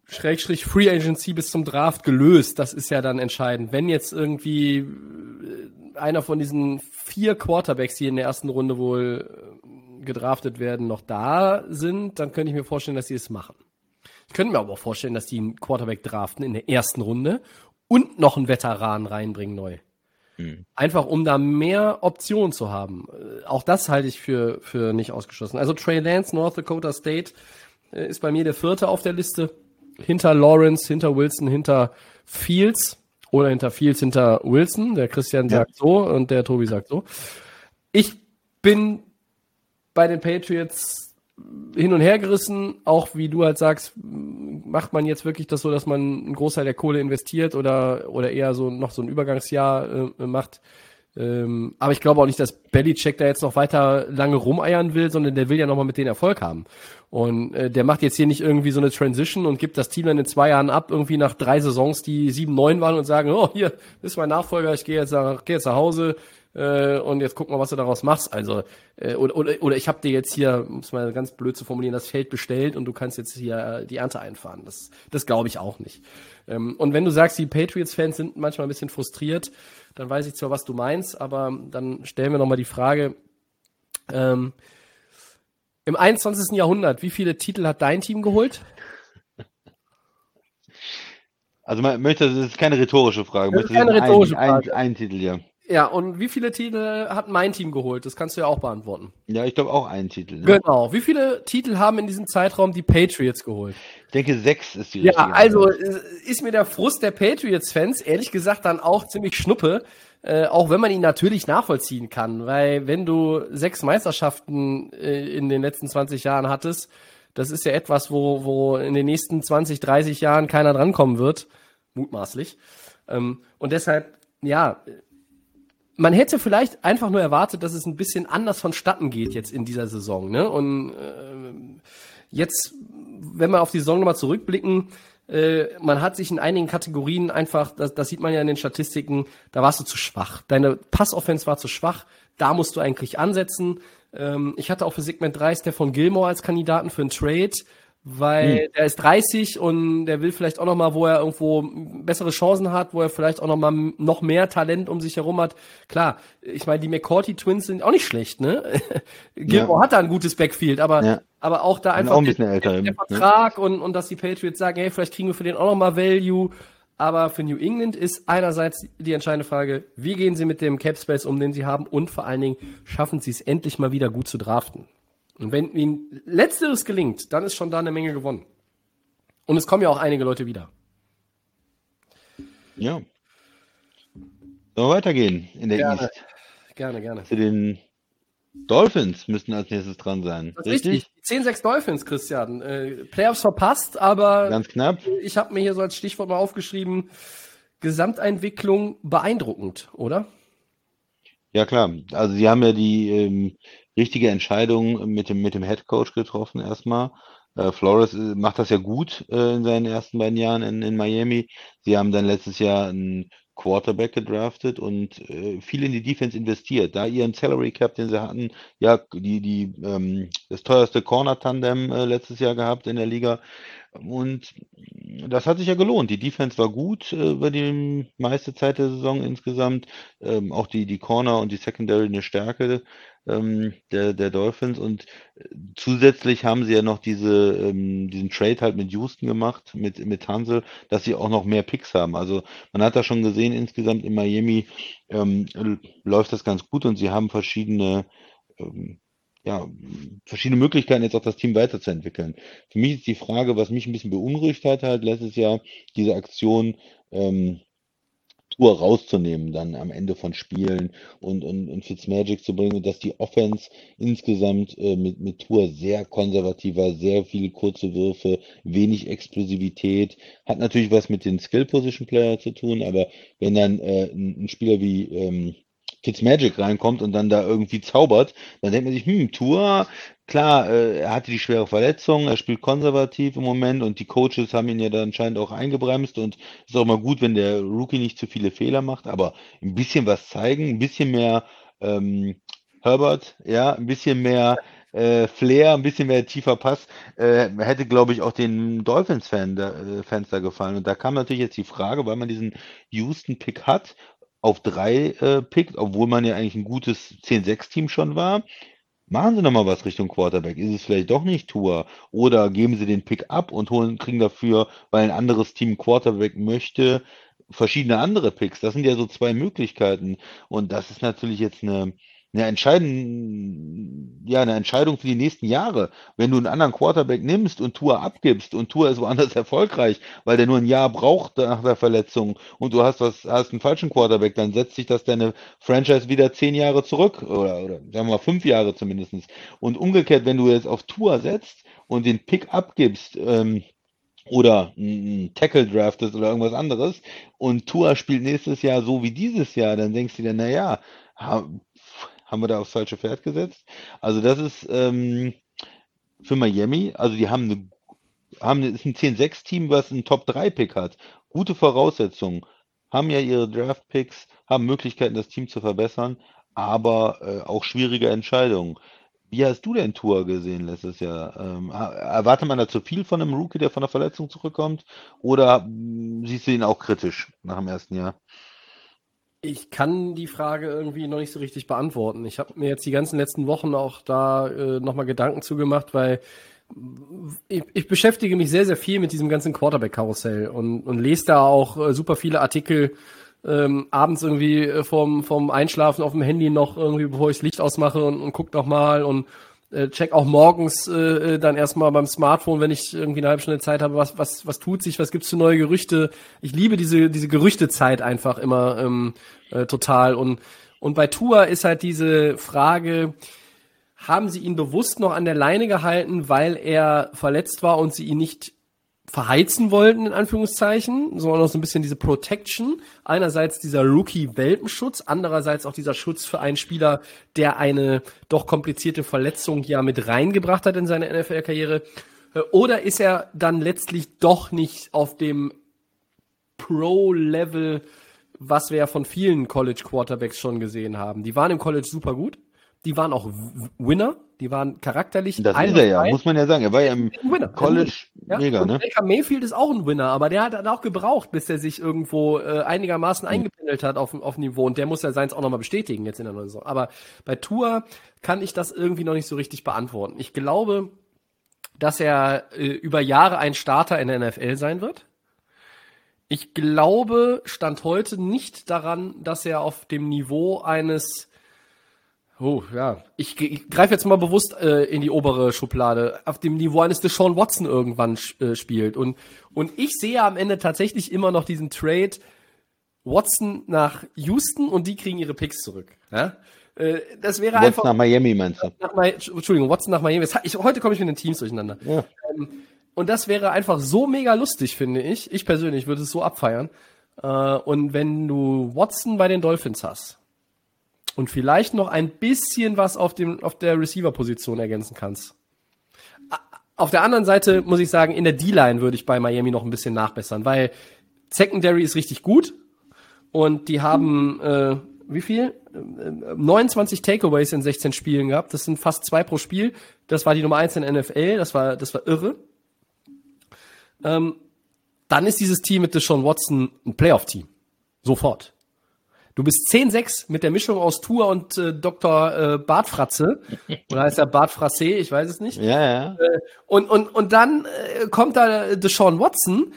Schrägstrich Free Agency bis zum Draft gelöst. Das ist ja dann entscheidend. Wenn jetzt irgendwie äh, einer von diesen vier Quarterbacks, die in der ersten Runde wohl äh, gedraftet werden, noch da sind, dann könnte ich mir vorstellen, dass sie es machen. Ich könnte mir aber auch vorstellen, dass die einen Quarterback draften in der ersten Runde und noch einen Veteran reinbringen neu. Einfach um da mehr Optionen zu haben. Äh, Auch das halte ich für, für nicht ausgeschlossen. Also Trey Lance, North Dakota State, äh, ist bei mir der vierte auf der Liste. hinter Lawrence, hinter Wilson, hinter Fields oder hinter Fields, hinter Wilson. Der Christian Ja. sagt so und der Tobi sagt so. Ich bin bei den Patriots hin und her gerissen, auch wie du halt sagst, macht man jetzt wirklich das so, dass man einen Großteil der Kohle investiert oder, oder eher so noch so ein Übergangsjahr äh, macht. Ähm, aber ich glaube auch nicht, dass Belichick da jetzt noch weiter lange rumeiern will, sondern der will ja nochmal mit denen Erfolg haben. Und äh, der macht jetzt hier nicht irgendwie so eine Transition und gibt das Team dann in zwei Jahren ab, irgendwie nach drei Saisons, die 7-9 waren und sagen, oh, hier, ist mein Nachfolger, ich gehe jetzt, nach- geh jetzt nach Hause äh, und jetzt guck mal, was du daraus machst. Also, äh, oder, oder, oder ich habe dir jetzt hier, um es mal ganz blöd zu formulieren, das Feld bestellt und du kannst jetzt hier äh, die Ernte einfahren. Das, das glaube ich auch nicht. Ähm, und wenn du sagst, die Patriots-Fans sind manchmal ein bisschen frustriert, dann weiß ich zwar, was du meinst, aber dann stellen wir nochmal die Frage, ähm, im 21. Jahrhundert, wie viele Titel hat dein Team geholt? Also man möchte, das ist keine rhetorische Frage. Das ist keine rhetorische einen, Frage. einen Titel, ja. Ja, und wie viele Titel hat mein Team geholt? Das kannst du ja auch beantworten. Ja, ich glaube auch einen Titel. Ne? Genau. Wie viele Titel haben in diesem Zeitraum die Patriots geholt? Ich denke, sechs ist die Ja, richtige also äh, ist mir der Frust der Patriots-Fans ehrlich gesagt dann auch ziemlich schnuppe, äh, auch wenn man ihn natürlich nachvollziehen kann, weil wenn du sechs Meisterschaften äh, in den letzten 20 Jahren hattest, das ist ja etwas, wo, wo in den nächsten 20, 30 Jahren keiner drankommen wird, mutmaßlich. Ähm, und deshalb, ja, man hätte vielleicht einfach nur erwartet, dass es ein bisschen anders vonstatten geht jetzt in dieser Saison. Ne? Und ähm, jetzt, wenn wir auf die Saison nochmal zurückblicken, äh, man hat sich in einigen Kategorien einfach, das, das sieht man ja in den Statistiken, da warst du zu schwach. Deine Passoffense war zu schwach, da musst du eigentlich ansetzen. Ähm, ich hatte auch für Segment 3 Stefan Gilmore als Kandidaten für einen Trade, weil er ist 30 und der will vielleicht auch noch mal, wo er irgendwo bessere Chancen hat, wo er vielleicht auch noch mal noch mehr Talent um sich herum hat. Klar, ich meine, die McCourty Twins sind auch nicht schlecht, ne? Gilmore hat da ein gutes Backfield, aber Ja. aber auch da einfach auch ein bisschen älter, der, ne? Vertrag und und dass die Patriots sagen, hey, vielleicht kriegen wir für den auch noch mal Value. Aber für New England ist einerseits die entscheidende Frage, wie gehen sie mit dem Cap Space um, den sie haben und vor allen Dingen schaffen sie es endlich mal wieder gut zu draften. Und wenn ihnen letzteres gelingt, dann ist schon da eine Menge gewonnen. Und es kommen ja auch einige Leute wieder. Ja. Sollen wir weitergehen in der Gerne. East? Gerne, gerne. Zu den Dolphins müssten als nächstes dran sein. Richtig. 10-6 Dolphins, Christian. Äh, Playoffs verpasst, aber Ganz knapp. ich habe mir hier so als Stichwort mal aufgeschrieben, Gesamtentwicklung beeindruckend, oder? Ja klar, also sie haben ja die ähm, richtige Entscheidung mit dem mit dem Head Coach getroffen erstmal. Äh, Flores äh, macht das ja gut äh, in seinen ersten beiden Jahren in, in Miami. Sie haben dann letztes Jahr einen Quarterback gedraftet und äh, viel in die Defense investiert. Da ihren Salary Cap, den sie hatten, ja die die ähm, das teuerste Corner Tandem äh, letztes Jahr gehabt in der Liga. Und das hat sich ja gelohnt. Die Defense war gut äh, über die meiste Zeit der Saison insgesamt. Ähm, auch die, die Corner und die Secondary eine Stärke ähm, der, der Dolphins. Und äh, zusätzlich haben sie ja noch diese, ähm, diesen Trade halt mit Houston gemacht, mit, mit Hansel, dass sie auch noch mehr Picks haben. Also man hat da schon gesehen, insgesamt in Miami ähm, läuft das ganz gut und sie haben verschiedene ähm, ja, verschiedene Möglichkeiten, jetzt auch das Team weiterzuentwickeln. Für mich ist die Frage, was mich ein bisschen beunruhigt hat, halt letztes Jahr, diese Aktion, ähm, Tour rauszunehmen, dann am Ende von Spielen und, und, und Fitzmagic zu bringen und dass die Offense insgesamt äh, mit, mit Tour sehr konservativ war, sehr viele kurze Würfe, wenig Explosivität, hat natürlich was mit den Skill-Position-Player zu tun, aber wenn dann äh, ein, ein Spieler wie ähm, Fitzmagic reinkommt und dann da irgendwie zaubert, dann denkt man sich, hm, Tour, klar, äh, er hatte die schwere Verletzung, er spielt konservativ im Moment und die Coaches haben ihn ja dann anscheinend auch eingebremst und ist auch mal gut, wenn der Rookie nicht zu viele Fehler macht, aber ein bisschen was zeigen, ein bisschen mehr ähm, Herbert, ja, ein bisschen mehr äh, Flair, ein bisschen mehr tiefer Pass, äh, hätte, glaube ich, auch den Dolphins-Fan da, äh, da gefallen. Und da kam natürlich jetzt die Frage, weil man diesen Houston-Pick hat, auf drei äh, pickt, obwohl man ja eigentlich ein gutes 10-6-Team schon war. Machen Sie noch mal was Richtung Quarterback. Ist es vielleicht doch nicht Tour? Oder geben Sie den Pick ab und holen, kriegen dafür, weil ein anderes Team Quarterback möchte, verschiedene andere Picks. Das sind ja so zwei Möglichkeiten. Und das ist natürlich jetzt eine, eine entscheiden, ja, eine Entscheidung für die nächsten Jahre. Wenn du einen anderen Quarterback nimmst und Tour abgibst und Tour ist woanders erfolgreich, weil der nur ein Jahr braucht nach der Verletzung und du hast was, hast einen falschen Quarterback, dann setzt sich das deine Franchise wieder zehn Jahre zurück oder, oder sagen wir mal fünf Jahre zumindestens. Und umgekehrt, wenn du jetzt auf Tour setzt und den Pick abgibst, ähm, oder einen Tackle draftest oder irgendwas anderes und Tua spielt nächstes Jahr so wie dieses Jahr, dann denkst du dir, naja, haben wir da aufs falsche Pferd gesetzt? Also das ist ähm, für Miami, also die haben eine, haben ist ein 10-6-Team, was einen Top-3-Pick hat. Gute Voraussetzungen, haben ja ihre Draft-Picks, haben Möglichkeiten, das Team zu verbessern, aber äh, auch schwierige Entscheidungen. Wie hast du denn Tour gesehen letztes Jahr? Ähm, erwartet man da zu viel von einem Rookie, der von der Verletzung zurückkommt? Oder hm, siehst du ihn auch kritisch nach dem ersten Jahr? Ich kann die Frage irgendwie noch nicht so richtig beantworten. Ich habe mir jetzt die ganzen letzten Wochen auch da äh, nochmal Gedanken zugemacht, weil ich, ich, beschäftige mich sehr, sehr viel mit diesem ganzen Quarterback-Karussell und, und lese da auch äh, super viele Artikel ähm, abends irgendwie äh, vom, vom Einschlafen auf dem Handy noch irgendwie, bevor ich das Licht ausmache und, und guck noch mal und äh, check auch morgens äh, äh, dann erstmal beim Smartphone, wenn ich irgendwie eine halbe Stunde Zeit habe, was, was, was tut sich, was gibt's für neue Gerüchte. Ich liebe diese, diese Gerüchtezeit einfach immer ähm, äh, total. Und, und bei Tua ist halt diese Frage, haben sie ihn bewusst noch an der Leine gehalten, weil er verletzt war und sie ihn nicht verheizen wollten, in Anführungszeichen, sondern auch so ein bisschen diese Protection. Einerseits dieser Rookie-Welpenschutz, andererseits auch dieser Schutz für einen Spieler, der eine doch komplizierte Verletzung ja mit reingebracht hat in seine NFL-Karriere. Äh, oder ist er dann letztlich doch nicht auf dem Pro-Level, was wir ja von vielen College-Quarterbacks schon gesehen haben? Die waren im College super gut die waren auch Winner, die waren charakterlich. Das ist er ja, muss man ja sagen. Er war ja im. College ja? mega, ne? Baker Mayfield ist auch ein Winner, aber der hat dann auch gebraucht, bis er sich irgendwo äh, einigermaßen mhm. eingependelt hat auf, auf Niveau und der muss ja seins auch nochmal bestätigen jetzt in der neuen Saison. Aber bei Tour kann ich das irgendwie noch nicht so richtig beantworten. Ich glaube, dass er äh, über Jahre ein Starter in der NFL sein wird. Ich glaube, stand heute nicht daran, dass er auf dem Niveau eines Oh, ja. Ich, ich greife jetzt mal bewusst äh, in die obere Schublade, auf dem Niveau eines Deshaun Watson irgendwann äh, spielt. Und, und ich sehe am Ende tatsächlich immer noch diesen Trade Watson nach Houston und die kriegen ihre Picks zurück. Ja? Äh, das wäre Watson einfach. nach Miami meinst du? Nach, Entschuldigung, Watson nach Miami. Ich, heute komme ich mit den Teams durcheinander. Ja. Ähm, und das wäre einfach so mega lustig, finde ich. Ich persönlich würde es so abfeiern. Äh, und wenn du Watson bei den Dolphins hast, und vielleicht noch ein bisschen was auf, dem, auf der Receiver-Position ergänzen kannst. Auf der anderen Seite muss ich sagen, in der D-Line würde ich bei Miami noch ein bisschen nachbessern, weil Secondary ist richtig gut und die haben äh, wie viel? 29 Takeaways in 16 Spielen gehabt. Das sind fast zwei pro Spiel. Das war die Nummer eins in NFL. Das war, das war irre. Ähm, dann ist dieses Team mit Deshaun Watson ein Playoff-Team. Sofort. Du bist 10-6 mit der Mischung aus Tour und äh, Dr. Äh, Bartfratze. Oder heißt er Bartfrasse? Ich weiß es nicht. Ja, ja. Äh, und, und, und dann äh, kommt da Deshaun Watson.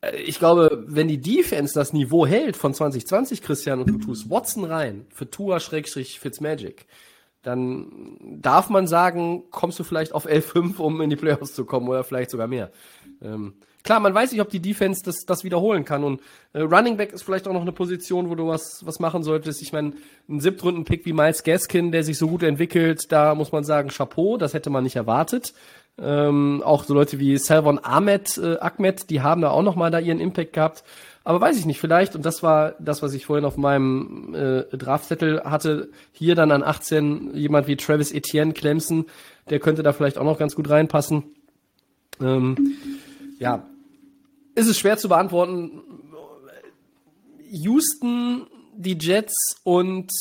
Äh, ich glaube, wenn die Defense das Niveau hält von 2020, Christian, und du tust Watson rein für Tour Schrägstrich Fitzmagic, dann darf man sagen, kommst du vielleicht auf L5, um in die Playoffs zu kommen oder vielleicht sogar mehr. Ähm, Klar, man weiß nicht, ob die Defense das, das wiederholen kann. Und äh, Running Back ist vielleicht auch noch eine Position, wo du was, was machen solltest. Ich meine, ein Siebtrunden-Pick wie Miles Gaskin, der sich so gut entwickelt, da muss man sagen, Chapeau, das hätte man nicht erwartet. Ähm, auch so Leute wie Salvon Ahmed, äh, Ahmed, die haben da auch noch mal da ihren Impact gehabt. Aber weiß ich nicht, vielleicht, und das war das, was ich vorhin auf meinem äh, Draftzettel hatte, hier dann an 18 jemand wie Travis Etienne Clemson, der könnte da vielleicht auch noch ganz gut reinpassen. Ähm, ja, ist es schwer zu beantworten. Houston, die Jets und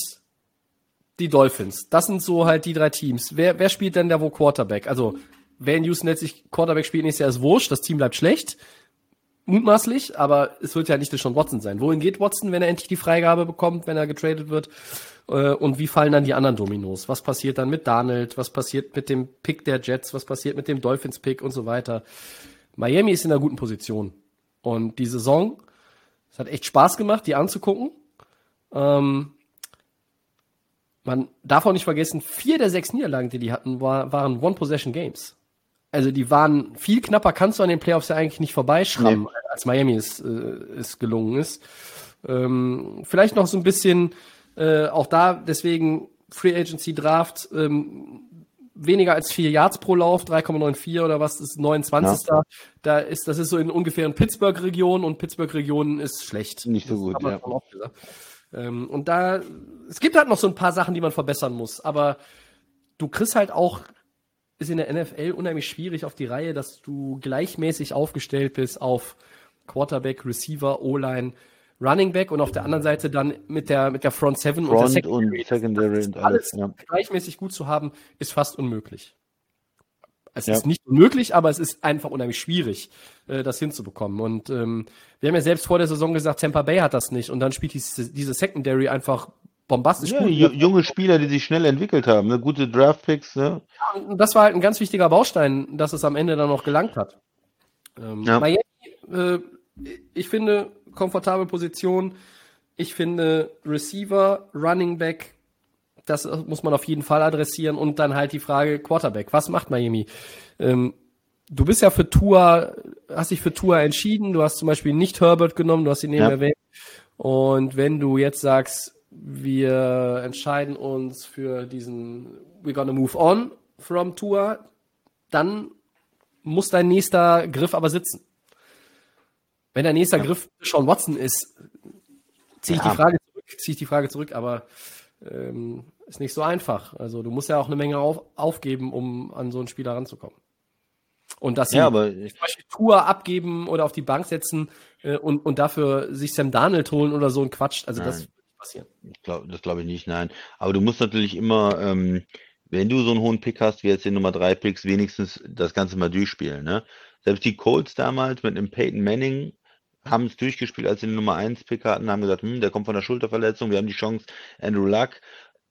die Dolphins. Das sind so halt die drei Teams. Wer, wer spielt denn da wo Quarterback? Also, wer in Houston letztlich Quarterback spielt, ist ja ist wurscht. Das Team bleibt schlecht. Mutmaßlich, aber es wird ja nicht schon Watson sein. Wohin geht Watson, wenn er endlich die Freigabe bekommt, wenn er getradet wird? Äh, und wie fallen dann die anderen Dominos? Was passiert dann mit Donald? Was passiert mit dem Pick der Jets? Was passiert mit dem Dolphins-Pick und so weiter? Miami ist in einer guten Position. Und die Saison, es hat echt Spaß gemacht, die anzugucken. Ähm, man darf auch nicht vergessen, vier der sechs Niederlagen, die die hatten, war, waren One-Possession-Games. Also die waren viel knapper, kannst du an den Playoffs ja eigentlich nicht vorbeischrammen, Nee. als Miami es, äh, es gelungen ist. Ähm, vielleicht noch so ein bisschen, äh, auch da deswegen Free Agency Draft, ähm, weniger als vier Yards pro Lauf, 3,94 oder was, das ist 29. Da ist, das ist so in ungefähr in Pittsburgh-Region und Pittsburgh-Region ist schlecht. Nicht so Das gut, ja. Ähm, und da, es gibt halt noch so ein paar Sachen, die man verbessern muss, aber du kriegst halt auch, ist in der NFL unheimlich schwierig auf die Reihe, dass du gleichmäßig aufgestellt bist auf Quarterback, Receiver, O-Line, Running Back und auf der anderen Seite dann mit der, mit der Front Seven und der Front und Secondary. Secondary und alles. Ja. gleichmäßig gut zu haben, ist fast unmöglich. Es Ja. ist nicht unmöglich, aber es ist einfach unheimlich schwierig, äh, das hinzubekommen. Und ähm, wir haben ja selbst vor der Saison gesagt, Tampa Bay hat das nicht. Und dann spielt diese, diese Secondary einfach bombastisch Ja, junge Spieler, die sich schnell entwickelt haben, ne? gute Draftpicks. Ne? Und das war halt ein ganz wichtiger Baustein, dass es am Ende dann noch gelangt hat. Ähm, Ja. Miami, äh, ich finde, komfortable Position. Ich finde, Receiver, Running Back, das muss man auf jeden Fall adressieren. Und dann halt die Frage Quarterback. Was macht Miami? Ähm, du bist ja für Tour, hast dich für Tour entschieden. Du hast zum Beispiel nicht Herbert genommen, du hast ihn eben Ja. erwähnt. Und wenn du jetzt sagst, wir entscheiden uns für diesen We're gonna move on from Tour, dann muss dein nächster Griff aber sitzen. Wenn dein nächster Griff Sean Watson ist, ziehe ich Ja. die Frage zurück, ziehe ich die Frage zurück, aber ähm, ist nicht so einfach. Also du musst ja auch eine Menge auf, aufgeben, um an so einen Spieler ranzukommen. Und dass sie Ja, aber zum Beispiel Tour abgeben oder auf die Bank setzen äh, und, und dafür sich Sam Darnold holen oder so ein Quatsch, also das Nein. wird nicht passieren. Ich glaub, das glaube ich nicht, nein. Aber du musst natürlich immer, ähm, wenn du so einen hohen Pick hast, wie jetzt den Nummer 3 Picks, wenigstens das Ganze mal durchspielen. Ne? Selbst die Colts damals mit einem Peyton Manning haben es durchgespielt, als sie den Nummer 1 Pick hatten, haben gesagt, hm, der kommt von der Schulterverletzung, wir haben die Chance, Andrew Luck,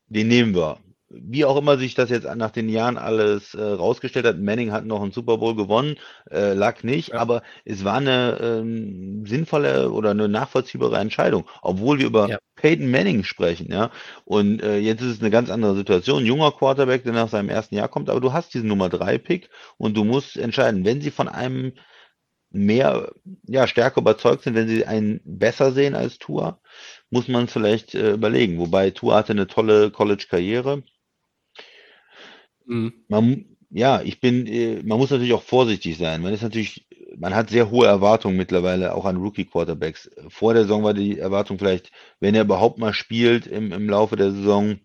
den nehmen wir. Wie auch immer sich das jetzt nach den Jahren alles äh, rausgestellt hat, Manning hat noch einen Super Bowl gewonnen, äh, Luck nicht, Ja. aber es war eine ähm, sinnvolle oder eine nachvollziehbare Entscheidung, obwohl wir über Ja. Peyton Manning sprechen, ja. Und äh, jetzt ist es eine ganz andere Situation. Junger Quarterback, der nach seinem ersten Jahr kommt, aber du hast diesen Nummer 3 Pick und du musst entscheiden, wenn sie von einem mehr, ja, stärker überzeugt sind, wenn sie einen besser sehen als Tua, muss man es vielleicht äh, überlegen. Wobei Tua hatte eine tolle College-Karriere. Mhm. Man, ja, ich bin, äh, man muss natürlich auch vorsichtig sein. Man ist natürlich, man hat sehr hohe Erwartungen mittlerweile auch an Rookie-Quarterbacks. Vor der Saison war die Erwartung vielleicht, wenn er überhaupt mal spielt im, im Laufe der Saison,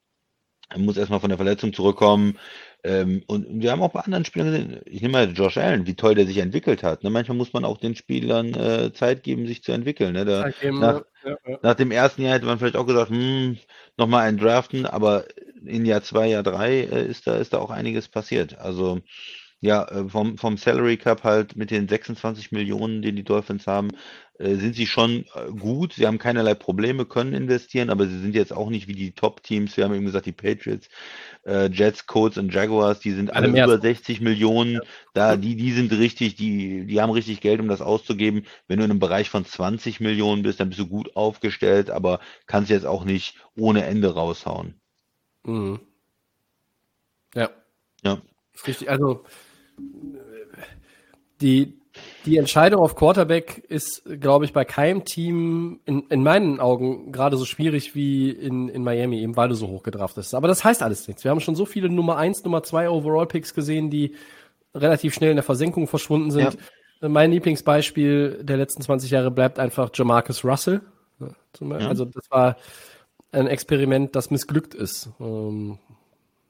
er muss erstmal von der Verletzung zurückkommen. Ähm, und wir haben auch bei anderen Spielern gesehen, ich nehme mal Josh Allen, wie toll der sich entwickelt hat. Ne? Manchmal muss man auch den Spielern äh, Zeit geben, sich zu entwickeln. Ne? Da, nach, ja, ja. nach dem ersten Jahr hätte man vielleicht auch gesagt, hm, nochmal einen draften, aber in Jahr zwei, Jahr drei äh, ist da, ist da auch einiges passiert. Also ja, äh, vom, vom Salary Cap halt mit den 26 Millionen, den die Dolphins haben, sind sie schon äh, gut. Sie haben keinerlei Probleme, können investieren, aber sie sind jetzt auch nicht wie die Top-Teams. Wir haben eben gesagt, die Patriots, äh, Jets, Colts und Jaguars, die sind alle über als- 60 Millionen. Da, die, die sind richtig, die, die haben richtig Geld, um das auszugeben. Wenn du in einem Bereich von 20 Millionen bist, dann bist du gut aufgestellt, aber kannst jetzt auch nicht ohne Ende raushauen. Mhm. Ja. Ja. Richtig, also die, die Entscheidung auf Quarterback ist, glaube ich, bei keinem Team in, in meinen Augen gerade so schwierig wie in, in Miami, eben weil du so hoch gedraft bist. Aber das heißt alles nichts. Wir haben schon so viele Nummer 1, Nummer 2 Overall-Picks gesehen, die relativ schnell in der Versenkung verschwunden sind. Mein Lieblingsbeispiel der letzten 20 Jahre bleibt einfach Jamarcus Russell. Ja. Ja. Also das war ein Experiment, das missglückt ist. Ähm,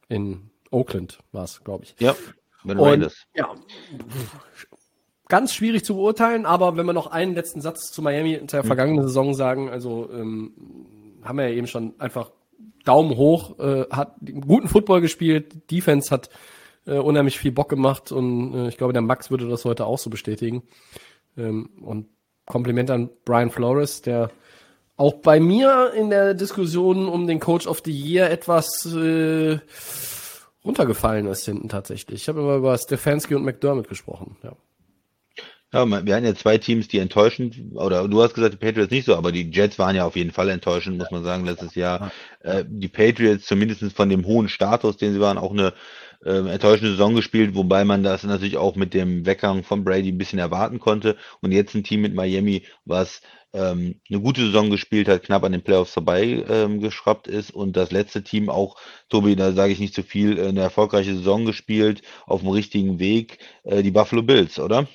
in Oakland war es, glaube ich. Ja, wenn Und- Raiders. Ja, ganz schwierig zu beurteilen, aber wenn wir noch einen letzten Satz zu Miami in der vergangenen Saison sagen, also ähm, haben wir ja eben schon einfach Daumen hoch, äh, hat guten Football gespielt, Defense hat äh, unheimlich viel Bock gemacht und äh, ich glaube, der Max würde das heute auch so bestätigen. Ähm, und Kompliment an Brian Flores, der auch bei mir in der Diskussion um den Coach of the Year etwas äh, runtergefallen ist hinten tatsächlich. Ich habe immer über Stefanski und McDermott gesprochen. Ja. Ja, wir hatten ja zwei Teams, die enttäuschend, oder du hast gesagt, die Patriots nicht so, aber die Jets waren ja auf jeden Fall enttäuschend, muss man sagen, letztes Jahr. Äh, die Patriots, zumindest von dem hohen Status, den sie waren, auch eine ähm, enttäuschende Saison gespielt, wobei man das natürlich auch mit dem Weggang von Brady ein bisschen erwarten konnte. Und jetzt ein Team mit Miami, was ähm, eine gute Saison gespielt hat, knapp an den Playoffs vorbei ähm, geschraubt ist und das letzte Team auch, Tobi, da sage ich nicht zu viel, äh, eine erfolgreiche Saison gespielt, auf dem richtigen Weg, äh, die Buffalo Bills, oder?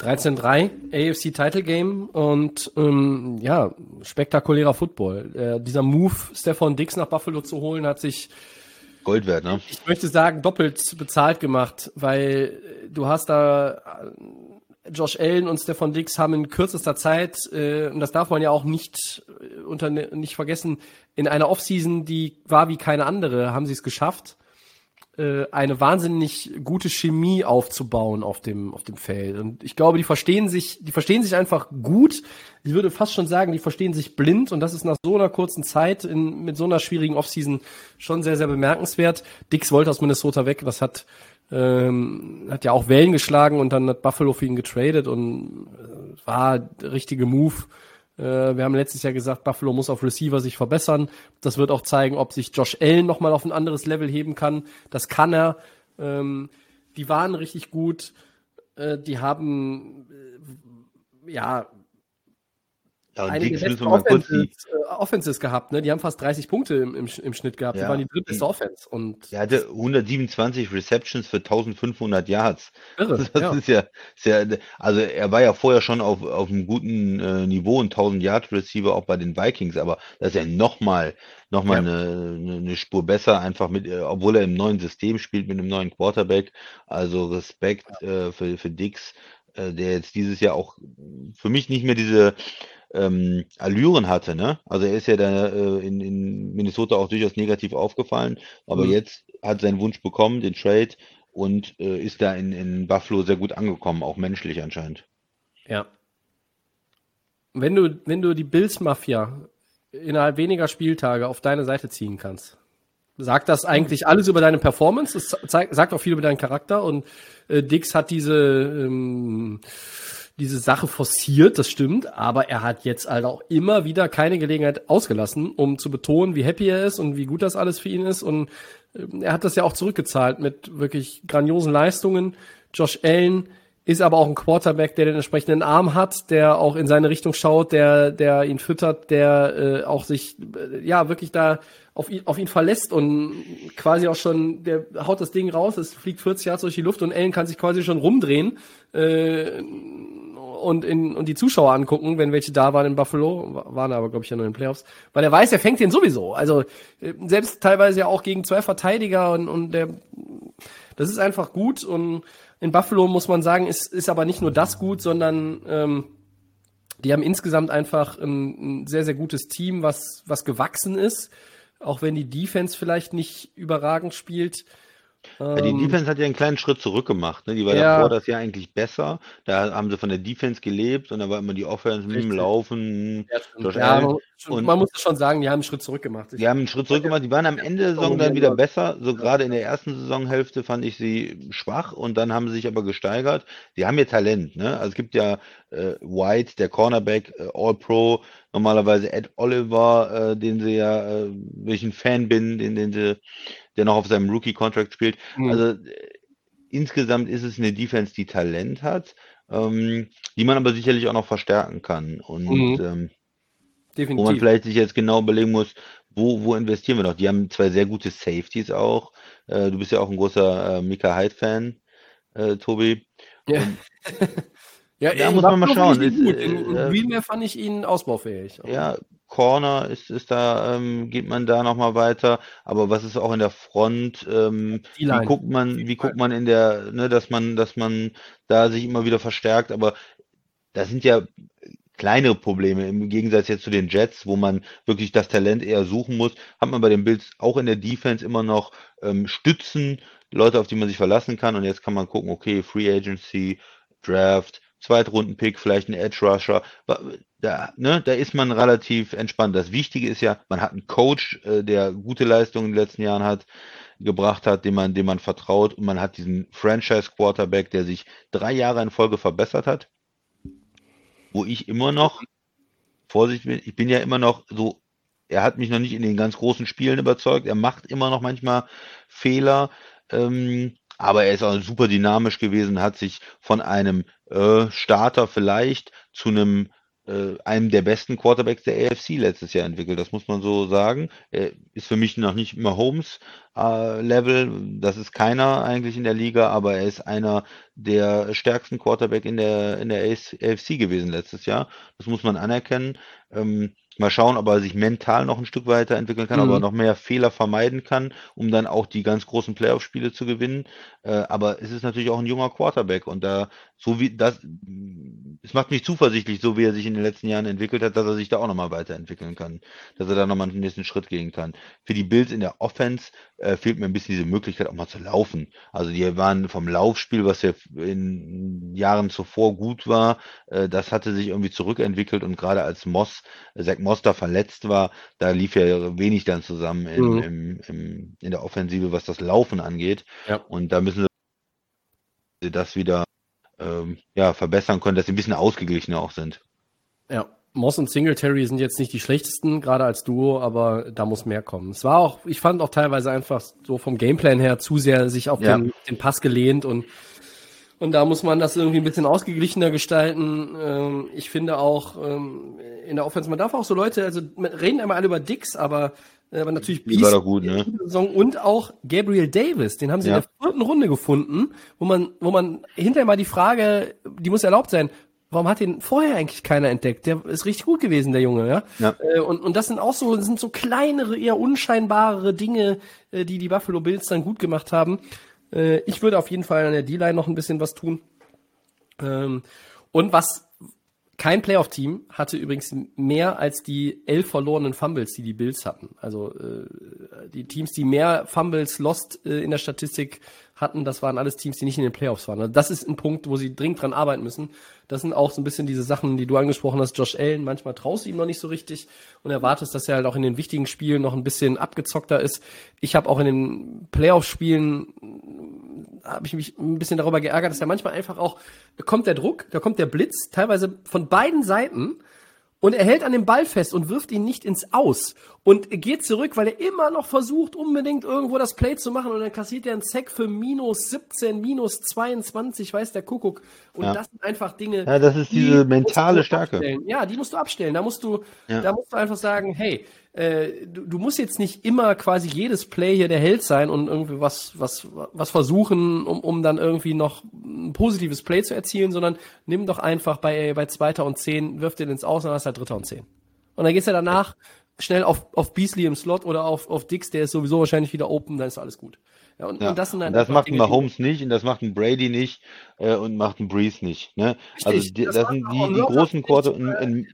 13-3, AFC Title Game und ähm, ja, spektakulärer Football. Äh, dieser Move, Stefan Dix nach Buffalo zu holen, hat sich, Gold wert, ne? ich möchte sagen, doppelt bezahlt gemacht, weil du hast da äh, Josh Allen und Stefan Dix haben in kürzester Zeit, äh, und das darf man ja auch nicht äh, unter nicht vergessen, in einer Offseason, die war wie keine andere, haben sie es geschafft, äh, eine wahnsinnig gute Chemie aufzubauen auf dem auf dem Feld und ich glaube, die verstehen sich, die verstehen sich einfach gut. Ich würde fast schon sagen, die verstehen sich blind und das ist nach so einer kurzen Zeit in, mit so einer schwierigen Offseason schon sehr sehr bemerkenswert. Dix wollte aus Minnesota weg, das hat ähm, hat ja auch Wellen geschlagen und dann hat Buffalo für ihn getradet und äh, war der richtige Move. Äh, wir haben letztes Jahr gesagt, Buffalo muss auf Receiver sich verbessern. Das wird auch zeigen, ob sich Josh Allen nochmal auf ein anderes Level heben kann. Das kann er. Ähm, die waren richtig gut. Äh, die haben äh, ja Ja, und einige die, Offenses, äh, Offenses gehabt. Ne? Die haben fast 30 Punkte im, im, im Schnitt gehabt. Die Ja. waren die drittbeste Offense. Und der hatte 127 Receptions für 1500 Yards. irre. Das ja. ist ja, ist ja, also er war ja vorher schon auf, auf einem guten äh, Niveau, ein 1000 Yard Receiver auch bei den Vikings, aber das ist ja nochmal, noch mal Ja. eine, eine, eine Spur besser, einfach mit, äh, obwohl er im neuen System spielt mit einem neuen Quarterback. Also Respekt äh, für, für Dix, äh, der jetzt dieses Jahr auch für mich nicht mehr diese ähm, Allüren hatte, ne? Also er ist ja da äh, in, in Minnesota auch durchaus negativ aufgefallen, aber Mhm. jetzt hat seinen Wunsch bekommen, den Trade, und äh, ist da in, in Buffalo sehr gut angekommen, auch menschlich anscheinend. Ja. Wenn du, wenn du die Bills-Mafia innerhalb weniger Spieltage auf deine Seite ziehen kannst, sagt das eigentlich alles über deine Performance? Es zeigt, sagt auch viel über deinen Charakter und äh, Dix hat diese, ähm, diese Sache forciert, das stimmt, aber er hat jetzt halt auch immer wieder keine Gelegenheit ausgelassen, um zu betonen, wie happy er ist und wie gut das alles für ihn ist und ähm, er hat das ja auch zurückgezahlt mit wirklich grandiosen Leistungen. Josh Allen ist aber auch ein Quarterback, der den entsprechenden Arm hat, der auch in seine Richtung schaut, der, der ihn füttert, der äh, auch sich äh, ja wirklich da auf ihn, auf ihn verlässt und quasi auch schon, der haut das Ding raus, es fliegt 40 Yards durch die Luft und Allen kann sich quasi schon rumdrehen äh, und, in, und die Zuschauer angucken, wenn welche da waren in Buffalo, waren aber, glaube ich, ja nur in den Playoffs, weil er weiß, er fängt den sowieso. Also äh, selbst teilweise ja auch gegen zwei Verteidiger und, und der das ist einfach gut und in Buffalo muss man sagen, ist, ist aber nicht nur das gut, sondern ähm, die haben insgesamt einfach ein, ein sehr, sehr gutes Team, was, was gewachsen ist, auch wenn die Defense vielleicht nicht überragend spielt. Ja, die Ähm, Defense hat ja einen kleinen Schritt zurück gemacht. Ne? Die war Ja. davor das Jahr eigentlich besser. Da haben sie von der Defense gelebt und da war immer die Offense mit dem Richtig. Laufen. ja. Josh ja, man, Und- man muss schon sagen, die haben einen Schritt zurück gemacht. Die haben einen Schritt zurück gemacht. Die waren am Ende der Saison dann wieder besser. So gerade in der ersten Saisonhälfte fand ich sie schwach und dann haben sie sich aber gesteigert. Sie haben ja Talent, ne? Also es gibt ja äh, White, der Cornerback, äh, All-Pro, normalerweise Ed Oliver, äh, den sie ja, äh, ein Fan bin, den, den sie, der noch auf seinem Rookie-Contract spielt. Mhm. Also äh, insgesamt ist es eine Defense, die Talent hat, ähm, die man aber sicherlich auch noch verstärken kann. Und Mhm. ähm, wo man vielleicht sich jetzt genau überlegen muss, wo, wo investieren wir noch? Die haben zwei sehr gute Safeties auch. Äh, du bist ja auch ein großer äh, Mika Hyde-Fan, äh, Tobi. Ja. ja, Da in muss man mal schauen. Ist, Gut. In äh, Green Bay fand ich ihn ausbaufähig. Ja, Corner ist, ist da, ähm, geht man da nochmal weiter. Aber was ist auch in der Front? Ähm, wie guckt man, wie guckt man in der, ne, dass man, dass man da sich immer wieder verstärkt? Aber das sind ja kleinere Probleme im Gegensatz jetzt zu den Jets, wo man wirklich das Talent eher suchen muss, hat man bei den Bills auch in der Defense immer noch ähm, Stützen, Leute, auf die man sich verlassen kann. Und jetzt kann man gucken, okay, Free Agency, Draft, Zweitrunden-Pick, vielleicht ein Edge Rusher. Wa- Da, ne, da ist man relativ entspannt. Das Wichtige ist ja, man hat einen Coach, äh, der gute Leistungen in den letzten Jahren hat, gebracht hat, dem man, dem man vertraut. Und man hat diesen Franchise Quarterback, der sich drei Jahre in Folge verbessert hat. wo ich immer noch, Vorsicht bin, ich bin ja immer noch so, er hat mich noch nicht in den ganz großen Spielen überzeugt, er macht immer noch manchmal Fehler, ähm, aber er ist auch super dynamisch gewesen, hat sich von einem äh, Starter vielleicht zu einem äh, einem der besten Quarterbacks der AFC letztes Jahr entwickelt. Das muss man so sagen. Er ist für mich noch nicht immer Holmes äh, Level. Das ist keiner eigentlich in der Liga, aber er ist einer der stärksten Quarterback in der in der AFC gewesen letztes Jahr. Das muss man anerkennen. Ähm, Mal schauen, ob er sich mental noch ein Stück weiterentwickeln kann, mhm. ob er noch mehr Fehler vermeiden kann, um dann auch die ganz großen Playoff-Spiele zu gewinnen. Äh, aber es ist natürlich auch ein junger Quarterback und da, so wie das, es macht mich zuversichtlich, so wie er sich in den letzten Jahren entwickelt hat, dass er sich da auch nochmal weiterentwickeln kann, dass er da nochmal einen nächsten Schritt gehen kann. Für die Bills in der Offense äh, fehlt mir ein bisschen diese Möglichkeit, auch mal zu laufen. Also die waren vom Laufspiel, was ja in Jahren zuvor gut war, äh, das hatte sich irgendwie zurückentwickelt und gerade als Moss, Zach Moss da verletzt war, da lief ja wenig dann zusammen in, mhm. im, im, in der Offensive, was das Laufen angeht. Ja. Und da müssen sie das wieder ähm, ja, verbessern können, dass sie ein bisschen ausgeglichener auch sind. Ja, Moss und Singletary sind jetzt nicht die schlechtesten, gerade als Duo, aber da muss mehr kommen. Es war auch, ich fand auch teilweise einfach so vom Gameplan her zu sehr sich auf ja. den, den Pass gelehnt und und da muss man das irgendwie ein bisschen ausgeglichener gestalten. Ähm, ich finde auch ähm, in der Offense, man darf auch so Leute, also reden immer alle über Dix, aber, aber natürlich Beast war doch gut, ne? und auch Gabriel Davis, den haben sie ja. in der vierten Runde gefunden, wo man, wo man hinterher mal die Frage, die muss erlaubt sein, warum hat den vorher eigentlich keiner entdeckt? Der ist richtig gut gewesen, der Junge, ja. ja. Äh, und, und das sind auch so, sind so kleinere, eher unscheinbare Dinge, äh, die die Buffalo Bills dann gut gemacht haben. Äh, ich würde auf jeden Fall an der D-Line noch ein bisschen was tun. Ähm, und was kein Playoff-Team hatte übrigens mehr als die elf verlorenen Fumbles, die die Bills hatten. Also äh, die Teams, die mehr Fumbles lost äh, in der Statistik hatten, das waren alles Teams, die nicht in den Playoffs waren. Also das ist ein Punkt, wo sie dringend dran arbeiten müssen. Das sind auch so ein bisschen diese Sachen, die du angesprochen hast, Josh Allen. Manchmal traust du ihm noch nicht so richtig und erwartest, dass er halt auch in den wichtigen Spielen noch ein bisschen abgezockter ist. Ich habe auch in den Playoff-Spielen habe ich mich ein bisschen darüber geärgert, dass er manchmal einfach auch, da kommt der Druck, da kommt der Blitz, teilweise von beiden Seiten und er hält an dem Ball fest und wirft ihn nicht ins Aus und geht zurück, weil er immer noch versucht, unbedingt irgendwo das Play zu machen und dann kassiert er einen Sack für minus 17, minus 22, weiß der Kuckuck. Und ja. das sind einfach Dinge. Ja, das ist diese mentale Stärke. Abstellen. Ja, die musst du abstellen. Da musst du, ja. da musst du einfach sagen, hey, äh, du, du musst jetzt nicht immer quasi jedes Play hier der Held sein und irgendwie was, was, was versuchen, um, um dann irgendwie noch ein positives Play zu erzielen, sondern nimm doch einfach bei, bei Zweiter und Zehn, wirf den ins Aus und dann hast du halt Dritter und Zehn. Und dann gehst du danach schnell auf, auf Beasley im Slot oder auf, auf Dix, der ist sowieso wahrscheinlich wieder open, dann ist alles gut. Ja, und, ja. und das, sind dann das macht ein Mahomes nicht und das macht ein Brady nicht äh, und macht ein Breeze nicht. Ne? also die, das, das sind die, die großen Quarter, in, in,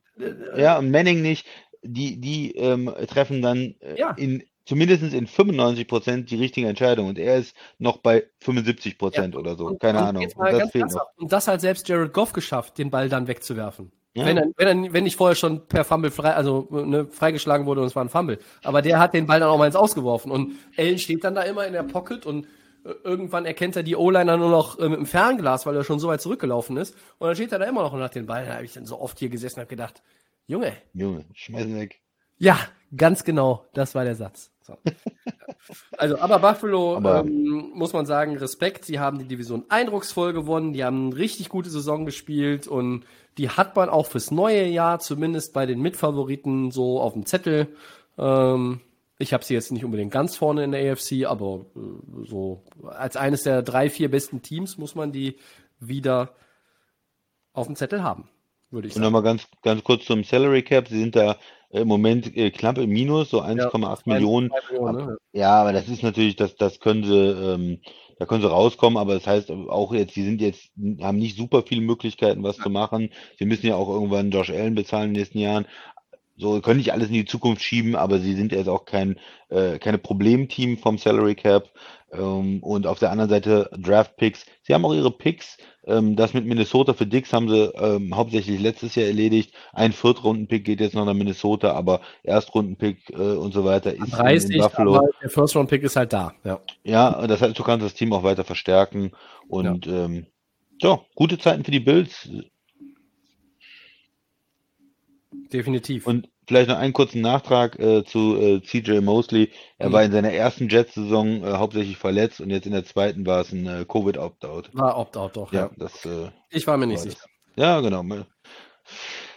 ja, und Manning nicht die, die ähm, treffen dann äh, ja. in zumindest in 95 Prozent die richtige Entscheidung und er ist noch bei 75 Prozent ja. oder so. Keine und Ahnung. Und das, noch. und das hat selbst Jared Goff geschafft, den Ball dann wegzuwerfen. Ja. Wenn, er, wenn, er, wenn nicht vorher schon per Fumble frei, also ne, freigeschlagen wurde und es war ein Fumble. Aber der hat den Ball dann auch mal ins Ausgeworfen. Und Allen steht dann da immer in der Pocket und äh, irgendwann erkennt er die O-Liner nur noch äh, mit dem Fernglas, weil er schon so weit zurückgelaufen ist. Und dann steht er da immer noch und hat den Ball. Da habe ich dann so oft hier gesessen und habe gedacht, Junge. Junge, schmeißen weg. Ja, ganz genau. Das war der Satz. So. also, aber Buffalo, aber ähm, muss man sagen, Respekt. Sie haben die Division eindrucksvoll gewonnen. Die haben eine richtig gute Saison gespielt und die hat man auch fürs neue Jahr, zumindest bei den Mitfavoriten, so auf dem Zettel. Ähm, ich habe sie jetzt nicht unbedingt ganz vorne in der AFC, aber äh, so als eines der drei, vier besten Teams muss man die wieder auf dem Zettel haben würde ich sagen. Und nochmal ganz, ganz kurz zum Salary Cap. Sie sind da im Moment äh, knapp im Minus, so 1,8 ja, Millionen. Millionen ne? Ja, aber das ist natürlich, das, das können sie, ähm, da können sie rauskommen, aber das heißt auch jetzt, sie sind jetzt, haben nicht super viele Möglichkeiten, was ja. zu machen. Sie müssen ja auch irgendwann Josh Allen bezahlen in den nächsten Jahren. So, können nicht alles in die Zukunft schieben, aber sie sind jetzt auch kein, äh, keine Problemteam vom Salary Cap. Ähm, und auf der anderen Seite Draft Picks. Sie haben auch ihre Picks. Ähm, das mit Minnesota für Dix haben sie ähm, hauptsächlich letztes Jahr erledigt. Ein Viertrunden-Pick geht jetzt noch nach Minnesota, aber Erstrunden-Pick äh, und so weiter ist 30, in Buffalo. Aber der First-Round-Pick ist halt da. Ja, ja das heißt, du kannst das Team auch weiter verstärken. Und ja, ähm, ja gute Zeiten für die Bills. definitiv. Und vielleicht noch einen kurzen Nachtrag äh, zu äh, CJ Mosley. Er Mhm. war in seiner ersten Jets-Saison äh, hauptsächlich verletzt und jetzt in der zweiten war es ein äh, Covid-Opt-out. War Opt-out doch. Ja, das äh, Ich war mir nicht sicher. Ja, genau.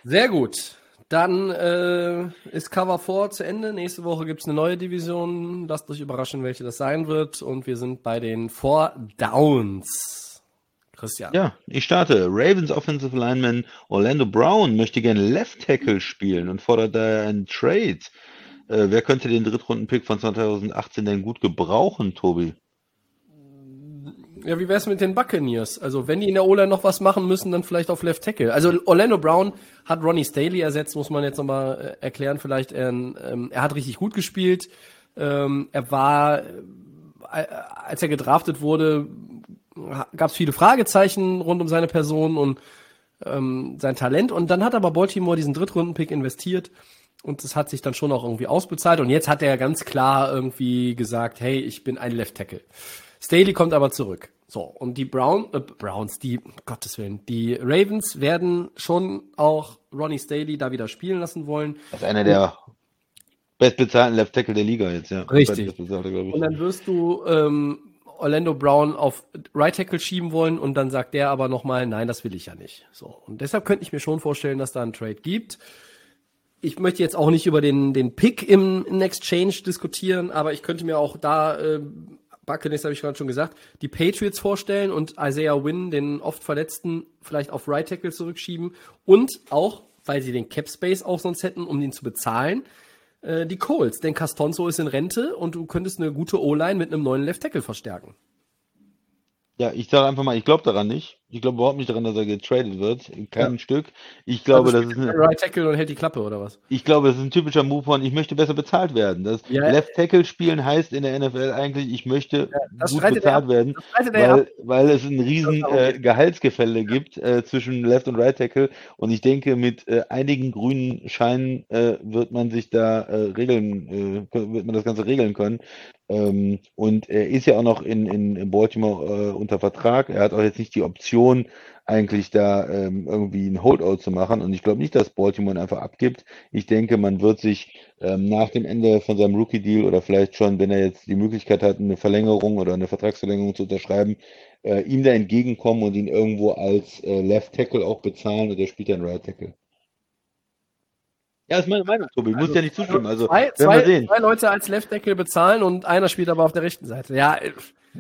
Sehr gut. Dann äh, ist Cover 4 zu Ende. Nächste Woche gibt's eine neue Division. Lasst euch überraschen, welche das sein wird. Und wir sind bei den Four Downs. Christian. Ja, ich starte. Ravens Offensive Lineman Orlando Brown möchte gerne Left Tackle spielen und fordert daher einen Trade. Äh, wer könnte den Drittrunden-Pick von 2018 denn gut gebrauchen, Tobi? Ja, wie wär's mit den Buccaneers? Also, wenn die in der O-Line noch was machen müssen, dann vielleicht auf Left Tackle. Also, Orlando Brown hat Ronnie Staley ersetzt, muss man jetzt nochmal äh, erklären. Vielleicht, er, ähm, er hat richtig gut gespielt. Ähm, er war, äh, als er gedraftet wurde, gab es viele Fragezeichen rund um seine Person und ähm, sein Talent. Und dann hat aber Baltimore diesen Drittrunden-Pick investiert. Und das hat sich dann schon auch irgendwie ausbezahlt. Und jetzt hat er ganz klar irgendwie gesagt, hey, ich bin ein Left Tackle. Staley kommt aber zurück. So, und die Brown, äh, Browns, die, Gottes Willen, die Ravens werden schon auch Ronnie Staley da wieder spielen lassen wollen. Das ist einer der bestbezahlten Left Tackle der Liga jetzt, ja. Richtig. Und dann wirst du ähm, Orlando Brown auf Right Tackle schieben wollen und dann sagt der aber nochmal, nein, das will ich ja nicht. So. Und deshalb könnte ich mir schon vorstellen, dass da einen Trade gibt. Ich möchte jetzt auch nicht über den, den Pick im, in Exchange diskutieren, aber ich könnte mir auch da, äh, Buccaneers habe ich gerade schon gesagt, die Patriots vorstellen und Isaiah Wynn, den oft Verletzten, vielleicht auf Right Tackle zurückschieben und auch, weil sie den Cap Space auch sonst hätten, um ihn zu bezahlen, äh, die Coles. Denn Castonzo ist in Rente und du könntest eine gute O-Line mit einem neuen Left Tackle verstärken. Ja, ich sage einfach mal, ich glaube daran nicht. Ich glaube überhaupt nicht daran, dass er getradet wird. Kein Stück. Ich glaube, Also das ist er Right Tackle und hält die Klappe oder was? ich glaube, das ist ein typischer Move von, ich möchte besser bezahlt werden. Das Ja. Left Tackle spielen heißt in der NFL eigentlich, ich möchte das gut bezahlt werden, er weil, weil es ein riesen äh. Gehaltsgefälle gibt äh, zwischen Left und Right Tackle. Und ich denke, mit äh, einigen grünen Scheinen äh, wird man sich da äh, regeln, äh, wird man das Ganze regeln können. Ähm, und er ist ja auch noch in, in, Baltimore unter Vertrag. Er hat auch jetzt nicht die Option, eigentlich da ähm, irgendwie ein Holdout zu machen. Und ich glaube nicht, dass Baltimore ihn einfach abgibt. Ich denke, man wird sich ähm, nach dem Ende von seinem Rookie-Deal oder vielleicht schon, wenn er jetzt die Möglichkeit hat, eine Verlängerung oder eine Vertragsverlängerung zu unterschreiben, äh, ihm da entgegenkommen und ihn irgendwo als äh, Left Tackle auch bezahlen und er spielt dann Right Tackle. Ja, ist meine Meinung, Tobi. Muss ja nicht zustimmen. Also, zwei, zwei, sehen. zwei Leute als Left Tackle bezahlen und einer spielt aber auf der rechten Seite. Ja, äh,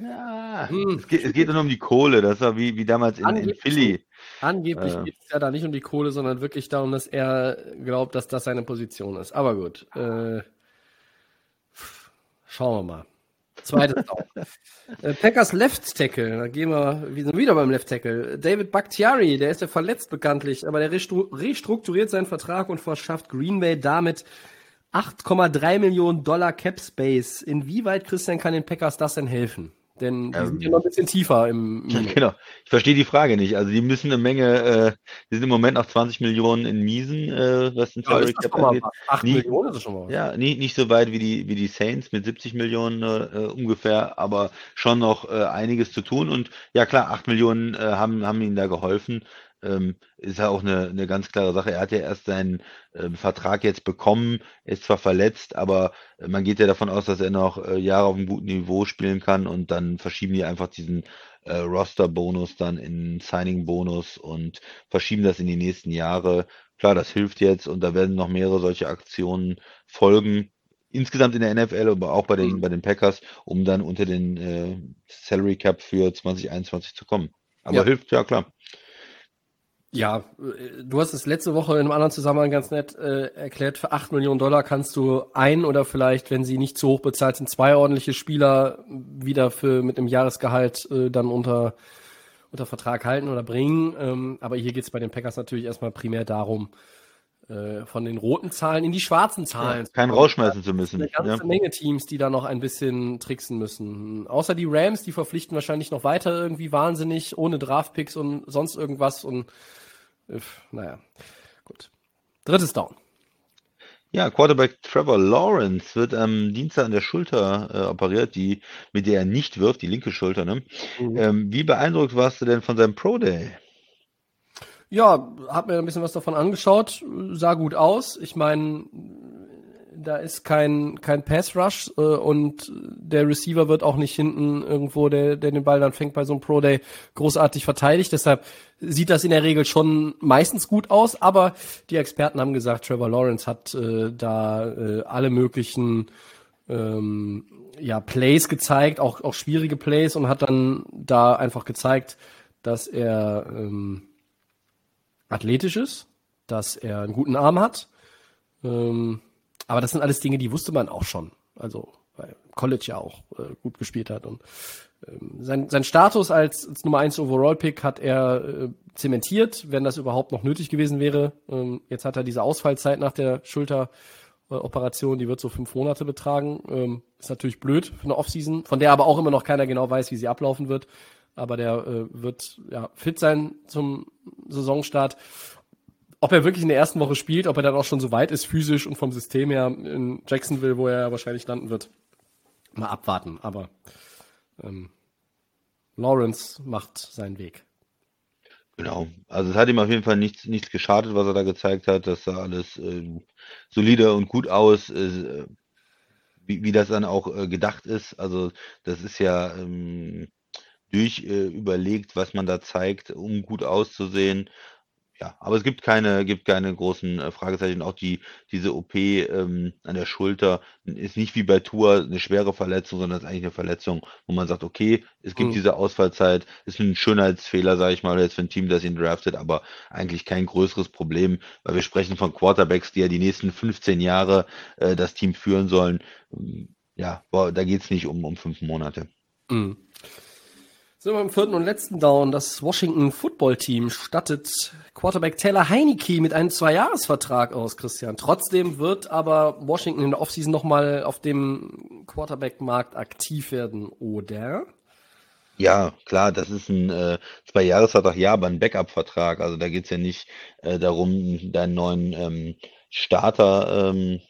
Ja, Hm. es geht, es geht nur um die Kohle. Das war wie, wie damals in, in Philly. angeblich Äh. geht es ja da nicht um die Kohle, sondern wirklich darum, dass er glaubt, dass das seine Position ist. Aber gut. Äh, schauen wir mal. Zweites Down. äh, Packers Left Tackle, da gehen wir, wir sind wieder beim Left Tackle. David Bakhtiari, der ist ja verletzt bekanntlich, aber der restru restrukturiert seinen Vertrag und verschafft Green Bay damit 8,3 Millionen Dollar Cap Space. Inwieweit, Christian, kann den Packers das denn helfen? Denn die Ähm, sind ja noch ein bisschen tiefer im, im Genau. Ich verstehe die Frage nicht. Also die müssen eine Menge, äh, die sind im Moment auf 20 Millionen in Miesen, äh, was den Ja, Salary Cap angeht. was? 8 Nie- Millionen ist schon mal. Ja, nicht, nicht so weit wie die, wie die Saints mit 70 Millionen äh, ungefähr, aber schon noch äh, einiges zu tun. Und ja klar, 8 Millionen äh, haben, haben ihnen da geholfen. Ähm, ist ja auch eine, eine ganz klare Sache. Er hat ja erst seinen ähm, Vertrag jetzt bekommen, ist zwar verletzt, aber äh, man geht ja davon aus, dass er noch äh, Jahre auf einem guten Niveau spielen kann und dann verschieben die einfach diesen äh, Roster-Bonus dann in Signing-Bonus und verschieben das in die nächsten Jahre. Klar, das hilft jetzt und da werden noch mehrere solche Aktionen folgen. Insgesamt in der NFL, aber auch bei den, Mhm. bei den Packers, um dann unter den äh, Salary Cap für 2021 zu kommen. Aber Ja. hilft, ja klar. Ja, äh, du hast es letzte Woche in einem anderen Zusammenhang ganz nett äh, erklärt. Für 8 Millionen Dollar kannst du ein oder vielleicht, wenn sie nicht zu hoch bezahlt sind, zwei ordentliche Spieler wieder für mit einem Jahresgehalt äh, dann unter, unter Vertrag halten oder bringen. Ähm, aber hier geht es bei den Packers natürlich erstmal primär darum, äh, von den roten Zahlen in die schwarzen Zahlen. Keinen kommen. rausschmeißen zu müssen. eine ganze Ja. Menge Teams, die da noch ein bisschen tricksen müssen. Außer die Rams, die verpflichten wahrscheinlich noch weiter irgendwie wahnsinnig, ohne Draftpicks und sonst irgendwas und äh, naja, gut. Drittes Down. Ja, Quarterback Trevor Lawrence wird am Dienstag an der Schulter äh, operiert, die, mit der er nicht wirft, die linke Schulter. Ne? Mhm. Ähm, wie beeindruckt warst du denn von seinem Pro Day? Ja, hab mir ein bisschen was davon angeschaut, sah gut aus. Ich meine, da ist kein, kein Pass-Rush äh, und der Receiver wird auch nicht hinten irgendwo, der, der den Ball dann fängt bei so einem Pro-Day, großartig verteidigt. Deshalb sieht das in der Regel schon meistens gut aus, aber die Experten haben gesagt, Trevor Lawrence hat äh, da äh, alle möglichen ähm, ja, Plays gezeigt, auch, auch schwierige Plays und hat dann da einfach gezeigt, dass er ähm, athletisch ist, dass er einen guten Arm hat. Ähm, aber das sind alles Dinge, die wusste man auch schon. Also weil College ja auch äh, gut gespielt hat. Und ähm, sein, sein Status als, als Nummer 1 Overall-Pick hat er äh, zementiert, wenn das überhaupt noch nötig gewesen wäre. Ähm, jetzt hat er diese Ausfallzeit nach der Schulteroperation, die wird so fünf Monate betragen. Ähm, ist natürlich blöd für eine Offseason, von der aber auch immer noch keiner genau weiß, wie sie ablaufen wird. Aber der äh, wird ja fit sein zum Saisonstart ob er wirklich in der ersten Woche spielt, ob er dann auch schon so weit ist, physisch und vom System her in Jacksonville, wo er wahrscheinlich landen wird, mal abwarten. Aber ähm, Lawrence macht seinen Weg. Genau. Also es hat ihm auf jeden Fall nichts, nichts geschadet, was er da gezeigt hat. Das sah alles äh, solide und gut aus, äh, wie, wie das dann auch äh, gedacht ist. Also das ist ja ähm, durch überlegt, was man da zeigt, um gut auszusehen. Ja, aber es gibt keine gibt keine großen, äh, Fragezeichen. Auch die diese OP, ähm, an der Schulter ist nicht wie bei Tour eine schwere Verletzung, sondern ist eigentlich eine Verletzung, wo man sagt: „Okay, es gibt Mhm. diese Ausfallzeit.“ Ist ein Schönheitsfehler, sage ich mal, jetzt für ein Team, das ihn draftet, aber eigentlich kein größeres Problem, weil wir sprechen von Quarterbacks, die ja die nächsten 15 Jahre, äh, das Team führen sollen. Hm, ja, boah, da geht's nicht um um 5 Monate. Mhm. Sind wir im vierten und letzten Down. Das Washington Football Team stattet Quarterback Taylor Heineke mit einem Zweijahresvertrag aus, Christian. Trotzdem wird aber Washington in der Offseason nochmal auf dem Quarterback-Markt aktiv werden, oder? Ja, klar, das ist ein äh, Zwei-Jahres-Vertrag, ja, aber ein Backup-Vertrag. Also da geht's ja nicht äh, darum, deinen neuen ähm, Starter ähm,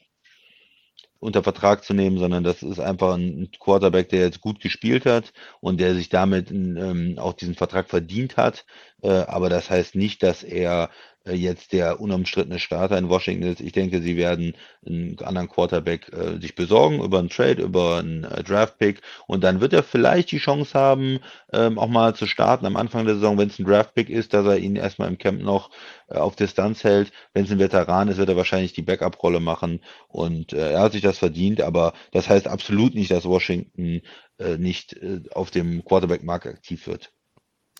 unter Vertrag zu nehmen, sondern das ist einfach ein Quarterback, der jetzt gut gespielt hat und der sich damit ähm, auch diesen Vertrag verdient hat. Äh, aber das heißt nicht, dass er jetzt der unumstrittene Starter in Washington ist. Ich denke, sie werden einen anderen Quarterback äh, sich besorgen über einen Trade, über einen äh, Draft-Pick und dann wird er vielleicht die Chance haben, ähm, auch mal zu starten am Anfang der Saison, wenn es ein Draft-Pick ist, dass er ihn erstmal im Camp noch äh, auf Distanz hält. Wenn es ein Veteran ist, wird er wahrscheinlich die Backup-Rolle machen und äh, er hat sich das verdient, aber das heißt absolut nicht, dass Washington äh, nicht äh, auf dem Quarterback-Markt aktiv wird.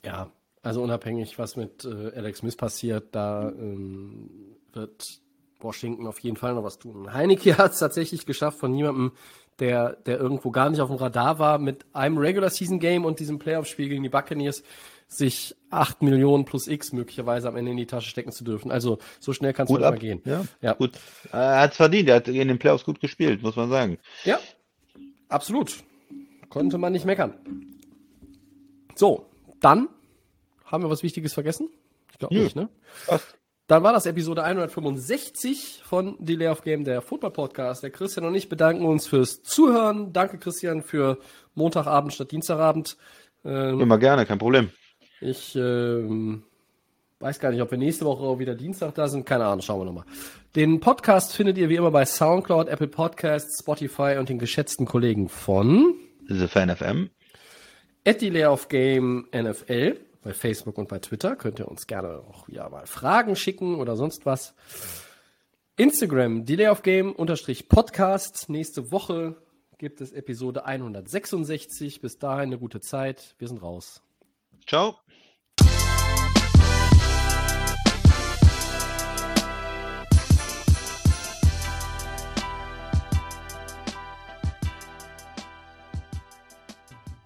Ja, also unabhängig, was mit äh, Alex Smith passiert, da ähm, wird Washington auf jeden Fall noch was tun. Heineke hat es tatsächlich geschafft, von jemandem, der, der irgendwo gar nicht auf dem Radar war, mit einem Regular Season Game und diesem Playoff-Spiel gegen die Buccaneers sich 8 Millionen plus X möglicherweise am Ende in die Tasche stecken zu dürfen. Also so schnell kann es ab. gehen. Ja, Ja. gut. Er hat es verdient, er hat in den Playoffs gut gespielt, muss man sagen. Ja, absolut. Konnte man nicht meckern. So, dann haben wir was Wichtiges vergessen? Ich glaube nicht, ne? Passt. Dann war das Episode 165 von Delay of Game, der Football Podcast. Der Christian und ich bedanken uns fürs Zuhören. Danke, Christian, für Montagabend statt Dienstagabend. Ähm, Immer gerne, kein Problem. ich ähm, weiß gar nicht, ob wir nächste Woche auch wieder Dienstag da sind. Keine Ahnung, schauen wir nochmal. Den Podcast findet ihr wie immer bei Soundcloud, Apple Podcasts, Spotify und den geschätzten Kollegen von The Fan FM. at Delay of Game NFL bei Facebook und bei Twitter. Könnt ihr uns gerne auch wieder mal Fragen schicken oder sonst was. Instagram, Delay of Game unterstrich Podcast. Nächste Woche gibt es Episode 166. Bis dahin eine gute Zeit. Wir sind raus. Ciao.